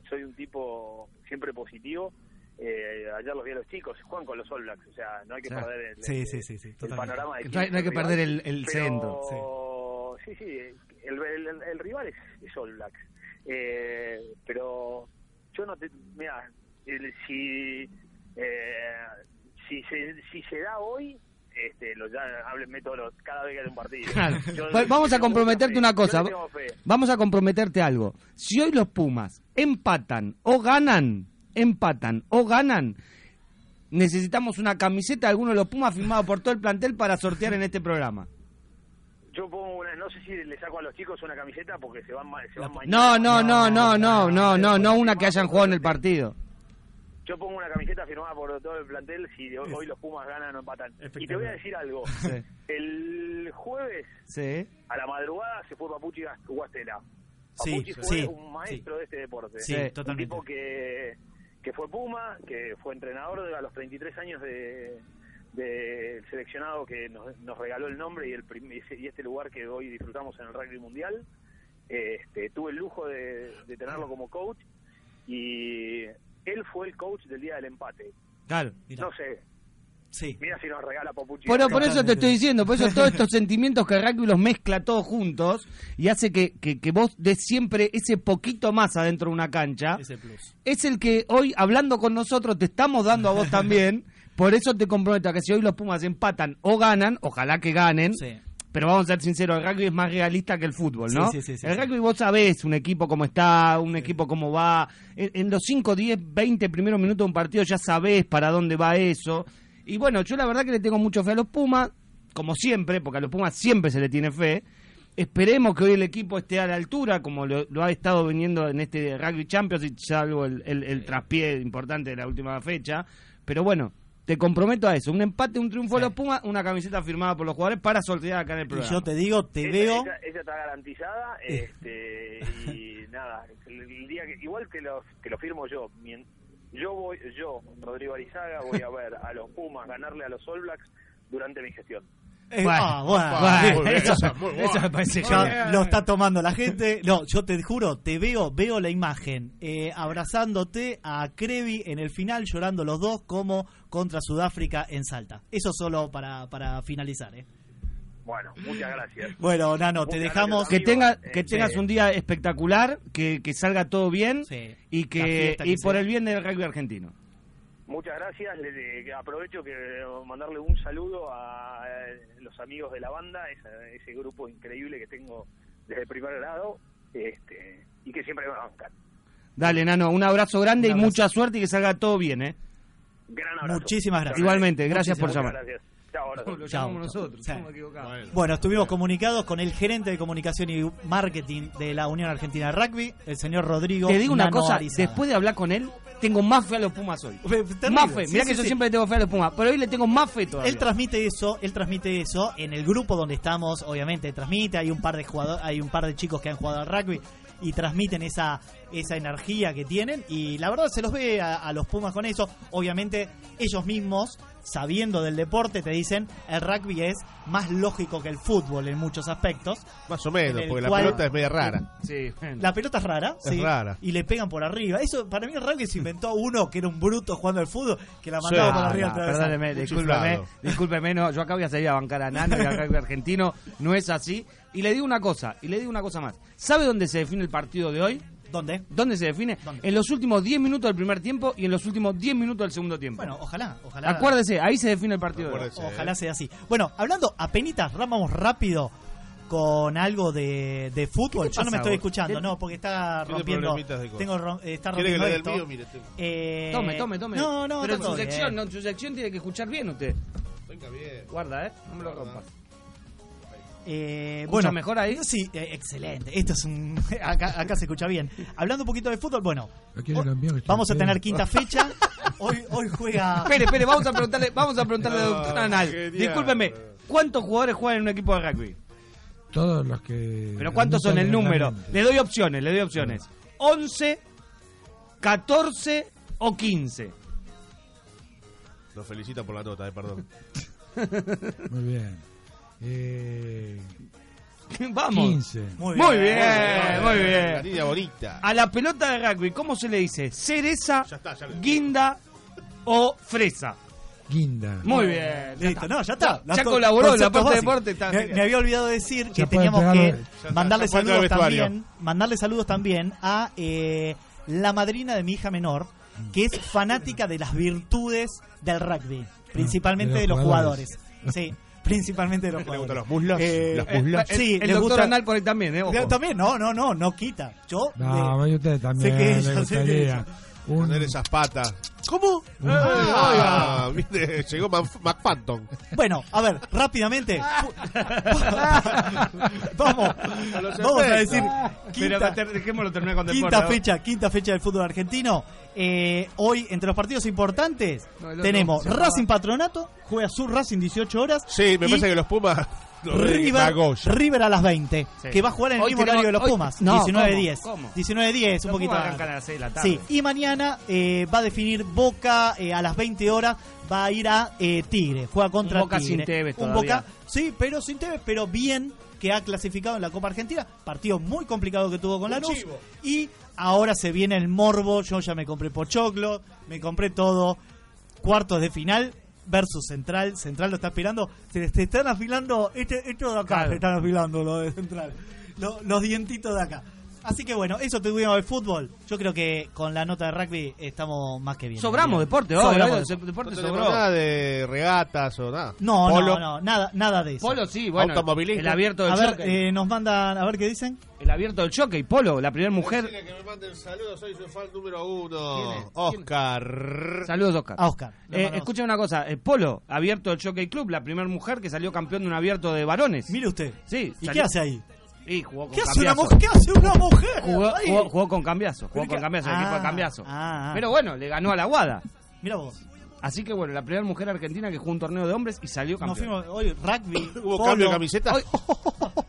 soy un tipo siempre positivo. Eh, ayer los vi a los chicos, juegan con los All Blacks, o sea, no hay que Claro. perder el, Sí, el- sí, sí, sí, el totalmente. panorama. De No hay- no hay que perder el- el pero- centro, Sí, sí, el, el- el- el rival es, es All Blacks. Eh, pero yo no te. Mira, el- si, eh, si, se, si se da hoy, este, lo ya háblenme todos los, cada vez que hay un partido. Claro. Yo vamos a comprometerte una cosa. Vamos a comprometerte algo. Si hoy los Pumas empatan o ganan, empatan o ganan, necesitamos una camiseta de alguno de los Pumas firmado por todo el plantel para sortear en este programa. Yo pongo una, no sé si le saco a los chicos una camiseta porque se van, ma- se van No, mañana. no, no, no, no, no, no, no una que hayan jugado en el partido. Yo pongo una camiseta firmada por todo el plantel si hoy, hoy los Pumas ganan o empatan. Y te voy a decir algo. Sí. El jueves Sí. a la madrugada se fue Papuchi Guastela. Sí, Papuchi fue sí, un maestro de este deporte. Sí, un totalmente. tipo que, que fue Puma, que fue entrenador de- a los 33 años de del seleccionado que nos, nos regaló el nombre y el prim- y este lugar que hoy disfrutamos en el rugby mundial. Este, tuve el lujo de, de tenerlo como coach y él fue el coach del día del empate. Claro. No sé. Sí. Mira si nos regala Papuchi. Bueno, por eso te estoy diciendo, por eso todos estos sentimientos que el rugby los mezcla todos juntos y hace que, que, que vos des siempre ese poquito más adentro de una cancha. Ese plus. Es el que hoy, hablando con nosotros, te estamos dando a vos también. Por eso te comprometo a que si hoy los Pumas empatan o ganan, ojalá que ganen. Pero vamos a ser sinceros, el rugby es más realista que el fútbol, ¿no? Sí, sí, el rugby vos sabés un equipo cómo está, un equipo cómo va. En, en los 5, 10, 20 primeros minutos de un partido ya sabés para dónde va eso. Y bueno, yo la verdad que le tengo mucho fe a los Pumas, como siempre, porque a los Pumas siempre se le tiene fe. Esperemos que hoy el equipo esté a la altura, como lo, lo ha estado viniendo en este Rugby Champions, y salvo el, el, el traspié importante de la última fecha. Pero bueno, te comprometo a eso. Un empate, un triunfo de los Pumas, una camiseta firmada por los jugadores para sortear acá en el Y programa. yo te digo, te Esa- veo. Esa, esa está garantizada. Este, y nada, el, el día que, igual que lo, que lo firmo yo. Yo voy, yo, Rodrigo Arizaga, voy a ver a los Pumas ganarle a los All Blacks durante mi gestión. Bueno, bueno, bueno, eso- eso- me parece lo está tomando la gente. No, yo te juro, te veo, veo la imagen eh, abrazándote a Crevi en el final, llorando los dos como contra Sudáfrica en Salta. Eso solo para, para finalizar. ¿eh? Bueno, muchas gracias. Bueno, Nano, te dejamos. que tenga Eh, que sí. tengas un día espectacular, que, que salga todo bien Sí. y que y por el bien del rugby argentino. Muchas gracias. Le, le- aprovecho que mandarle un saludo a eh, los amigos de la banda, esa- ese grupo increíble que tengo desde el primer grado, este, y que siempre me bancan. Dale, Nano, un abrazo grande Un y mucha suerte y que salga todo bien, ¿eh? Gran abrazo. Muchísimas gracias. Igualmente, gracias por Muchas llamar. gracias. Chao. Lo Chao. llamamos nosotros, Sí. estamos equivocados. Bueno, estuvimos comunicados con el gerente de comunicación y marketing de la Unión Argentina de Rugby, el señor Rodrigo. Te digo una Nano cosa, Arizaga. después de hablar con él, tengo más fe a los Pumas hoy. Terrible. Más fe, Sí, mirá sí, que yo sí. siempre le tengo fe a los Pumas, pero hoy le tengo más fe todavía. Él transmite eso, él transmite eso en el grupo donde estamos, obviamente transmite, hay un par de jugadores, hay un par de chicos que han jugado al rugby y transmiten esa esa energía que tienen y la verdad se los ve a, a los Pumas con eso, obviamente ellos mismos sabiendo del deporte te dicen el rugby es más lógico que el fútbol en muchos aspectos. Más o En menos, porque la pelota es media rara. Sí, bueno. La pelota es rara, Es sí, rara. y le pegan por arriba. Eso para mí el rugby se inventó uno que era un bruto jugando al fútbol que la mandaba Sí. por Ah, arriba no, al travesaño. perdóneme, discúlpeme, discúlpeme, no, yo acá voy a salir a bancar a Nano y al rugby argentino, no es así. Y le digo una cosa, y le digo una cosa más. ¿Sabe dónde se define el partido de hoy? ¿Dónde? ¿Dónde se define? En los últimos 10 minutos del primer tiempo y en los últimos 10 minutos del segundo tiempo. Bueno, ojalá, ojalá. Acuérdese, ahí se define el partido. de hoy. Acuérdese. Ojalá sea así. Bueno, hablando apenitas, vamos rápido con algo de, de fútbol. ¿Qué te Yo no me pasa estoy vos? escuchando, ¿Qué- no, porque está rompiendo. problemitas de cosas. Tengo rom- eh, está ¿Quiere que rompiendo el esto. mío? Mire, tengo. Eh, Tome, tome, tome. No, no, Pero en su sección, no, en su sección tiene que escuchar bien usted. Venga bien. Guarda, ¿eh? No me lo rompas. Eh, ¿Escucha bueno, mejor ahí? Sí, eh, excelente. Esto es un. Acá, acá se escucha bien. Hablando un poquito de fútbol, bueno. Que vamos a tener quinta fecha. Hoy, hoy juega. Espere, espere, vamos a preguntarle, vamos a preguntarle No, doctor Anal. genial. Discúlpeme, ¿cuántos jugadores juegan en un equipo de rugby? Todos los que. ¿Pero cuántos son el número? Le doy opciones, le doy opciones. 11, 14 o 15. Nos felicita por la nota, eh, perdón. Muy bien. Eh, Vamos. 15. Muy Muy bien. bien, muy La bien. bonita. A la pelota de rugby, ¿cómo se le dice? ¿Cereza, Ya está, ya lo guinda o fresa? Guinda. Muy bien. ya Listo, está. no, ya está. Ya, colaboró la parte de deporte. Está Me, había olvidado decir que teníamos que mandarle saludos también, mandarle saludos también a eh, la madrina de mi hija menor, que es fanática de las virtudes del rugby, principalmente Ah, de de los los jugadores. jugadores. Sí, principalmente de los ¿Le jugadores. gustan los muslos? Eh, ¿Los Eh, muslos? el, Sí, el le doctor gusta- Anal por ahí también, ¿eh? Ojo. Yo También, no, no, no, no quita. Yo No, eh, usted también sé que le ella, sé que un, esas patas. ¿Cómo? Ah, Ah, viste, llegó Manf- McPhantom. Bueno, a ver, rápidamente. vamos, vamos a decir Pero quinta, dejémoslo terminar con deporte. quinta ¿no? fecha, quinta fecha del fútbol argentino. Eh, hoy, entre los partidos importantes, No, tenemos Racing Patronato, juega su Racing 18 horas. Sí, me y parece que los Pumas. River. River a las 20, Sí. que va a jugar en el Hoy mismo horario de los hoy- Pumas, No, 19-10. ¿cómo? ¿Cómo? 19-10, un Los poquito arrancan a las seis de la tarde. Sí, y mañana eh, va a definir Boca eh, a las 20 horas, va a ir a eh, Tigre, juega contra Un Boca Tigre. sin Tevez Un. Boca, sí, pero sin Tevez, pero bien que ha clasificado en la Copa Argentina, partido muy complicado que tuvo con la Lanús y ahora se viene el morbo, yo ya me compré pochoclo, me compré todo, cuartos de final versus Central, Central lo está aspirando, se, se están afilando, este, esto de acá, Claro. se están afilando lo de Central, Lo- los dientitos de acá. Así que bueno, eso tuvimos de fútbol. Yo creo que con la nota de rugby estamos más que bien. Sobramos Bien. deporte, Sobramos hoy, deporte. No sobró. nada de regatas o nada. No, Polo. no, no, nada, nada de eso. Polo sí, bueno. Automovilismo. El abierto del A ver, eh, nos mandan, a ver qué dicen. El abierto del jockey, Polo, la primera mujer. Que me manden saludos, soy su fan número ¿Quién uno. es? Oscar. Saludos, Oscar. A Oscar. Eh, escucha una cosa, eh, Polo, abierto del Jockey Club, la primera mujer que salió campeón de un abierto de varones. Mire usted. Sí. ¿Y salió- qué hace ahí? Y jugó con ¿Qué hace una? ¿Qué hace una mujer? Jugó, ahí? jugó- jugó con Cambiaso, jugó con Cambiaso, el equipo de Ah, Cambiaso. ah, ah. Pero bueno, le ganó a la Guada. Mira vos. Así que bueno, la primera mujer argentina que jugó un torneo de hombres y salió Nos campeón. fuimos hoy rugby. ¿Hubo polo. cambio de camiseta? Hoy-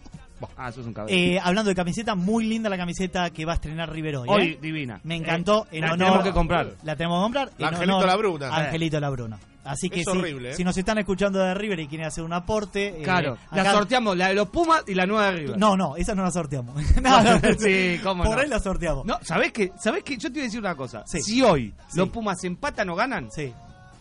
Ah, eso es un cabrón. Eh, hablando de camiseta, muy linda la camiseta que va a estrenar River hoy. Hoy, ¿eh? divina. Me encantó. Eh, en la honor, tenemos que comprar. La tenemos que comprar. Angelito honor Labruna. Angelito Labruna. Así que Es si, horrible, ¿eh? si nos están escuchando de River y quieren hacer un aporte. eh, Claro, la sorteamos, la de los Pumas y la nueva de River. No, no, esa no la sorteamos. No, no, sí, cómo Por no. ahí la sorteamos. No, ¿sabés qué? ¿Sabés qué? Yo te voy a decir una cosa. Sí. Si hoy Sí. los Pumas empatan o ganan, Sí.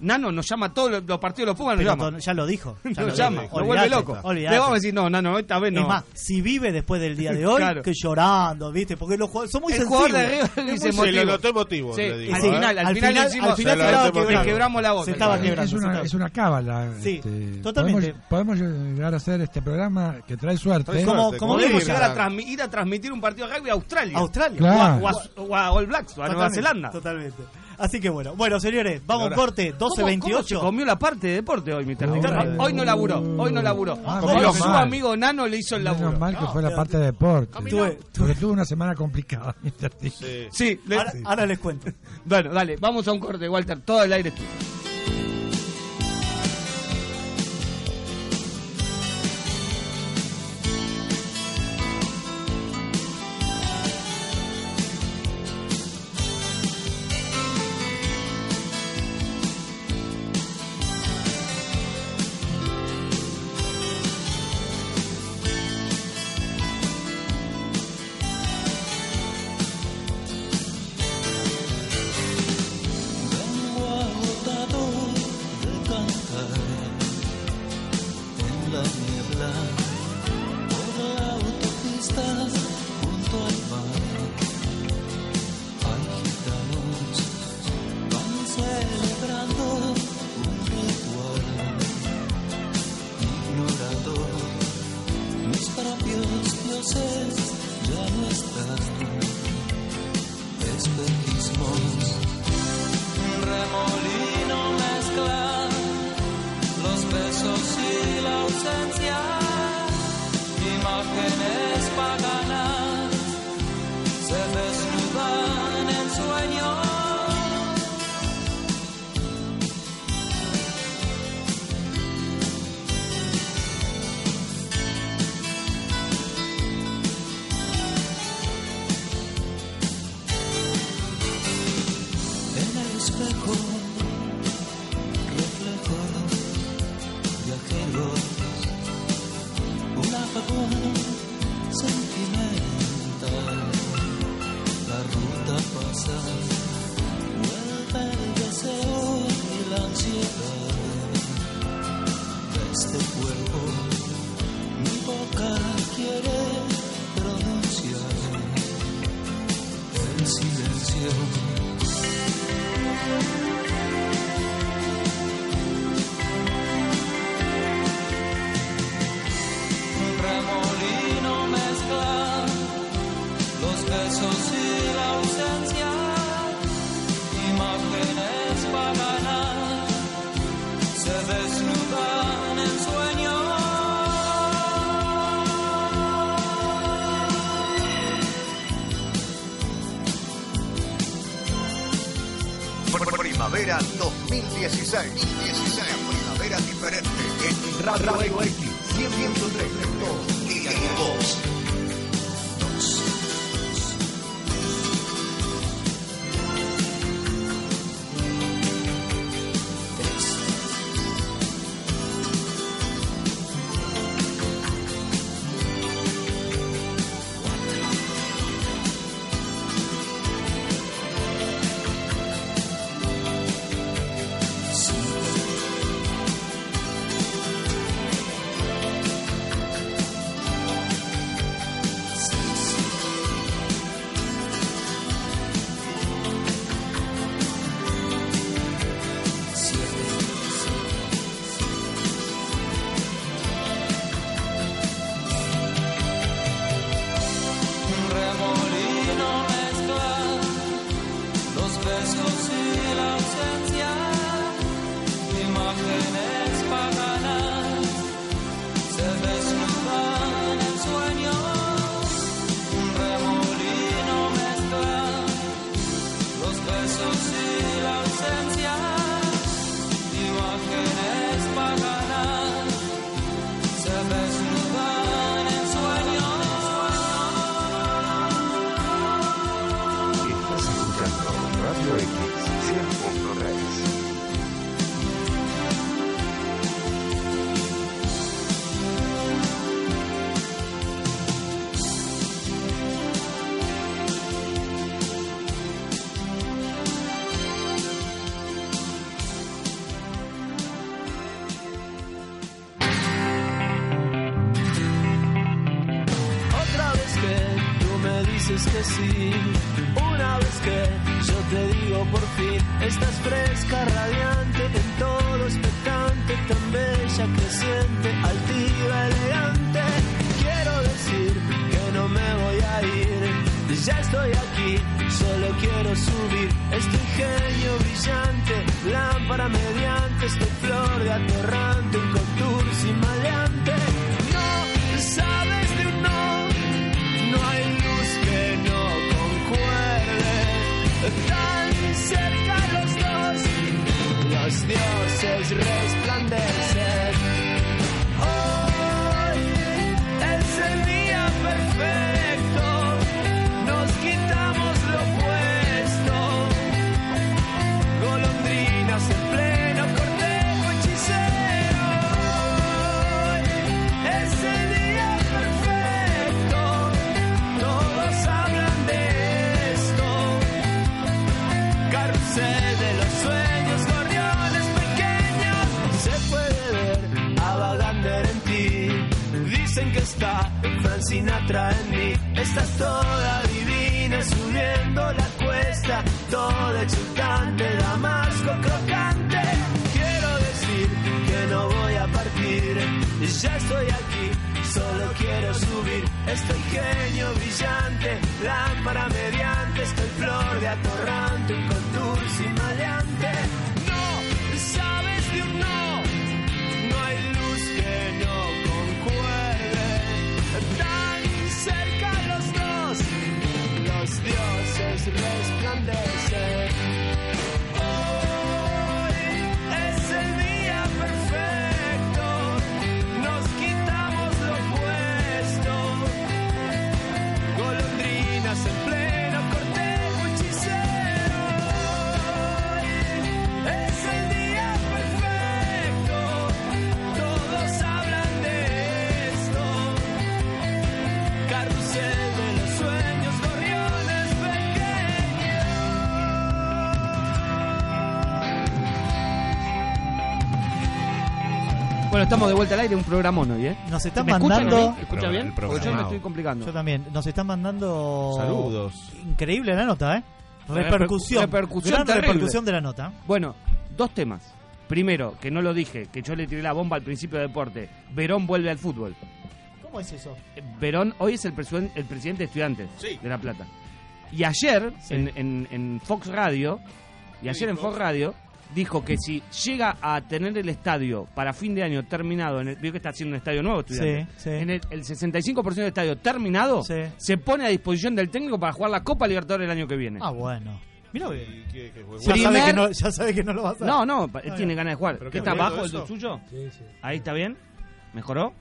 Nano nos llama a todos los, los partidos de los Pumas, nos Pero llama. ya lo dijo. Ya Nos lo llama, dijo. nos vuelve loco. olvidate. Le vamos a decir, no, Nano, esta vez no. Es más, si vive después del día de hoy, Claro. que llorando, ¿viste? Porque los jugadores son muy el jugador de sensibles. Es muy- Se lo notó emotivo, Sí, le digo. al Sí, ¿eh? final, al al final, final- al final notó emotivo. le quebramos la voz. Se estaba Es- quebrando. es, una, es una cábala. Sí, este, totalmente. Podemos, podemos llegar a hacer este programa que trae suerte. Trae Como- como Podemos llegar a transmi- ir a transmitir un partido de rugby a Australia. Australia. O, a, o a- o a All Blacks, o a Nueva Zelanda. Totalmente. Así que bueno, bueno señores, vamos Ahora- corte, ¿Cómo- cómo se 12.28. comió la parte de deporte hoy? Ahora- Hoy no laburó, hoy no laburó. Ah, su mal. amigo Nano le hizo el laburo. Menos mal que No, fue la parte de deporte. Tuve- Porque tuve una semana complicada. Sí. Sí, le- Ahora, ahora les cuento. Bueno, dale, vamos a un corte, Walter. Todo el aire es tuyo. Estamos de vuelta al aire, un programón hoy, ¿eh? Nos están ¿Me escuchan mandando- a mí? ¿Me escucha Pero bien? el Porque yo me programado. estoy complicando. Yo también. Nos están mandando. Saludos. Increíble la nota, ¿eh? Repercusión. Repercusión Gran terrible. repercusión de la nota. Bueno, dos temas. Primero, que no lo dije, que yo le tiré la bomba al principio de deporte. Verón vuelve al fútbol. ¿Cómo es eso? Verón hoy es el, presuen- el presidente de estudiantes Sí. de La Plata. Y ayer, Sí. en, en- en Fox Radio, y ayer en Fox Radio, dijo que si llega a tener el estadio para fin de año terminado, en el, vio que está haciendo un estadio nuevo, estudiante, Sí, sí. en el, el 65% del estadio terminado, Sí. se pone a disposición del técnico para jugar la Copa Libertadores el año que viene. Ah, bueno. Mira Ya Primer- sabe, que no, ya sabe que no lo va a hacer. No, no, Ah, tiene ganas de jugar. ¿Qué está abajo el suyo? Sí, sí. Ahí está bien. ¿Mejoró?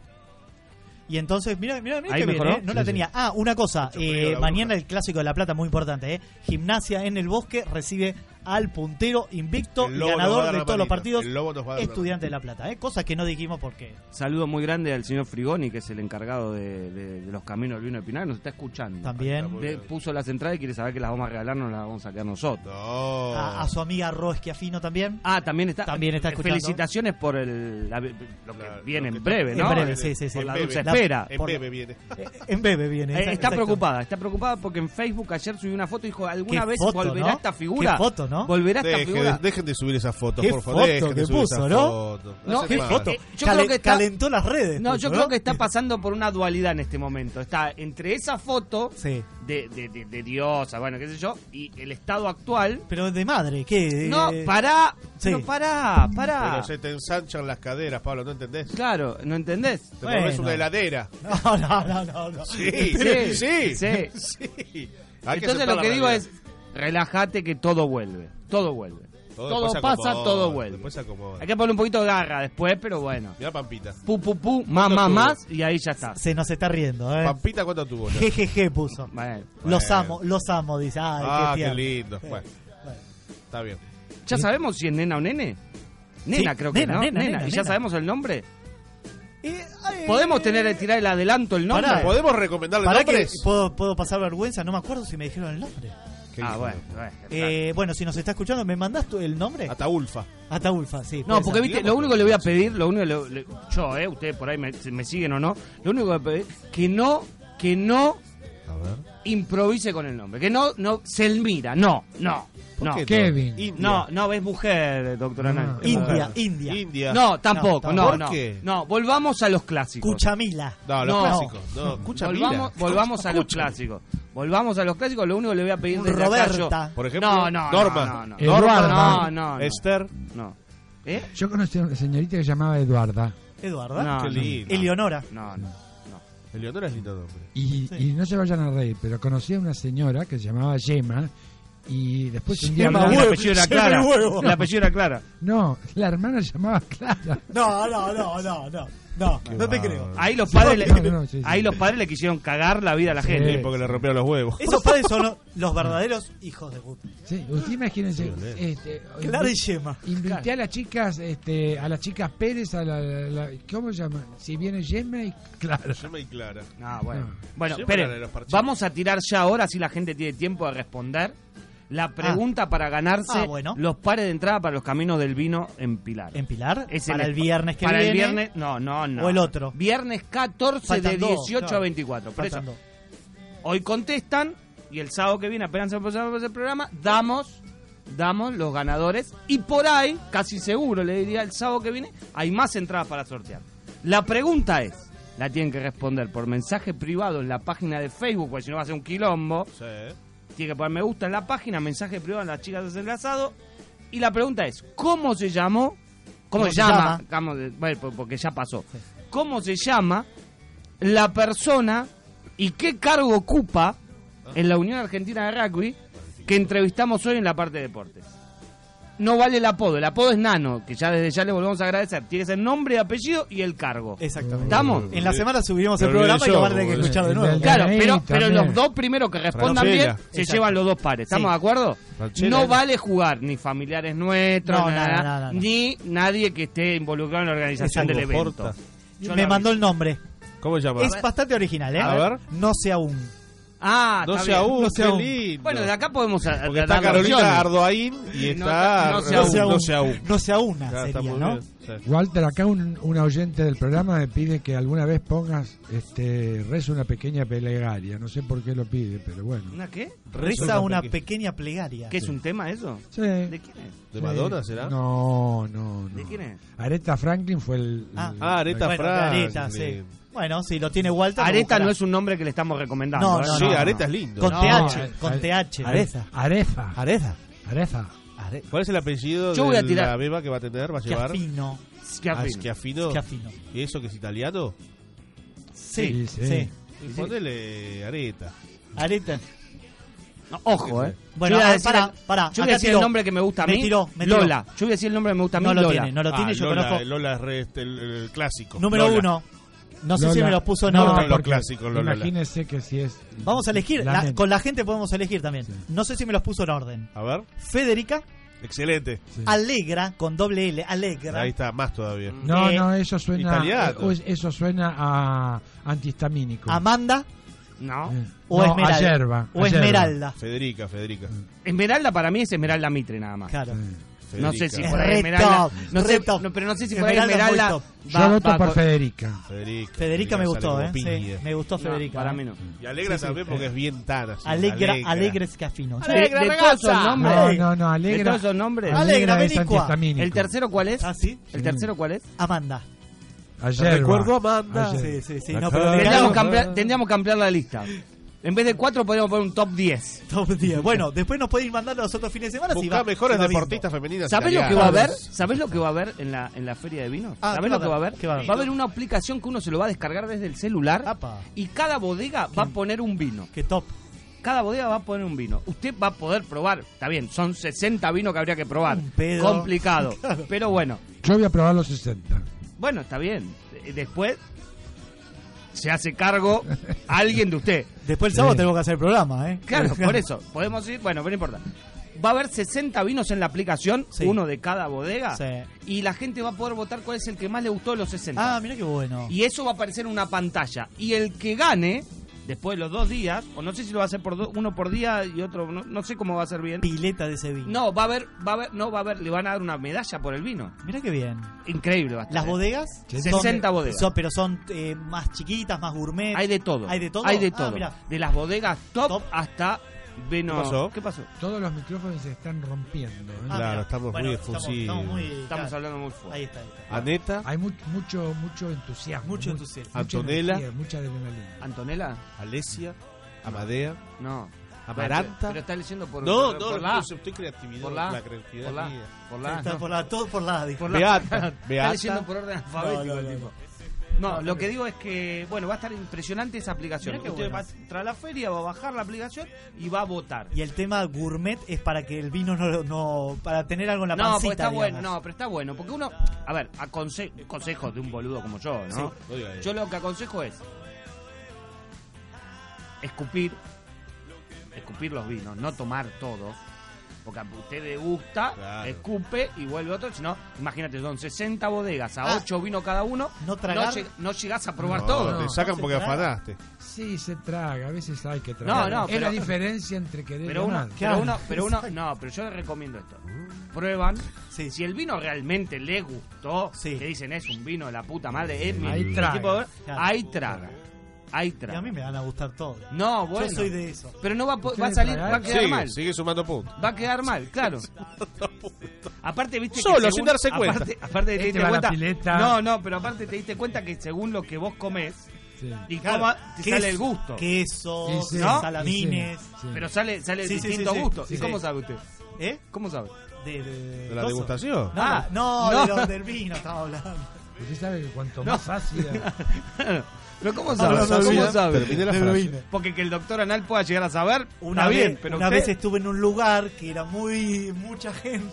Y entonces, mira, mira, mira. ¿eh? No Sí, la sí. tenía. Ah, una cosa. Eh, mañana el Clásico de la Plata, muy importante, ¿eh? Gimnasia en el Bosque recibe al puntero invicto y nos ganador de todos los partidos. Nos Estudiante de la Plata, ¿eh? Cosa que no dijimos porque... Saludo muy grande al señor Frigoni, que es el encargado de, de- de los caminos del vino de Pinar, nos está escuchando. También puso las entradas y quiere saber que las vamos a regalar, no las vamos a sacar nosotros. No. a, a su amiga Ro Esquiafino también. Ah, también está. También está eh, escuchando. Felicitaciones por el, la- lo que viene lo en breve, ¿no? En breve, sí, sí, sí. Por la En dulce breve. espera. En por- breve viene. Eh, En bebé viene. Eh, está preocupada, está preocupada porque en Facebook ayer subió una foto y dijo, ¿alguna vez foto, volverá ¿no? esta figura? Qué foto, ¿no? ¿Volverá esta Deje- dejen de subir esas fotos, Qué por favor. foto dejen de que subir puso, esas ¿no? fotos. No, hace qué mal. foto. Eh, yo Cale- creo que está- Calentó las redes. No, puso, yo creo que está pasando por una dualidad en este momento. Está entre esa foto Sí. de, de, de- de diosa, bueno, qué sé yo, y el estado actual. Pero de madre, ¿qué? No, Eh, pará, Sí. pero pará, pará. Pero se te ensanchan las caderas, Pablo, ¿no entendés? Claro, ¿no entendés? Te Bueno. pones una heladera. No, no, no, no. no. Sí, Sí, sí, sí. sí. Hay que Entonces aceptar lo la que digo realidad. es, relájate que todo vuelve, todo vuelve. Todo, pasa, acomoda, todo vuelve. Después se acomoda. Hay que poner un poquito de garra después, pero bueno. Mira Pampita. Pu, pu, pu, más, ¿Cuánto más, más, y ahí ya está. Se nos está riendo, ¿eh? Pampita, ¿cuánto tuvo? GGG puso. Bueno, Los Bueno. amo, los amo, dice. Ay, Ah, qué, lindo. Sí. Bueno, Bueno. está bien. ¿Ya sabemos si es nena o nene? Nena, Sí, creo que nena, no. nena, Nena. nena, ¿Y ya sabemos el nombre? Eh, ay, ¿Podemos tener tirar el adelanto el nombre? Pará. ¿Podemos recomendarle ¿Para que nombres? puedo, puedo pasar vergüenza? No me acuerdo si me dijeron el nombre. Qué Ah, bueno. Eh, bueno, si nos está escuchando, ¿me mandás tú el nombre? Ataulfa. Ataulfa, sí. No, puede porque ser. viste, lo único que le voy a pedir, lo único que le- le- yo, eh, ustedes por ahí me, si me siguen o no, lo único que voy a pedir, que no, que no A ver. improvise con el nombre, que no, no, Selmira, no, no, ¿Por no. qué Kevin. India. No, no, es mujer, doctora es India. India. India. No, tampoco, No, no, ¿por no. qué? No, volvamos a los clásicos. Cuchamila. No, los No. clásicos. No, escucha, volvamos, volvamos a los clásicos. Volvamos a los clásicos, lo único que le voy a pedir desde acá yo- Roberta. Por ejemplo, No, no, Norma. no, no, no. No, no, no. Esther. No. ¿Eh? Yo conocí a una señorita que se llamaba Eduarda. Eduarda. No, Qué no. lindo. Eleonora. No, no. Eleonora es lindo nombre. Y, Sí. y no se vayan a reír, pero conocí a una señora que se llamaba Yema. Y después un día Yema hablando- El apellido era Clara. el apellido era Clara. No, la hermana se llamaba Clara. No, no, no, no, no. No, Qué no te creo. Ahí los Sí, padres, le, no, no, sí, sí. ahí los padres le quisieron cagar la vida a la Sí. gente. Sí, porque le rompieron los huevos. Esos padres son los, los verdaderos hijos de puta. Sí, usted imagínense. Este, Clara y Yema. Invité a las chicas, este, a las chicas Pérez, a la, la- ¿cómo se llama? Si viene Yema y Clara. Yema y Clara. Ah, bueno. No. Bueno, Lleva esperen, vamos a tirar ya ahora, si la gente tiene tiempo de responder, la pregunta para ganarse Ah, bueno. los pares de entrada para los caminos del vino en Pilar. ¿En Pilar? Es para el viernes que para viene. el viernes, no, no, no. ¿O el otro? Viernes 14 Faltan de dos, 18 a claro. 24. Por eso, hoy contestan y el sábado que viene, apenas empezamos el programa, damos damos los ganadores y por ahí, casi seguro le diría el sábado que viene, hay más entradas para sortear. La pregunta es, la tienen que responder por mensaje privado en la página de Facebook, porque si no va a ser un quilombo. Sí. Tiene que poner me gusta en la página, mensaje privado en las chicas de Desenlazado. Y la pregunta es, ¿cómo se llamó? ¿Cómo, ¿Cómo se, se llama? llama? Bueno, po- porque ya pasó. ¿Cómo se llama la persona y qué cargo ocupa en la Unión Argentina de Rugby que entrevistamos hoy en la parte de deportes? No vale el apodo, el apodo es Nano, que ya desde ya le volvemos a agradecer. Tiene que ser nombre, apellido y el cargo. Exactamente. ¿Estamos? En la semana subiremos el programa y olvidé lo yo, van a tener que escuchar de nuevo. Claro, pero, pero los dos primeros que respondan bien se Exacto. llevan los dos pares. ¿Estamos Sí. de acuerdo? No vale jugar ni familiares nuestros, No, nada, ni nadie que esté involucrado en la organización Exacto. del evento. Yo Me mandó el nombre. ¿Cómo se llama? Es bastante original, ¿eh? A ver. No sea un. Ah, No está sea bien. un, No sea qué un. lindo. Bueno, de acá podemos a- Porque a- está Carolina opciones. Ardoaín y está no sea no un. sea un. No sea una, Claro, está sería, muy ¿no? bien. Sí. Walter, acá un, un oyente del programa me pide que alguna vez pongas, este, reza una pequeña plegaria. No sé por qué lo pide, pero bueno. ¿Una qué? Reza una pequeña plegaria. ¿Qué es un tema eso? Sí. ¿De quién es? ¿De Sí. Madonna será? No, no, no. ¿De quién es? Aretha Franklin fue el. Ah, el- Ah, Aretha bueno, Franklin. Areta, sí. Bueno, si lo tiene Walter. Areta no es un nombre que le estamos recomendando. No, ¿eh? no, Sí, no. Areta es lindo. Con No, TH, Are- con TH. Areza. Arefa. Areza. Areza. ¿Cuál es el apellido Yo voy a de la beba que va a tener? ¿Va a llevar? Schiaffino. Schiaffino. Ah, Schiaffino. Schiaffino. ¿Y eso que es italiano? Sí, Sí, sí. sí. Y ponele Areta. Areta. No, ojo, eh. Bueno, Yo voy a ah, decir el- pará, Yo voy acá a decir tiró. el nombre que me gusta a Me mí. tiró, me tiró. Lola. Yo voy a decir el nombre que me gusta a mí. No lo Lola. tiene, no lo Ah, tiene, yo Lola, conozco. Lola es re- este, el, el clásico. Número Lola. uno. No sé si me los puso en No, orden. lo porque clásico, lo Lola. Imagínese que si es. Vamos a elegir. la- con la gente podemos elegir también. No sé si me los puso en orden. A ver. Federica, Excelente. Sí. Alegra, con doble L, Alegra. Ahí está, más todavía. No, Eh, no, eso suena. eh, eso suena a antihistamínico. Amanda No. Eh, o no, Esmeralda. o a yerba. Esmeralda. Federica, Federica. Esmeralda para mí es Esmeralda Mitre nada más. Claro. No sé si Es por ahí Esmeralda. top, no re sé, top. no, pero no sé si por ahí Esmeralda. Yo voto va por Federica. Federica. Federica me gustó, ¿eh? Sí, me gustó No, Federica. para ¿eh? mí no. Y Alegra Sí, sí. también porque es bien tan así. Alegra, Alegra Escafino. De, de todos esos nombres. No, no, no, De Alegra. todos esos nombres. Alegra, antihistamínico. ¿El tercero cuál es? ¿Ah, sí? ¿El tercero cuál es? Amanda. A yerba. Recuerdo a Amanda. Sí, sí, sí. La No, pero cara- le Tendríamos caigo- que, ampliar, tendríamos que ampliar la lista. En vez de cuatro podríamos poner un top 10. Top 10. Bueno, después nos pueden ir mandando los otros fines de semana. si Buscá va- mejores si va viendo. deportistas femeninas. ¿Sabés lo que va a haber? ¿Sabés lo que va a haber en la, en la feria de vinos? Ah, ¿Sabés ¿qué lo va que va a haber? va a haber? Va a haber una aplicación que uno se lo va a descargar desde el celular Apa. y cada bodega va a poner un vino. Qué top. Cada bodega va a poner un vino. Usted va a poder probar. Está bien, son 60 vinos que habría que probar. Un pedo. Complicado. Claro. Pero bueno, Yo voy a probar los 60. bueno, está bien. Eh, Después se hace cargo alguien de usted. Después el sábado Sí. tenemos que hacer el programa, ¿eh? Claro, por eso. Podemos ir, bueno, pero no importa. Va a haber 60 vinos en la aplicación, Sí. uno de cada bodega, Sí. y la gente va a poder votar cuál es el que más le gustó de los 60. Ah, mira qué bueno. Y eso va a aparecer en una pantalla. Y el que gane, después de los dos días, o no sé si lo va a hacer por do- uno por día y otro, no, no sé cómo va a ser bien. Pileta de ese vino. No, va a haber, va a haber, no va a haber, le van a dar una medalla por el vino. Mira qué bien. Increíble va a estar, ¿Las ¿eh? bodegas? 60 Son- bodegas. son- pero son eh, más chiquitas, más gourmet. Hay de todo. Hay de todo. Hay de Ah, todo. de las bodegas top, Top. hasta vino. ¿Qué pasó? ¿Qué pasó? Todos los micrófonos se están rompiendo. ¿eh? Ah, Claro, mira. estamos Bueno, muy estamos- efusivos. Estamos muy. Estamos claro. hablando muy fuerte. Ahí está, ahí está. Aneta, Hay mu- mucho, mucho entusiasmo. Mucho mu- entusiasmo. mucha Antonella. energía, mucha adrenalina. ¿Antonella? Alesia, Amadea. No. Amaranta. Pero está leyendo por No, por, no, por no, la. estoy creatividad. Por la. la creatividad Por la. mía. Por la. Está no. por la, todo por la. Por la- Beata, Está Beata. leyendo por orden alfabético No, no, el no, tipo. No, lo que digo es que, bueno, va a estar impresionante esa aplicación. Usted bueno. va a entrar a la feria, va a bajar la aplicación y va a votar. Y el tema gourmet es para que el vino no. no para tener algo en la No, pancita. está bueno, no, pero está bueno, porque uno, a ver, aconse consejos de un boludo como yo, ¿no? Sí. Yo lo que aconsejo es escupir, escupir los vinos, no tomar todos. Porque a usted le gusta, Claro. escupe y vuelve otro. Si no, imagínate, son 60 bodegas a Ah. 8 vinos cada uno. No tragar. lleg- no llegás a probar No, todo. Te sacan No, porque afanaste. Sí, se traga, a veces hay que tragar. no, es pero- la diferencia entre querer Pero y uno, pero Claro. uno, pero uno, no, pero yo les recomiendo esto. Prueban, Sí. si el vino realmente le gustó, Sí. que dicen es un vino de la puta madre, es mi Ahí traga. tipo de- ahí traga, Y a mí me van a gustar todo. No, bueno. Yo soy de eso. Pero no va, a po- ¿Usted va a le salir, va a quedar Sigue, mal. sigue sumando puntos. Va a quedar mal, claro. Aparte, viste que Solo, según- sin darse cuenta. Aparte, aparte te Este diste cuenta. pileta. No, no, pero aparte te diste cuenta que según lo que vos comés Sí. y Claro, cómo te queso- sale el gusto. Queso, Sí, sí, ¿no? salamines. sí, sí. Pero sale, sale Sí, sí, distinto sí, sí. gusto. Sí, ¿Y sí. cómo sabe usted? ¿Eh? ¿Cómo sabe? De, de, ¿De la coso. degustación? No, Ah, no, no. de los del vino estaba hablando. Usted sabe que cuanto No. más ácida. Pero ¿cómo No, sabe? no, no, ¿Cómo sabe? Terminé la Del frase. vino. Porque que el doctor Anal pueda llegar a saber, Una, está vez, bien, pero una usted- vez estuve en un lugar que era muy mucha gente.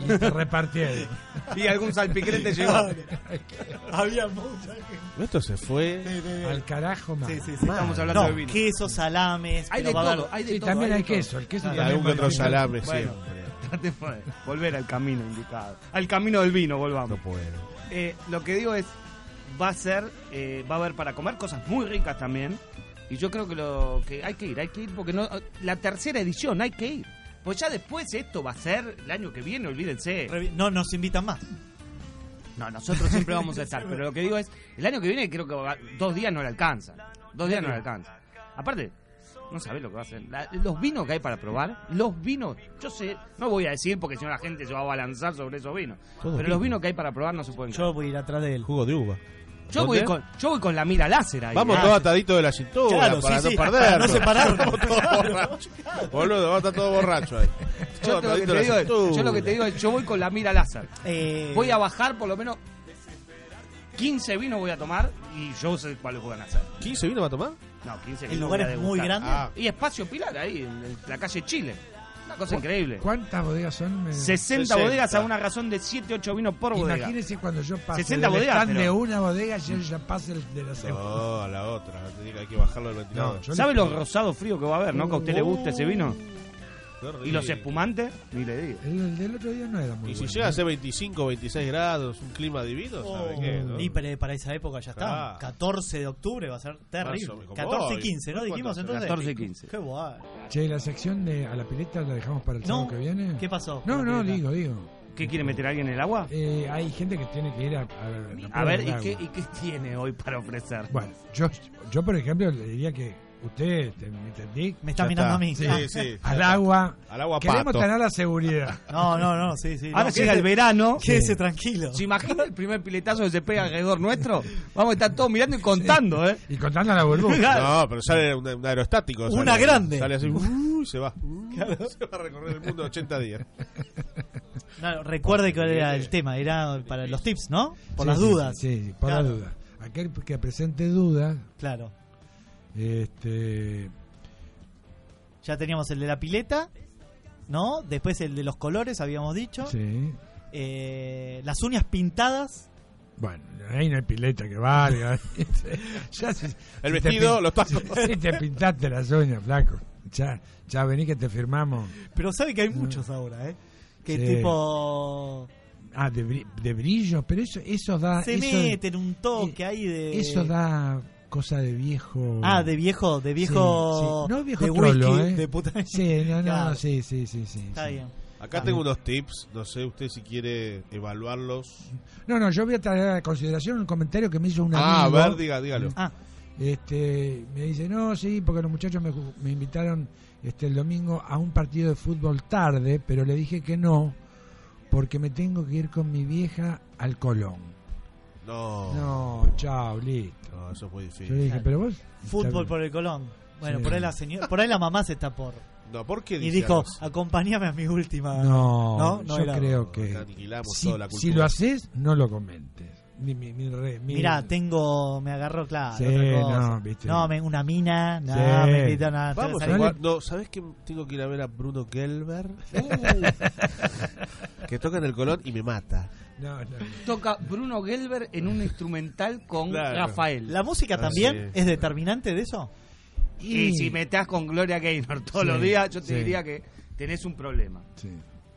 y te repartieron. y algún salpicrete llegó. Había mucha gente. Esto se fue. Al carajo más. Sí, sí, sí. Estamos hablando No, de vino. queso, salames. Hay de todo, hay de Sí, todo. también hay queso. El queso también Algún otro salame Bueno. volver al camino indicado. Al camino del vino, volvamos. No puedo. Eh, lo que digo es, va a ser, eh, va a haber para comer cosas muy ricas también. Y yo creo que lo que hay que ir, hay que ir porque no, la tercera edición hay que ir. Pues ya después esto va a ser el año que viene, olvídense. No nos invitan más. No, nosotros siempre vamos a estar. Pero lo que digo es, el año que viene creo que va- dos días no le alcanza. Dos días no le alcanza. Aparte, no sabés lo que va a hacer. La- los vinos que hay para probar, los vinos, yo sé, no voy a decir porque si no la gente se va a balanzar sobre esos vinos. Pero vino. los vinos que hay para probar no se pueden Yo voy a ir atrás de él. Jugo de uva. Yo voy, con, yo voy con la mira láser ahí. Vamos todos ataditos de la cintura Claro, para sí, no sí, perder. para no separarnos. Vamos todos borrachos. Boludo, vamos a estar todos borrachos ahí. Yo, lo digo yo lo que te digo es, yo voy con la mira láser. Eh, Voy a bajar por lo menos 15 vinos voy a tomar y yo sé cuáles van a hacer. ¿15 vino va a tomar? No, 15 ¿El vinos lugar voy a es muy grande? Ah. Y espacio Pilar ahí, en la calle Chile. Una cosa increíble. ¿Cuántas bodegas son? Me- 60, 60. bodegas a una razón de 7, 8 vinos por bodega. Imagínese cuando yo pase 60 del bodegas, stand de pero- una bodega, yo ya pase el de la segunda. No, a la otra. Hay que bajarlo del ventilador. No, ¿Sabe los rosados fríos que va a haber, no? Que a usted le guste ese vino. Y los espumantes, ni le digo. El, el del otro día no era muy Y si bueno. llega a ser 25, 26 grados, un clima divino, ¿sabe qué? no? Y para, para esa época ya está. Ah. 14 de octubre va a ser terrible. Más o menos, 14 y voy. 15, ¿no? ¿Cuánto Dijimos entonces. 14 y 15. Qué guay. Che, la sección de a la pileta la dejamos para el No, sábado que viene. ¿qué pasó? No, no, pileta? digo, digo. ¿Qué quiere meter a alguien en el agua? Eh, hay gente que tiene que ir a, a, A ver, ¿y qué. ¿y qué tiene hoy para ofrecer? Bueno, yo, yo por ejemplo le diría que usted, te- ¿me entendí? Me está Ya mirando está. a mí. Sí, Ah. sí. Al agua. Al agua Queremos pato. tener la seguridad. No, no, no, sí, sí. Ahora no, llega el verano. Quédese tranquilo. ¿Se imagina el primer piletazo que se pega alrededor nuestro? Vamos a estar todos mirando y contando, ¿eh? Y contando la burbuja. No, pero sale un, un aerostático. Una grande. Sale así, uh, se va. Se va a recorrer el mundo 80 días. No, recuerde que era el tema, era para los tips, ¿no? Por Sí, las sí, dudas. Sí, sí, por Claro. las dudas. Aquel que presente dudas, Claro. Este, Ya teníamos el de la pileta, ¿no? Después el de los colores, habíamos dicho. sí. Eh, las uñas pintadas. Bueno, ahí no hay pileta que valga. ya si- El vestido, los tacos. Si te pintaste las uñas, flaco. Ya, ya vení que te firmamos. Pero sabe que hay muchos ahora, ¿eh? Que Sí. tipo... Ah, de, bri- de brillo, pero eso, eso da. se eso, meten un toque ahí de... Eso da cosa de viejo. Ah, de viejo, de viejo... Sí, sí. No viejo de trolo, whisky, ¿eh? de puta... Sí, no, no, Claro. sí, sí, sí, sí. Está sí. bien. Acá tengo unos tips, no sé usted si quiere evaluarlos. No, no, yo voy a traer a consideración un comentario que me hizo un Ah, a ver, diga, dígalo. Ah, Este, me dice, no, sí, porque los muchachos me, me invitaron este el domingo a un partido de fútbol tarde, pero le dije que no, porque me tengo que ir con mi vieja al Colón. No. No, chao, listo. No, eso es muy Yo difícil. le dije, pero vos... fútbol por el Colón. Bueno, Sí. por ahí la señora, por ahí la mamá se está por... No, ¿por qué Y dice dijo, algo así? acompáñame a mi última... No, no, no yo era- creo que... Si, toda la si cultura. lo haces, no lo comentes. Mi, mi, mi re- mi- Mirá, tengo, me agarró claro. Sí, otra cosa. no, viste. No, me, una mina, no, Sí. me a... Vamos a jugar. No, ¿sabes que tengo que ir a ver a Bruno Gelber? que toca en el Colón y me mata. No, no. Toca Bruno Gelber en un instrumental con Claro. Rafael. ¿La música Ah, también sí. es determinante de eso? Y si metés con Gloria Gaynor todos Sí, los días, yo te sí. diría que tenés un problema. Sí.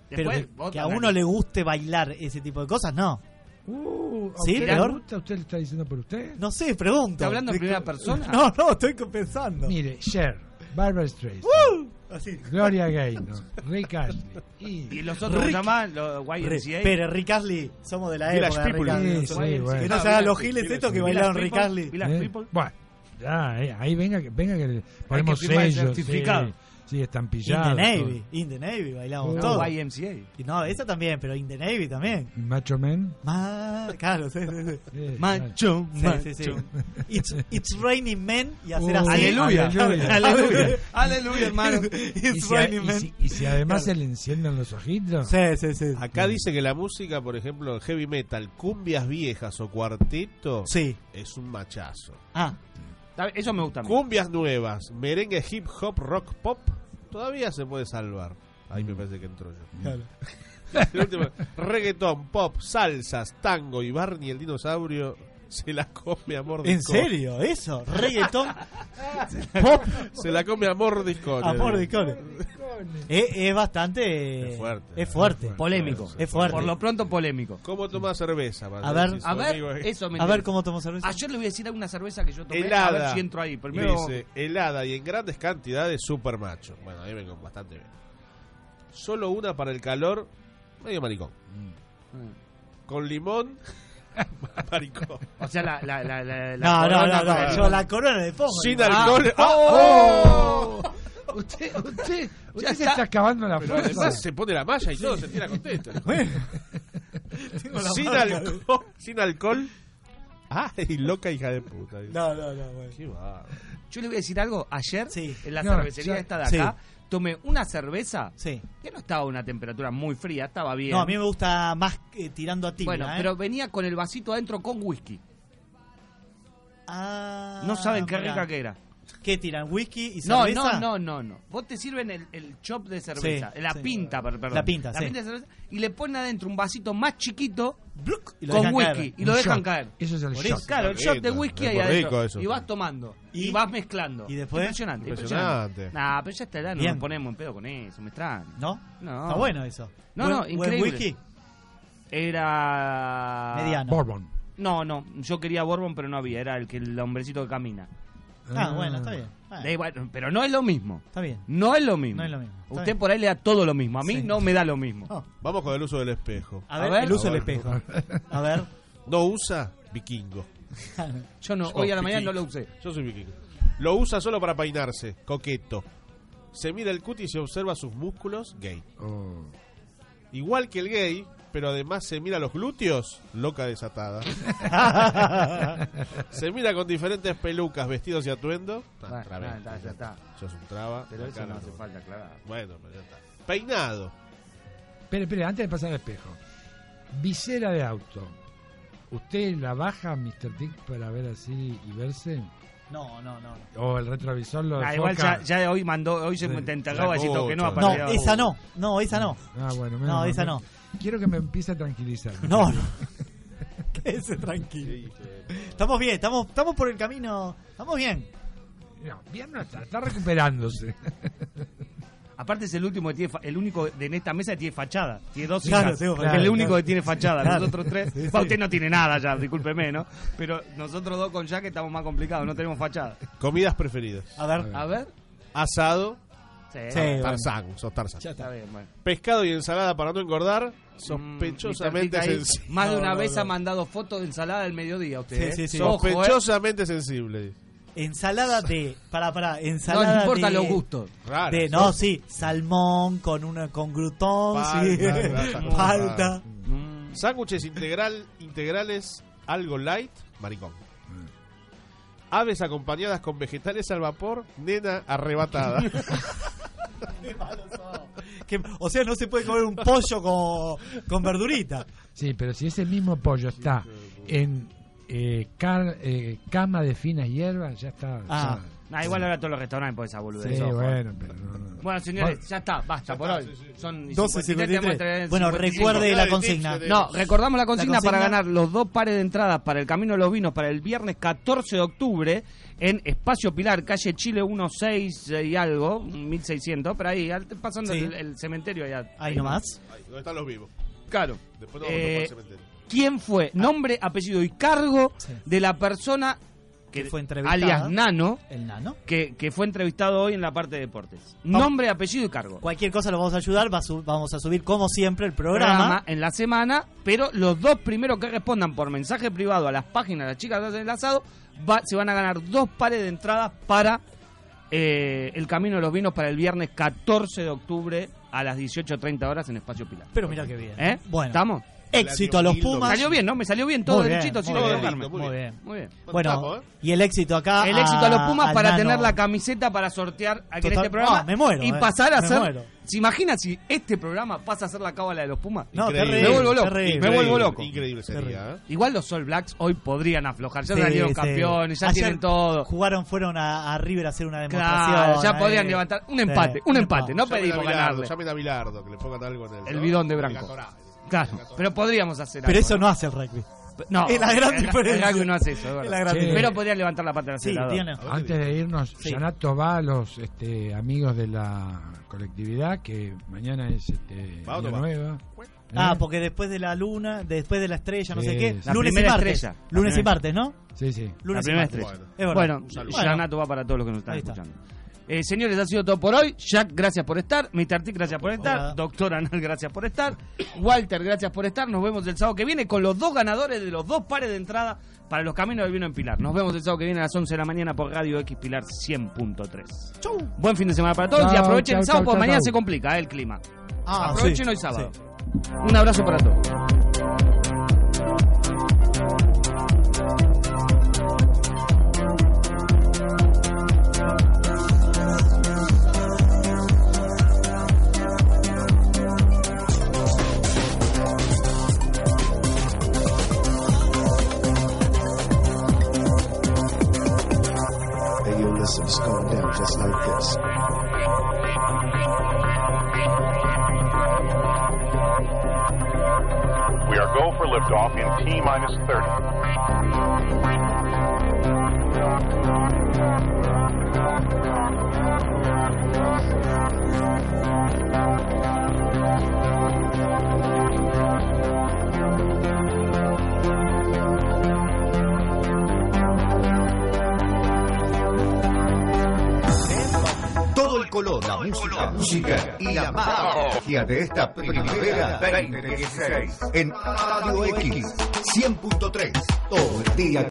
Pero que, a uno le guste bailar ese tipo de cosas, no. Uh, ¿a ¿Sí, usted le peor? gusta? ¿Usted le está diciendo por usted? No sé, pregunto. ¿Está hablando en primera persona? No, no, estoy pensando. Mire, Cher, Barbara Streisand, ¡Uh! Así. Gloria Gaynor, Rick Astley y... Y los otros Rick- llaman los YMCA. Pero Rick Astley, somos de la Village época de Rick People. Astley. Sí, sí, bueno. Que no se hagan los giles People. estos que bailaron Rick People. Astley. Village ¿Eh? People. Bueno, ya, eh, ahí venga, que- venga que le ponemos sellos. certificado. Sí, sí, In estampillado. the Navy, In the Navy bailamos Oh. todo. No, YMCA. Y no, esa también, pero In the Navy también. Macho Man. Ma- claro, sí, sí, sí. Macho, Sí, macho. sí, sí. It's, it's raining men y hacer Uh, así. Aleluya, Aleluya. aleluya, aleluya, hermano. Y It's si, a- raining y men. si- y si además se le encienden los ojitos. Sí, sí, sí. Acá dice que la música, por ejemplo, heavy metal, cumbias viejas o cuarteto, Sí. es un machazo. Ah, Eso me gusta. Cumbias nuevas, merengue, hip hop, rock, pop, todavía se puede salvar. Ahí me parece que entró yo. claro. El último, reggaetón, pop, salsas, tango y Barney el dinosaurio se la come a mordisco. ¿En serio? ¿Eso? ¿Reggaetón? Pop se la come a mordiscones. Amor de cones. Es, es bastante. Es fuerte. Es fuerte. Polémico. Es fuerte. Por lo pronto, polémico. ¿Cómo toma cerveza? A ver A ver, amigo es- eso me A ver cómo tomo cerveza. Ayer le voy a decir una cerveza que yo tomé. A helada. ver si entro ahí. Primero. Dice, helada y en grandes cantidades, super macho. Bueno, ahí vengo bastante bien. Solo una para el calor, medio maricón. Mm. Con limón Maricón. O sea, la, la, la, la, la No, no, corona no, no, yo la corona le pongo. Sin Ah, alcohol. ¡Oh! Usted, usted, usted se está. está acabando la Pero fuerza. además se pone la malla y todo se tira contento. la sin, marca. alcohol, sin alcohol. Ay, loca hija de puta. No, no, no, bueno. Qué. Yo le voy a decir algo. Ayer, Sí. en la No, cervecería ya- esta de sí. acá, tomé una cerveza Sí. que no estaba a una temperatura muy fría, estaba bien. No, a mí me gusta más eh, tirando a tibia, Bueno, ¿eh? pero venía con el vasito adentro con whisky. Ah, No saben qué rica que era. ¿Qué tiran? ¿Whisky y No, cerveza? no, no, no, no. Vos te sirven el, el chop de cerveza, Sí, la sí. pinta, per- perdón. La pinta, sí. de cerveza, y le ponen adentro un vasito más chiquito y lo con whisky caer. y lo Un dejan shot. caer. Eso es el Por shot. eso, claro, el shot de whisky es ahí adentro. rico eso. Y vas tomando. Y, ¿Y? vas mezclando. ¿Y después? Impresionante, Impresionante. impresionante. Nah, pero ya está edad no nos ponemos en pedo con eso, me extraña. ¿No? No. Está bueno eso. No, no, buen increíble. whisky? Era... Mediano. Bourbon. No, no, yo quería Bourbon, pero no había, era el que el hombrecito que camina. Ah, bueno, está bien. Ah, Da igual, pero no es lo mismo. Está bien. No es lo mismo. No es lo mismo, está Usted bien. por ahí le da todo lo mismo. A mí Sí. no me da lo mismo. Oh, Vamos con el uso del espejo. a, ver, ver. el uso A del espejo. A ver. No usa vikingo. Yo no, Yo, hoy a la mañana no lo usé. Yo soy vikingo. Lo usa solo para peinarse, coqueto. Se mira el cutis y se observa sus músculos, gay. Oh. Igual que el gay, pero además se mira los glúteos, loca desatada. se mira con diferentes pelucas, vestidos y atuendo. Ah, Bueno, ya está, ya está. Sos un traba. Pero eso no hace falta aclarar. Bueno, pero ya está. Peinado. Espere, espere, antes de pasar al espejo. Visera de auto. ¿Usted la baja, Mr. Dick, para ver así y verse? No, no, no. ¿O el retrovisor lo Ah, igual ya, ya hoy mandó, hoy se Sí. te todo que no. No, esa no. No, esa no. Ah, bueno, menos No, esa no. Quiero que me empiece a tranquilizar. No, no. Quédese tranquilo. Estamos bien, estamos, estamos por el camino. Estamos bien. No, bien no está, está recuperándose. Aparte es el último que tiene fa- el único de en esta mesa que tiene fachada. Tiene dos Claro, hijas. tengo Es el único claro. que tiene fachada. Claro. Nosotros tres. Sí, sí. Usted no tiene nada ya, discúlpeme, ¿no? Pero nosotros dos con Jack estamos más complicados, no tenemos fachada. Comidas preferidas. A ver. A ver. Asado. Sí, Sí, no, Tarzán, sos Tarzán. ya está bien, bueno. Pescado y ensalada para no engordar. Mm, Sospechosamente ahí, sensible. Más de No, una no, vez no. ha mandado fotos de ensalada del mediodía usted. Sí, ¿eh? sí, sí. Ojo, ¿eh? Sospechosamente sensible. Ensalada de. Para, para. No Ensalada le importan de. los gustos. Raro. De, no, sí, salmón con una con grutón, sí. Palta. Mm, Sándwiches integral, integrales, algo light, maricón. Aves acompañadas con vegetales al vapor, nena arrebatada. Que- o sea, no se puede comer un pollo con, con verdurita. Sí, pero si ese mismo pollo está en eh, car- eh, cama de finas hierbas, ya está. Ah. Ya- Nah, igual ahora todos los restaurantes por esa boludez. Sí, ojo. bueno, pero no, no. Bueno, señores, ya está, basta por hoy. Son 12.53. 53, tenemos que traer Bueno, 55. recuerde la consigna. No, recordamos la consigna, La consigna. para ganar los dos pares de entradas para el Camino de los Vinos para el viernes 14 de octubre en Espacio Pilar, calle Chile 16 y algo, 1600, pero ahí, al- pasando Sí. el, el cementerio allá. Ahí nomás. Ahí, ¿Dónde están los vivos? Claro. Después Eh, vamos a el cementerio. ¿Quién fue? Nombre, apellido y cargo Sí. de la persona que, fue entrevistada. alias Nano, El nano. que, que fue entrevistado hoy en la parte de deportes. Nombre, apellido y cargo. Cualquier cosa lo vamos a ayudar. va a vamos a subir, como siempre, el programa. programa en la semana, pero los dos primeros que respondan por mensaje privado a las páginas de las chicas del asado va- se van a ganar dos pares de entradas para eh, el Camino de los Vinos para el viernes 14 de octubre a las 18.30 horas en Espacio Pilar. Pero mira qué bien. ¿Eh? Bueno, ¿Estamos? Éxito a los Pumas. Salió bien, ¿no? Me salió bien todo derechito, sin equivocarme. muy bien. Muy bien. Bueno, ¿eh? y el éxito acá. El éxito a los Pumas para nano. tener la camiseta para sortear aquí en Total- este programa. Ah, me muero, y eh. pasar a ser. muero. ¿Se imagina si este programa pasa a ser la cábala de los Pumas? No, Increíble. terrible, Me vuelvo loco, terrible. me vuelvo loco. Increíble sería, ¿eh? Igual los All Blacks hoy podrían aflojar. Ya Sí, salieron sí. campeones, ya Ayer tienen todo. Jugaron, fueron a, a River a hacer una demostración. Claro, ya eh. podrían levantar un Sí. empate, un empate. No pedimos ganarle. Llamen a Bilardo, que le pongan algo en el... El ¿no? bidón de Branco. Claro, pero podríamos hacer Pero algo, eso no hace el rugby. No, Es la gran el- diferencia. El rugby no hace eso, es Es la verdad. gran Sí. diferencia. Pero podrían levantar la pata del Sí, acelerador. tiene. Antes de irnos, Sí. Yanato va a los este, amigos de la colectividad, que mañana es este, ¿Va? Nueva. Ah, ¿Eh? porque después de la luna, después de la estrella, no Sí, sé qué. sí. La lunes y martes. estrella. La Lunes y martes, ¿no? Sí, sí. La Lunes y primera martes. estrella. Bueno. Yanato va para todos los que nos están Ahí está. escuchando. Eh, señores, ha sido todo por hoy. Jack, gracias por estar. Mr. T, gracias por estar. Hola. Doctor Anal, gracias por estar. Walter, gracias por estar. Nos vemos el sábado que viene con los dos ganadores de los dos pares de entrada para los caminos del vino en Pilar. Nos vemos el sábado que viene a las 11 de la mañana por Radio X Pilar 100.3. Buen fin de semana para todos y Chau, aprovechen chau, el sábado chau, porque chau, mañana chau. se complica eh, el clima. Ah, aprovechen sí, hoy sábado. Un abrazo para todos. Going down just like this. We are go for liftoff in T minus 30. El color, la música, música y la magia de esta primavera 2016 en Radio X 100.3 todo el día